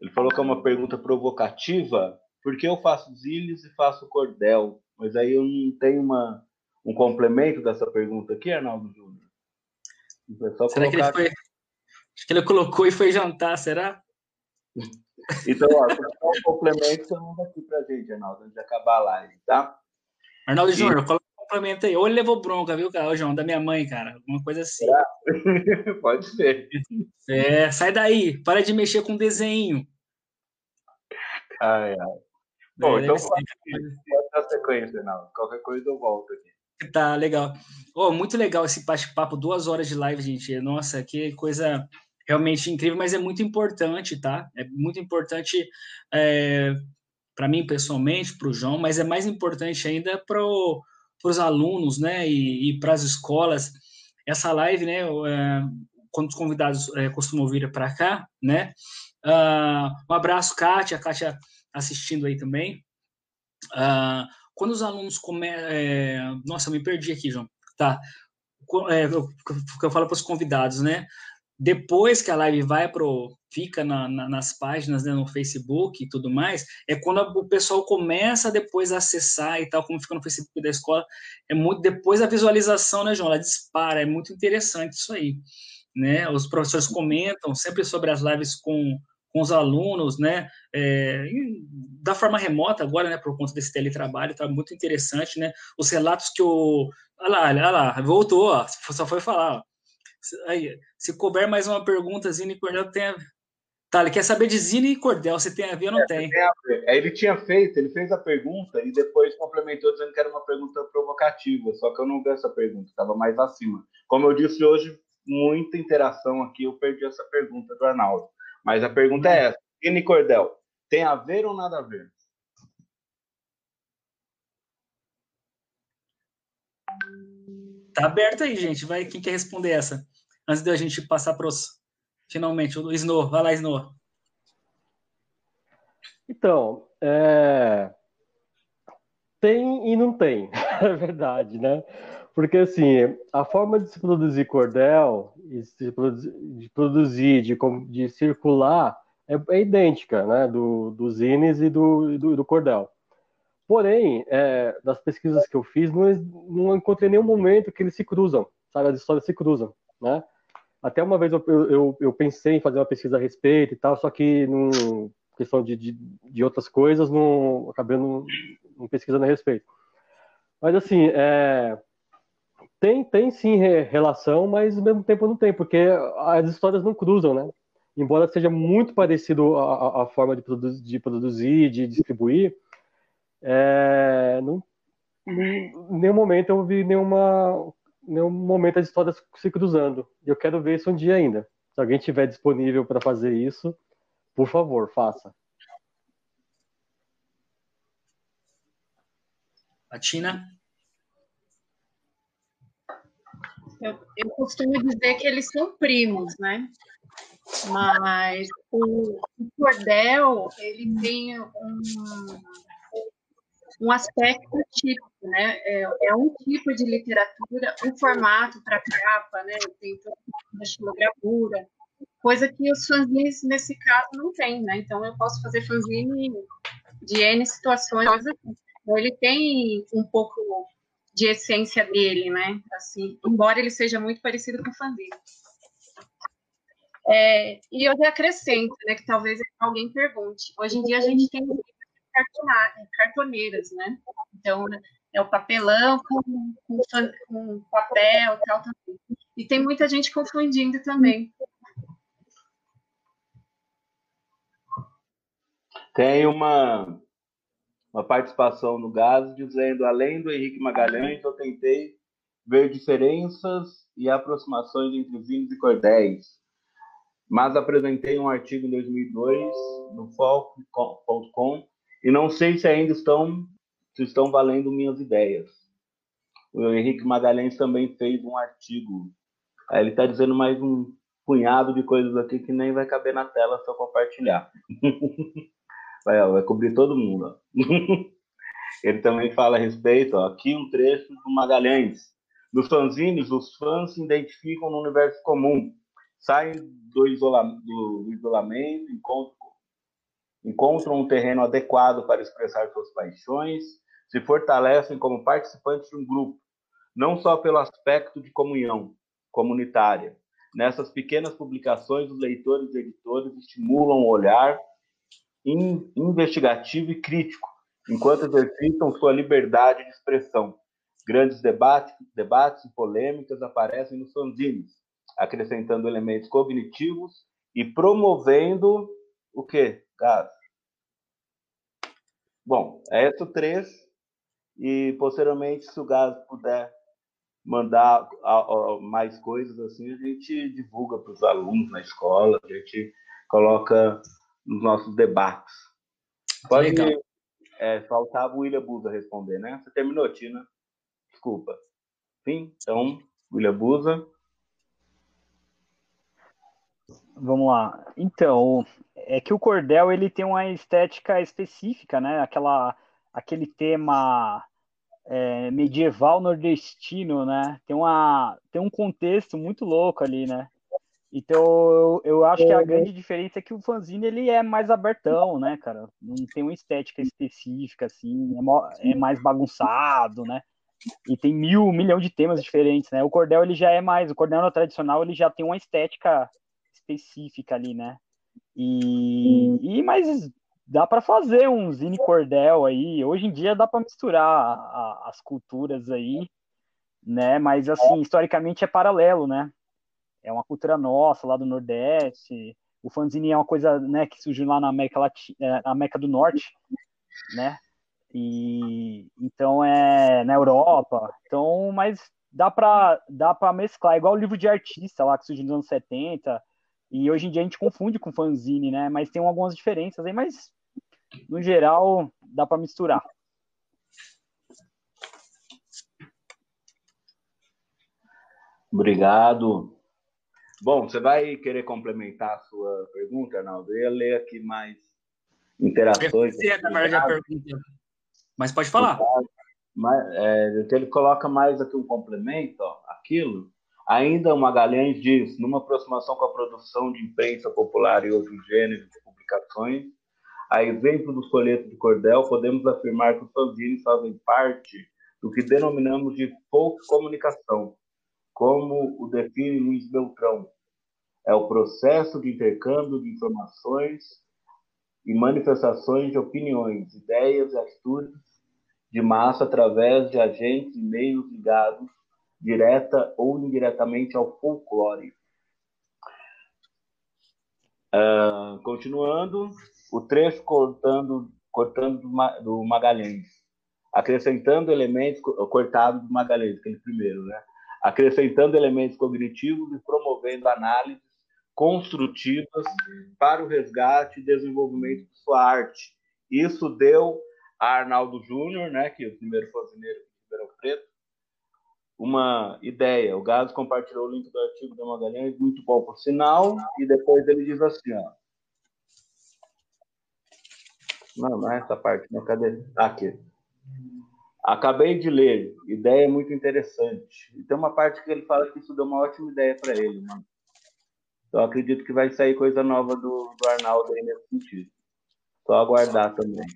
Ele falou que é uma pergunta provocativa. Por que eu faço zílios e faço cordel? Mas aí eu não tenho uma, um complemento dessa pergunta aqui, Arnaldo Júnior. É será que ele foi... Acho que ele colocou e foi jantar, será? Então, ó, só um complemento você aqui pra gente, Arnaldo, antes de acabar a live, tá? Arnaldo e... Júnior, coloca um complemento aí. Ou ele levou bronca, viu, cara? Ô, João, da minha mãe, cara. Alguma coisa assim. É. Pode ser. É, sai daí. Para de mexer com desenho. Ai, ai. Bom, é, então pode, pode dar sequência, Arnaldo. Qualquer coisa eu volto aqui. Tá, legal. Oh, muito legal esse bate-papo, duas horas de live, gente. Nossa, que coisa realmente incrível, mas é muito importante, tá? É muito importante é, para mim pessoalmente, para o João, mas é mais importante ainda para os alunos, né, e, e para as escolas. Essa live, né, é, quando os convidados é, costumam vir para cá, né, uh, um abraço, Kátia, a Kátia assistindo aí também. Uh, quando os alunos começam. É, nossa, me perdi aqui, João. Tá. É, eu, eu falo para os convidados, né? Depois que a live vai pro fica na, na, nas páginas, né, no Facebook e tudo mais, é quando o pessoal começa depois a acessar e tal, como fica no Facebook da escola, é muito depois a visualização, né, João, ela dispara, é muito interessante isso aí, né? Os professores comentam sempre sobre as lives com com os alunos, né, é, da forma remota agora, né, por conta desse teletrabalho, tá muito interessante, né, os relatos que o, olha lá, olha lá, voltou, ó, só foi falar, ó. Aí, se couber mais uma pergunta, Zine Cordel tem a... Tá, ele quer saber de Zine e Cordel, se tem a ver ou não é, tem. é, ele tinha feito, ele fez a pergunta e depois complementou dizendo que era uma pergunta provocativa, só que eu não vi essa pergunta, estava mais acima. Como eu disse hoje, muita interação aqui, eu perdi essa pergunta do Arnaldo. Mas a pergunta é essa: Zine Cordel, tem a ver ou nada a ver? Tá aberto aí, gente. Vai, quem quer responder essa? Antes de a gente passar para os. Finalmente, o Snow. Vai lá, Snow. Então, é... tem e não tem, é verdade, né? Porque, assim, a forma de se produzir cordel, de, produzir, de, produzir, de, de circular, é, é, idêntica, né? Do, dos zines e do, do, do cordel. Porém, é, das pesquisas que eu fiz, não, não encontrei nenhum momento que eles se cruzam, sabe? As histórias se cruzam, né? Até uma vez eu, eu, eu pensei em fazer uma pesquisa a respeito e tal, só que num questão de, de, de outras coisas, não acabei não, não, pesquisando a respeito. Mas assim, é, tem, tem sim relação, mas ao mesmo tempo não tem, porque as histórias não cruzam, né? Embora seja muito parecido a, a forma de, produ de produzir, de distribuir, é, não, nenhum momento eu vi nenhuma, nenhum momento as histórias se cruzando. E eu quero ver isso um dia ainda. Se alguém tiver disponível para fazer isso, por favor, faça. A Tina? Eu, eu costumo dizer que eles são primos, né? Mas o, o cordel, ele tem um, um aspecto típico, né? É, é, um tipo de literatura, um formato para capa, né? Tem toda a estilogravura, coisa que os fanzines, nesse caso, não tem, né? Então, eu posso fazer fanzine de N situações. Então, ele tem um pouco de essência dele, né? Assim, embora ele seja muito parecido com o fanzine. É, e eu acrescento, né, que talvez alguém pergunte. Hoje em dia a gente tem cartoneiras, né? Então, é o papelão com, com, com papel e tal também. E tem muita gente confundindo também. Tem uma, uma participação no GAS dizendo, além do Henrique Magalhães, eu tentei ver diferenças e aproximações entre vinhos e cordéis, mas apresentei um artigo em 2002 no folk.com e não sei se ainda estão, se estão valendo minhas ideias. O Henrique Magalhães também fez um artigo. Ele está dizendo mais um punhado de coisas aqui que nem vai caber na tela se eu compartilhar. vai, vai cobrir todo mundo. Ele também fala a respeito, ó, aqui um trecho do Magalhães. Nos fanzines, os fãs se identificam no universo comum, saem do, isola do isolamento, encontram encontram um terreno adequado para expressar suas paixões, se fortalecem como participantes de um grupo, não só pelo aspecto de comunhão comunitária. Nessas pequenas publicações, os leitores e editores estimulam o olhar investigativo e crítico, enquanto exercitam sua liberdade de expressão. Grandes debates, debates e polêmicas aparecem nos fanzines, acrescentando elementos cognitivos e promovendo o quê? Gás. Bom, é esse o 3. E posteriormente, se o Gás puder mandar mais coisas assim, a gente divulga para os alunos na escola, a gente coloca nos nossos debates. Pode é, faltava o William Busa responder, né? Você terminou, Tina? Desculpa. Sim, então, William Busa. Vamos lá. Então, é que o cordel ele tem uma estética específica, né? Aquela, aquele tema é, medieval nordestino, né? Tem, uma, tem um contexto muito louco ali, né? Então, eu, eu acho que a grande diferença é que o fanzine ele é mais abertão, né, cara? Não tem uma estética específica, assim, é, é mais bagunçado, né? E tem mil, um milhão de temas diferentes, né? O cordel ele já é mais, o cordel tradicional ele já tem uma estética específica ali, né? E, e mas dá para fazer um zine cordel aí. Hoje em dia dá para misturar a, a, as culturas aí, né? Mas assim, historicamente é paralelo, né? É uma cultura nossa lá do Nordeste. O fanzine é uma coisa, né, que surgiu lá na América Latina, é, na América do Norte, né? E então é na Europa. Então, mas dá para dá para mesclar, igual o livro de artista lá que surgiu nos anos 70, e hoje em dia a gente confunde com fanzine, né? Mas tem algumas diferenças aí, mas no geral dá para misturar. Obrigado. Bom, você vai querer complementar a sua pergunta, Arnaldo? Eu ia ler aqui mais interações. Eu verdade, a pergunta. Mas pode falar. Mas, é, ele coloca mais aqui um complemento, ó, aquilo Ainda Magalhães diz, numa aproximação com a produção de imprensa popular e outros gêneros de publicações, a exemplo dos folhetos de cordel, podemos afirmar que os fanzines fazem parte do que denominamos de folk comunicação, como o define Luiz Beltrão. É o processo de intercâmbio de informações e manifestações de opiniões, ideias e atitudes de massa através de agentes e meios ligados direta ou indiretamente ao folclore. Uh, continuando, o trecho cortando, cortando do Magalhães, acrescentando elementos cortados do Magalhães, aquele primeiro, né? Acrescentando elementos cognitivos e promovendo análises construtivas para o resgate e desenvolvimento de sua arte. Isso deu a Arnaldo Júnior, né, que é o primeiro fazendeiro de Ribeirão Preto, uma ideia. O Gás compartilhou o link do artigo do Magalhães, muito bom por sinal, e depois ele diz assim, ó. Não, não é essa parte, não. Cadê? Aqui. Acabei de ler. Ideia muito interessante. E tem uma parte que ele fala que isso deu uma ótima ideia para ele, mano. Então acredito que vai sair coisa nova do, do Arnaldo aí nesse sentido. Só aguardar também.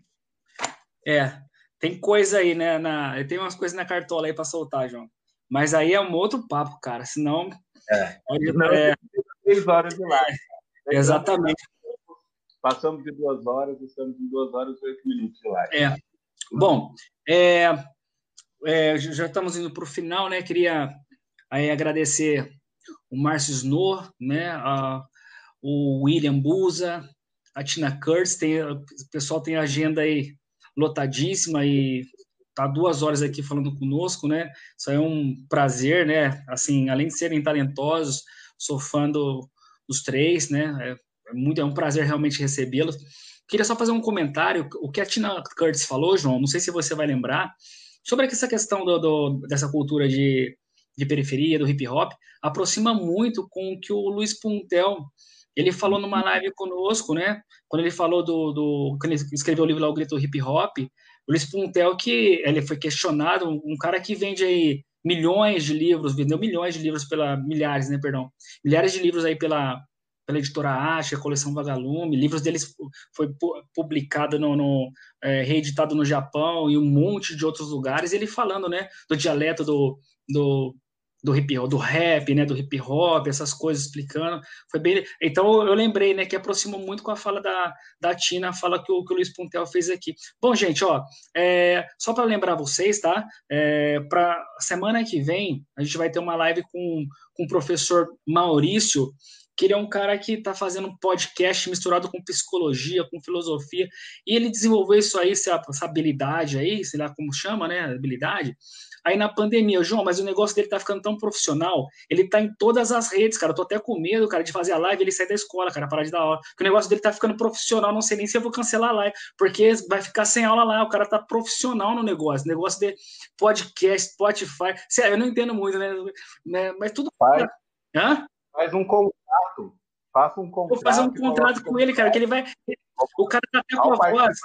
É, tem coisa aí, né? Na, tem umas coisas na cartola aí para soltar, João. Mas aí é um outro papo, cara. Senão. É. Não, é... Três horas de live. Exatamente. Passamos de duas horas, estamos em duas horas e oito minutos de live. É. Bom, é, é, já estamos indo para o final, né? Queria aí agradecer o Márcio Snow, né? A, o William Buza, a Tina Kurtz, tem, o pessoal tem agenda aí lotadíssima e tá duas horas aqui falando conosco, né? Isso é um prazer, né? Assim, além de serem talentosos, sou fã do, dos três, né? É, é, muito, é um prazer realmente recebê-los. Queria só fazer um comentário. O que a Tina Curtis falou, João, não sei se você vai lembrar, sobre essa questão do, do, dessa cultura de, de periferia, do hip hop, aproxima muito com o que o Luiz Puntel ele falou numa live conosco, né? Quando ele falou do, do quando ele escreveu o livro lá, o Grito Hip Hop, o Luiz Puntel, que ele foi questionado, um cara que vende aí milhões de livros, vendeu milhões de livros pela, milhares, né, perdão, milhares de livros aí pela, pela editora Acha, coleção Vagalume, livros deles foi publicado no, no é, reeditado no Japão e um monte de outros lugares, ele falando, né, do dialeto do, do do hip do rap, né, do hip hop, essas coisas explicando. Foi bem. Então eu lembrei, né, que aproximou muito com a fala da, da Tina, a fala que o, que o Luiz Puntel fez aqui. Bom, gente, ó, é, só para lembrar vocês, tá? É, para semana que vem a gente vai ter uma live com, com o professor Maurício que ele é um cara que está fazendo um podcast misturado com psicologia, com filosofia, e ele desenvolveu isso aí, essa, essa habilidade aí, sei lá como chama, né, habilidade, aí na pandemia, João, mas o negócio dele tá ficando tão profissional, ele tá em todas as redes, cara. Eu tô até com medo, cara, de fazer a live, ele sair da escola, cara, parar de dar aula. Porque o negócio dele tá ficando profissional, não sei nem se eu vou cancelar a live, porque vai ficar sem aula lá, o cara tá profissional no negócio. negócio de podcast, Spotify. Sério, eu não entendo muito, né? né mas tudo. Faz, Hã? faz um contrato. Faça um contrato. Vou fazer um contrato com ele, cara, que ele vai. O cara tá até com a voz.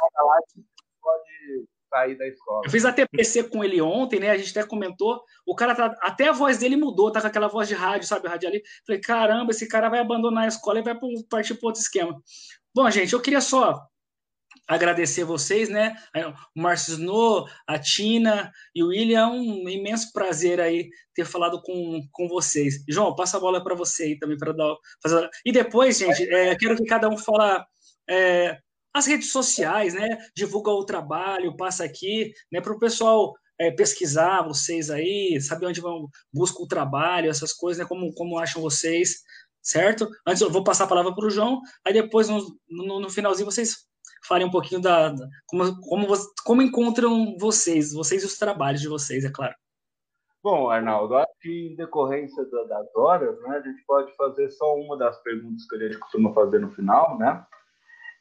Pode sair da escola. Eu fiz a TPC com ele ontem, né? A gente até comentou. O cara tá. Até a voz dele mudou, tá com aquela voz de rádio, sabe? Rádio ali. Falei, caramba, esse cara vai abandonar a escola e vai partir para outro esquema. Bom, gente, eu queria só agradecer vocês, né? O Márcio Snow, a Tina e o William, é um imenso prazer aí ter falado com, com vocês. João, passa a bola para você aí também para dar fazer... E depois, gente, é, quero que cada um fala é, as redes sociais, né? Divulga o trabalho, passa aqui, né? Para o pessoal é, pesquisar vocês aí, saber onde vão buscar o trabalho, essas coisas, né? Como, como acham vocês, certo? Antes eu vou passar a palavra para o João, aí depois no, no, no finalzinho vocês falem um pouquinho da, da como, como, como encontram vocês, vocês e os trabalhos de vocês, é claro. Bom, Arnaldo, acho que em decorrência das horas, né, a gente pode fazer só uma das perguntas que a gente costuma fazer no final, né?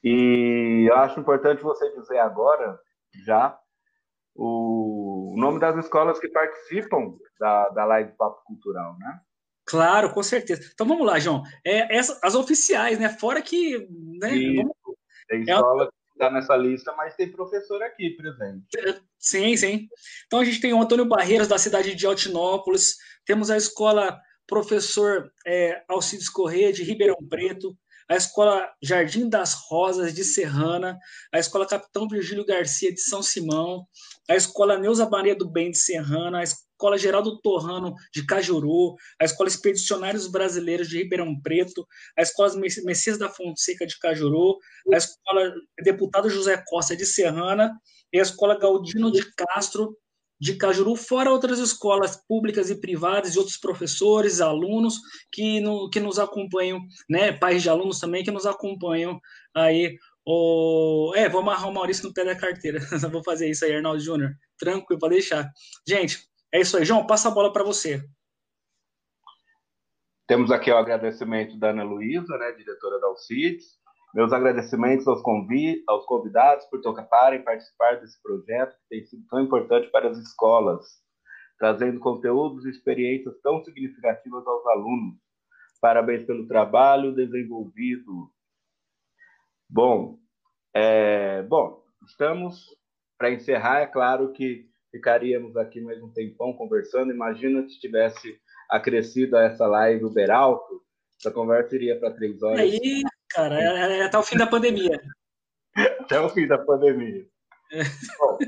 E eu acho importante você dizer agora, já, o nome das escolas que participam da, da Live Papo Cultural, né? Claro, com certeza. Então vamos lá, João. É, essa, as oficiais, né? Fora que. Né, vamos, tem é escola que está nessa lista, mas tem professor aqui presente. Sim, sim. Então a gente tem o Antônio Barreiros, da cidade de Altinópolis, temos a escola Professor é, Alcides Corrêa, de Ribeirão Preto, a Escola Jardim das Rosas, de Serrana, a Escola Capitão Virgílio Garcia, de São Simão, a Escola Neuza Maria do Bem, de Serrana, a Escola Geraldo Torrano, de Cajuru, a Escola Expedicionários Brasileiros, de Ribeirão Preto, a Escola Messias da Fonseca, de Cajuru, a Escola Deputado José Costa, de Serrana, e a Escola Galdino de Castro, de Cajuru, fora outras escolas públicas e privadas e outros professores, alunos que, no, que nos acompanham, né, pais de alunos também que nos acompanham aí. O... É, vou amarrar o Maurício no pé da carteira. vou fazer isso aí, Arnaldo Júnior. Tranquilo, para deixar. Gente, é isso aí. João, passa a bola para você. Temos aqui o agradecimento da Ana Luísa, né, diretora da Alcides, meus agradecimentos aos, convi aos convidados por toparem participar desse projeto que tem sido tão importante para as escolas, trazendo conteúdos e experiências tão significativas aos alunos. Parabéns pelo trabalho desenvolvido. Bom, é, bom, estamos para encerrar. É claro que ficaríamos aqui mais um tempão conversando. Imagina se tivesse acrescido a essa live Uber Alto, essa conversa iria para três horas. Aí, cara, é, é até o fim da pandemia. até o fim da pandemia. É. Bom,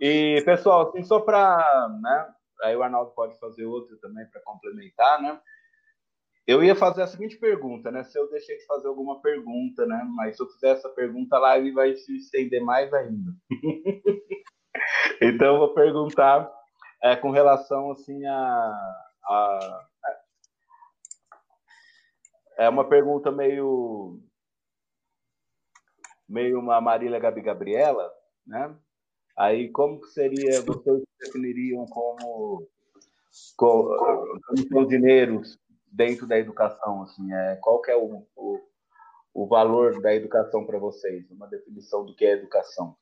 e, pessoal, assim, só para. Né, aí o Arnaldo pode fazer outro também para complementar, né? Eu ia fazer a seguinte pergunta, né? Se eu deixei de fazer alguma pergunta, né? Mas se eu fizer essa pergunta, a live vai se estender mais ainda. então, eu vou perguntar é, com relação, assim, a, a é uma pergunta meio meio uma Marília Gabi Gabriela, né? Aí como seria vocês definiriam como como, dinheiros dentro da educação assim, é qual que é o, o, o valor da educação para vocês? Uma definição do que é educação.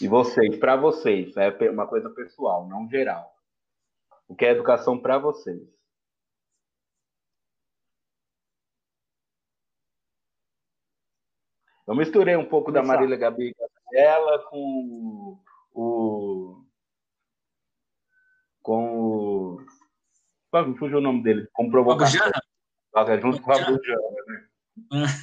E vocês, para vocês, é uma coisa pessoal, não geral. O que é educação para vocês? Eu misturei um pouco da Marília Gabi Gabriela com o. com o. Qual me fugiu o nome dele? Com provocação. Junto com a Abujana, né?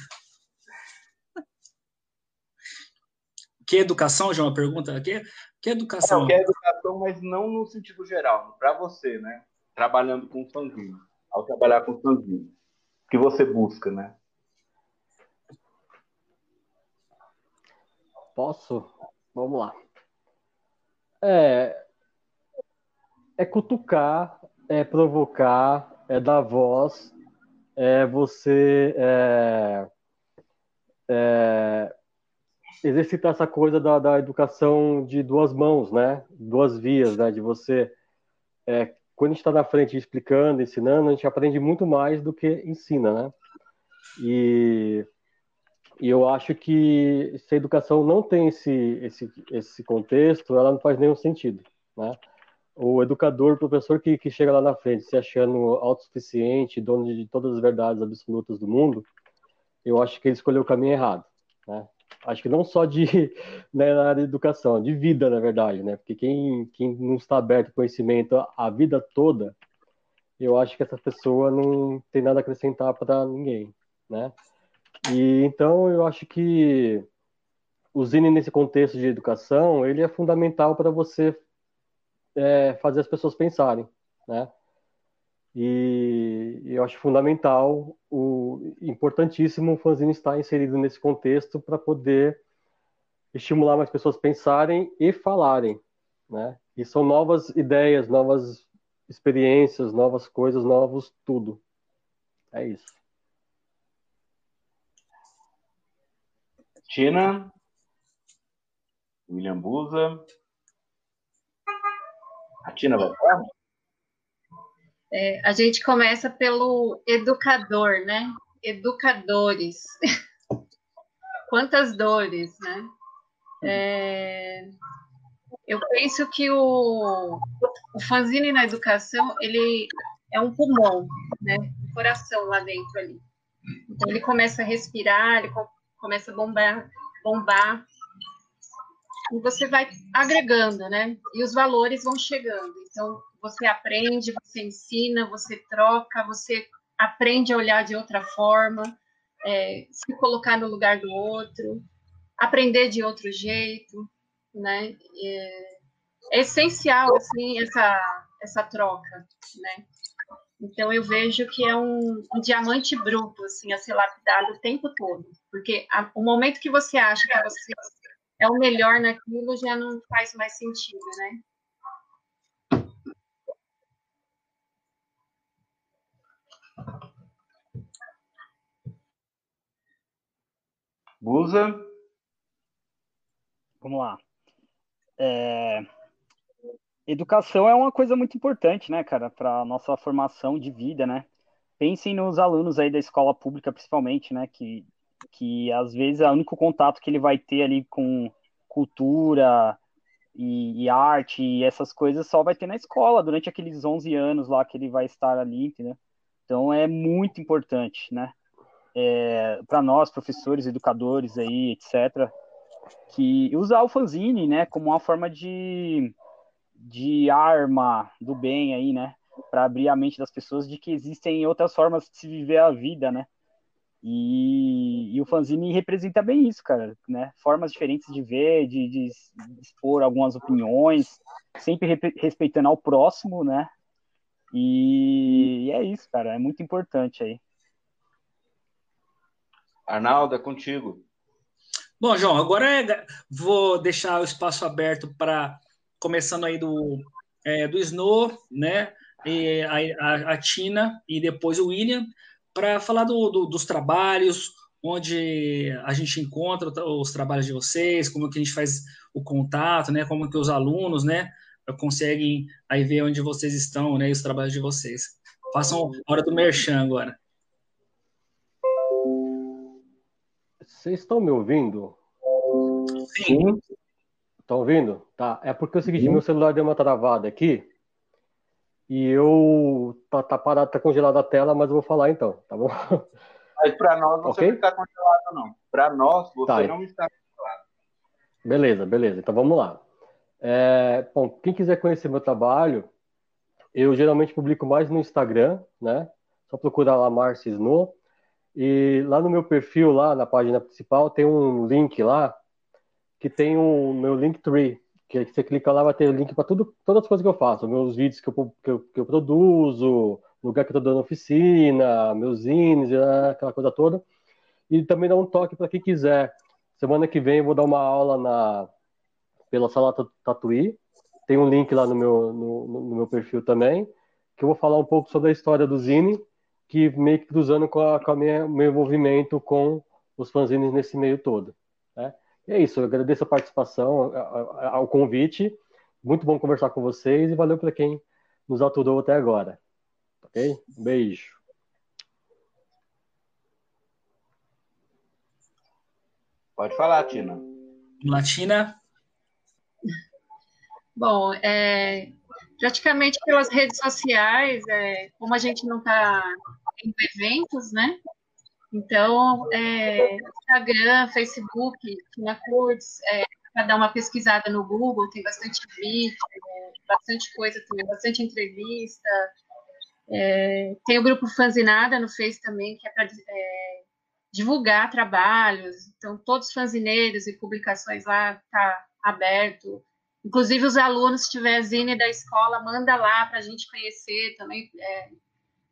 Que educação, João? Uma pergunta aqui. Que educação? Não, que é educação, mas não no sentido geral, para você, né? Trabalhando com sanguíneo. Ao trabalhar com sanguíneo. O que você busca, né? Posso? Vamos lá. É, é cutucar, é provocar, é dar voz, é você é, é, exercitar essa coisa da, da educação de duas mãos, né? Duas vias, né? De você, é, quando a gente está na frente explicando, ensinando, a gente aprende muito mais do que ensina, né? E, e eu acho que se a educação não tem esse, esse, esse contexto, ela não faz nenhum sentido, né? O educador, o professor que, que chega lá na frente se achando autossuficiente, dono de todas as verdades absolutas do mundo, eu acho que ele escolheu o caminho errado, né? Acho que não só de né, na área de educação, de vida, na verdade, né? Porque quem, quem não está aberto ao conhecimento a vida toda, eu acho que essa pessoa não tem nada a acrescentar para ninguém, né? E então eu acho que o Zine nesse contexto de educação, ele é fundamental para você é, fazer as pessoas pensarem, né? E eu acho fundamental, o importantíssimo o fanzine estar inserido nesse contexto para poder estimular mais pessoas pensarem e falarem, né? E são novas ideias, novas experiências, novas coisas, novos tudo. É isso. Tina, William Buza. A Tina vai falar? É, a gente começa pelo educador, né? Educadores. Quantas dores, né? É, eu penso que o, o fanzine na educação, ele é um pulmão, né? Um coração lá dentro ali. Então, ele começa a respirar, ele começa a bombar, bombar e você vai agregando, né? E os valores vão chegando. Então, você aprende, você ensina, você troca, você aprende a olhar de outra forma, é, se colocar no lugar do outro, aprender de outro jeito, né? É, é essencial, assim, essa, essa troca, né? Então, eu vejo que é um, um, diamante bruto, assim, a ser lapidado o tempo todo. Porque a, o momento que você acha que você é o melhor naquilo, já não faz mais sentido, né? Busa. Vamos lá. É... Educação é uma coisa muito importante, né, cara, para nossa formação de vida, né? Pensem nos alunos aí da escola pública, principalmente, né, que, que às vezes é o único contato que ele vai ter ali com cultura e, e arte e essas coisas só vai ter na escola durante aqueles 11 anos lá que ele vai estar ali, entendeu? Então é muito importante, né? É, para nós, professores, educadores aí, etc., que usar o fanzine, né, como uma forma de, de arma do bem aí, né, para abrir a mente das pessoas de que existem outras formas de se viver a vida, né? E, e o fanzine representa bem isso, cara, né? Formas diferentes de ver, de, de, expor algumas opiniões, sempre respeitando ao próximo, né? E, e é isso, cara, é muito importante aí. Arnaldo, é contigo. Bom, João, agora é, vou deixar o espaço aberto para começando aí do, é, do Snow, né? E a, a, Tina e depois o William, para falar do, do, dos trabalhos, onde a gente encontra os trabalhos de vocês, como que a gente faz o contato, né? Como que os alunos, né? conseguem aí ver onde vocês estão, né, e os trabalhos de vocês. Façam a hora do merchan agora. Vocês estão me ouvindo? Sim. Estão ouvindo? Tá. É porque é o seguinte, Sim. meu celular deu uma travada aqui. E eu. Tá, tá parado, tá congelada a tela, mas eu vou falar então, tá bom? Mas para nós você okay? não está congelado, não. Para nós, você tá. não está congelado. Beleza, beleza. Então vamos lá. É, bom, quem quiser conhecer meu trabalho, eu geralmente publico mais no Instagram, né? Só procurar lá Marcia Snow. E lá no meu perfil, lá na página principal, tem um link lá que tem o meu Linktree, que você clica lá vai ter link para todas as coisas que eu faço, meus vídeos que eu, que eu, que eu produzo, lugar que eu estou dando oficina, meus zines, né, aquela coisa toda. E também dá um toque para quem quiser. Semana que vem eu vou dar uma aula na pela Sala Tatuí. Tem um link lá no meu, no, no, meu perfil também, que eu vou falar um pouco sobre a história do Zine, que meio que cruzando com, minha, meu envolvimento com os fanzines nesse meio todo. Né? É isso, eu agradeço a participação, ao convite. Muito bom conversar com vocês e valeu para quem nos atuou até agora. Ok? Um beijo. Pode falar, Tina. Latina. Bom, é, praticamente pelas redes sociais, é, como a gente não está em eventos, né? Então, é, Instagram, Facebook, Tina Curtis, é, para dar uma pesquisada no Google, tem bastante vídeo, bastante coisa também, bastante entrevista. É, tem o grupo Fanzinada no Face também, que é para é, divulgar trabalhos. Então, todos os fanzineiros e publicações lá tá aberto. Inclusive, os alunos, se tiver zine da escola, manda lá para a gente conhecer também, é,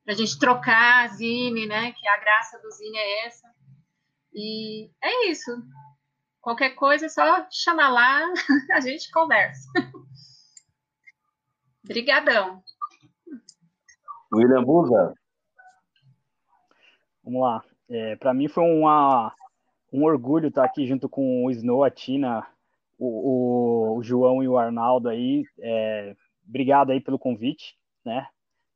para a gente trocar a zine, né? Que a graça do zine é essa. E é isso. Qualquer coisa é só chamar lá, a gente conversa. Obrigadão. William Buza. Vamos lá. É, para mim foi uma, um orgulho estar aqui junto com o Snow, a Tina, o, o, João e o Arnaldo aí. É, obrigado aí pelo convite, né?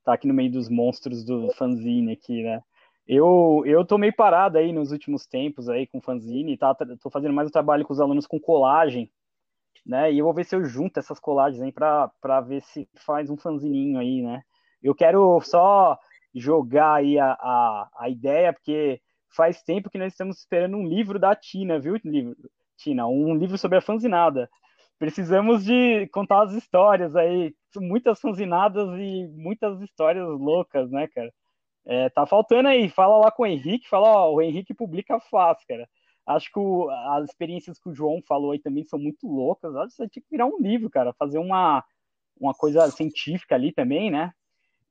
Tá aqui no meio dos monstros do fanzine aqui, né? Eu, eu tô meio parado aí nos últimos tempos aí com fanzine, tá? Tô fazendo mais um trabalho com os alunos com colagem, né? E eu vou ver se eu junto essas colagens aí para ver se faz um fanzininho aí, né? Eu quero só jogar aí a, a, a ideia, porque faz tempo que nós estamos esperando um livro da Tina, viu, livro? Tina, um livro sobre a fanzinada. Precisamos de contar as histórias aí, muitas fanzinadas e muitas histórias loucas, né, cara? É, tá faltando aí, fala lá com o Henrique, fala, ó, o Henrique publica fácil, cara. Acho que o, as experiências que o João falou aí também são muito loucas. Acho que você tinha que virar um livro, cara, fazer uma, uma coisa científica ali também, né?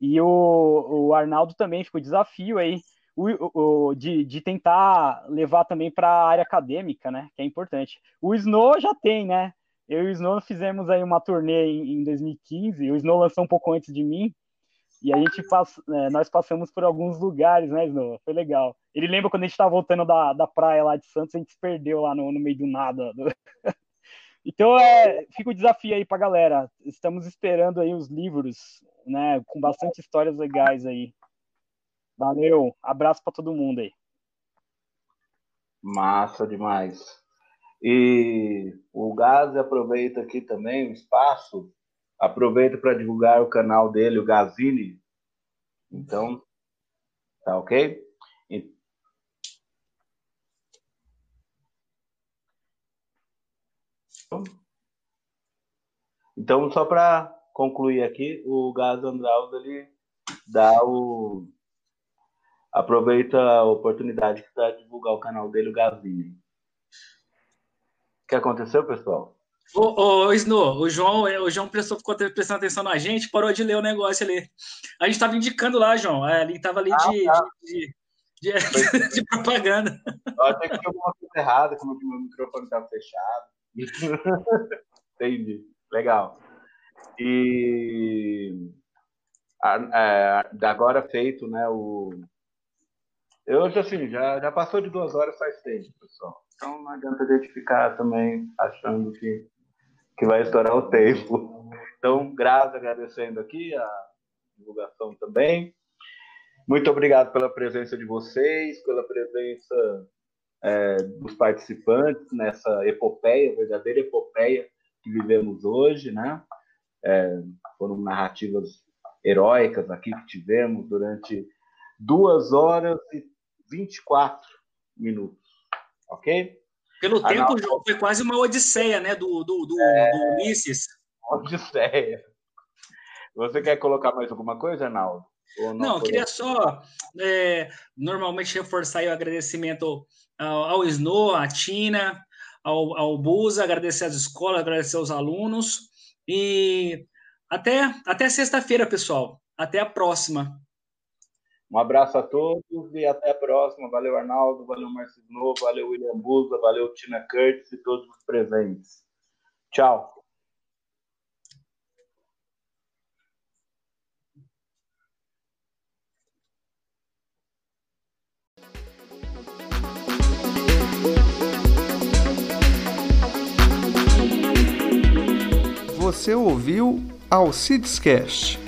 E o, o Arnaldo também ficou desafio aí o, o, de, de tentar levar também para a área acadêmica, né? Que é importante. O Snow já tem, né? Eu e o Snow fizemos aí uma turnê em, em 2015. O Snow lançou um pouco antes de mim. E a gente pass, é, nós passamos por alguns lugares, né, Snow? Foi legal. Ele lembra quando a gente estava voltando da, da praia lá de Santos, a gente se perdeu lá no, no meio do nada. Então, é, fica o desafio aí para galera. Estamos esperando aí os livros, né, com bastante histórias legais aí. Valeu, abraço para todo mundo aí. Massa demais. E o Gaz aproveita aqui também o espaço, aproveita para divulgar o canal dele, o Gazini. Então, tá ok? Então, só para concluir aqui, o Gaz Andraus ele dá o aproveita a oportunidade que está divulgar o canal dele, o Gavini. O que aconteceu, pessoal? Ô, ô Snow, o João, o João prestou, ficou prestando atenção na gente, parou de ler o negócio ali. A gente estava indicando lá, João. É, ele estava ali ah, de, tá. de, de, de, de, propaganda. Eu achei que tinha alguma coisa errada, como que o meu microfone estava fechado. Entendi. Legal. E é, agora feito né, o, eu assim, já, já passou de duas horas faz tempo, pessoal. Então não adianta a gente ficar também achando que, que vai estourar o tempo. Então, graças, agradecendo aqui a divulgação também. Muito obrigado pela presença de vocês, pela presença é, dos participantes nessa epopeia, verdadeira epopeia que vivemos hoje, né? É, foram narrativas heróicas aqui que tivemos durante duas horas e 24 minutos. Ok? Pelo tempo, João, foi quase uma odisseia, né? Do, do, do, é... do Ulisses. Odisseia. Você quer colocar mais alguma coisa, Arnaldo? não, não queria só é, normalmente reforçar o agradecimento ao, ao Snow, à Tina, ao, ao Busa, agradecer às escolas, agradecer aos alunos. E até, até sexta-feira, pessoal. Até a próxima. Um abraço a todos e até a próxima. Valeu, Arnaldo, valeu, Marcelo Novo, valeu, William Busa, valeu, Tina Curtis e todos os presentes. Tchau. Você ouviu Alcides Cast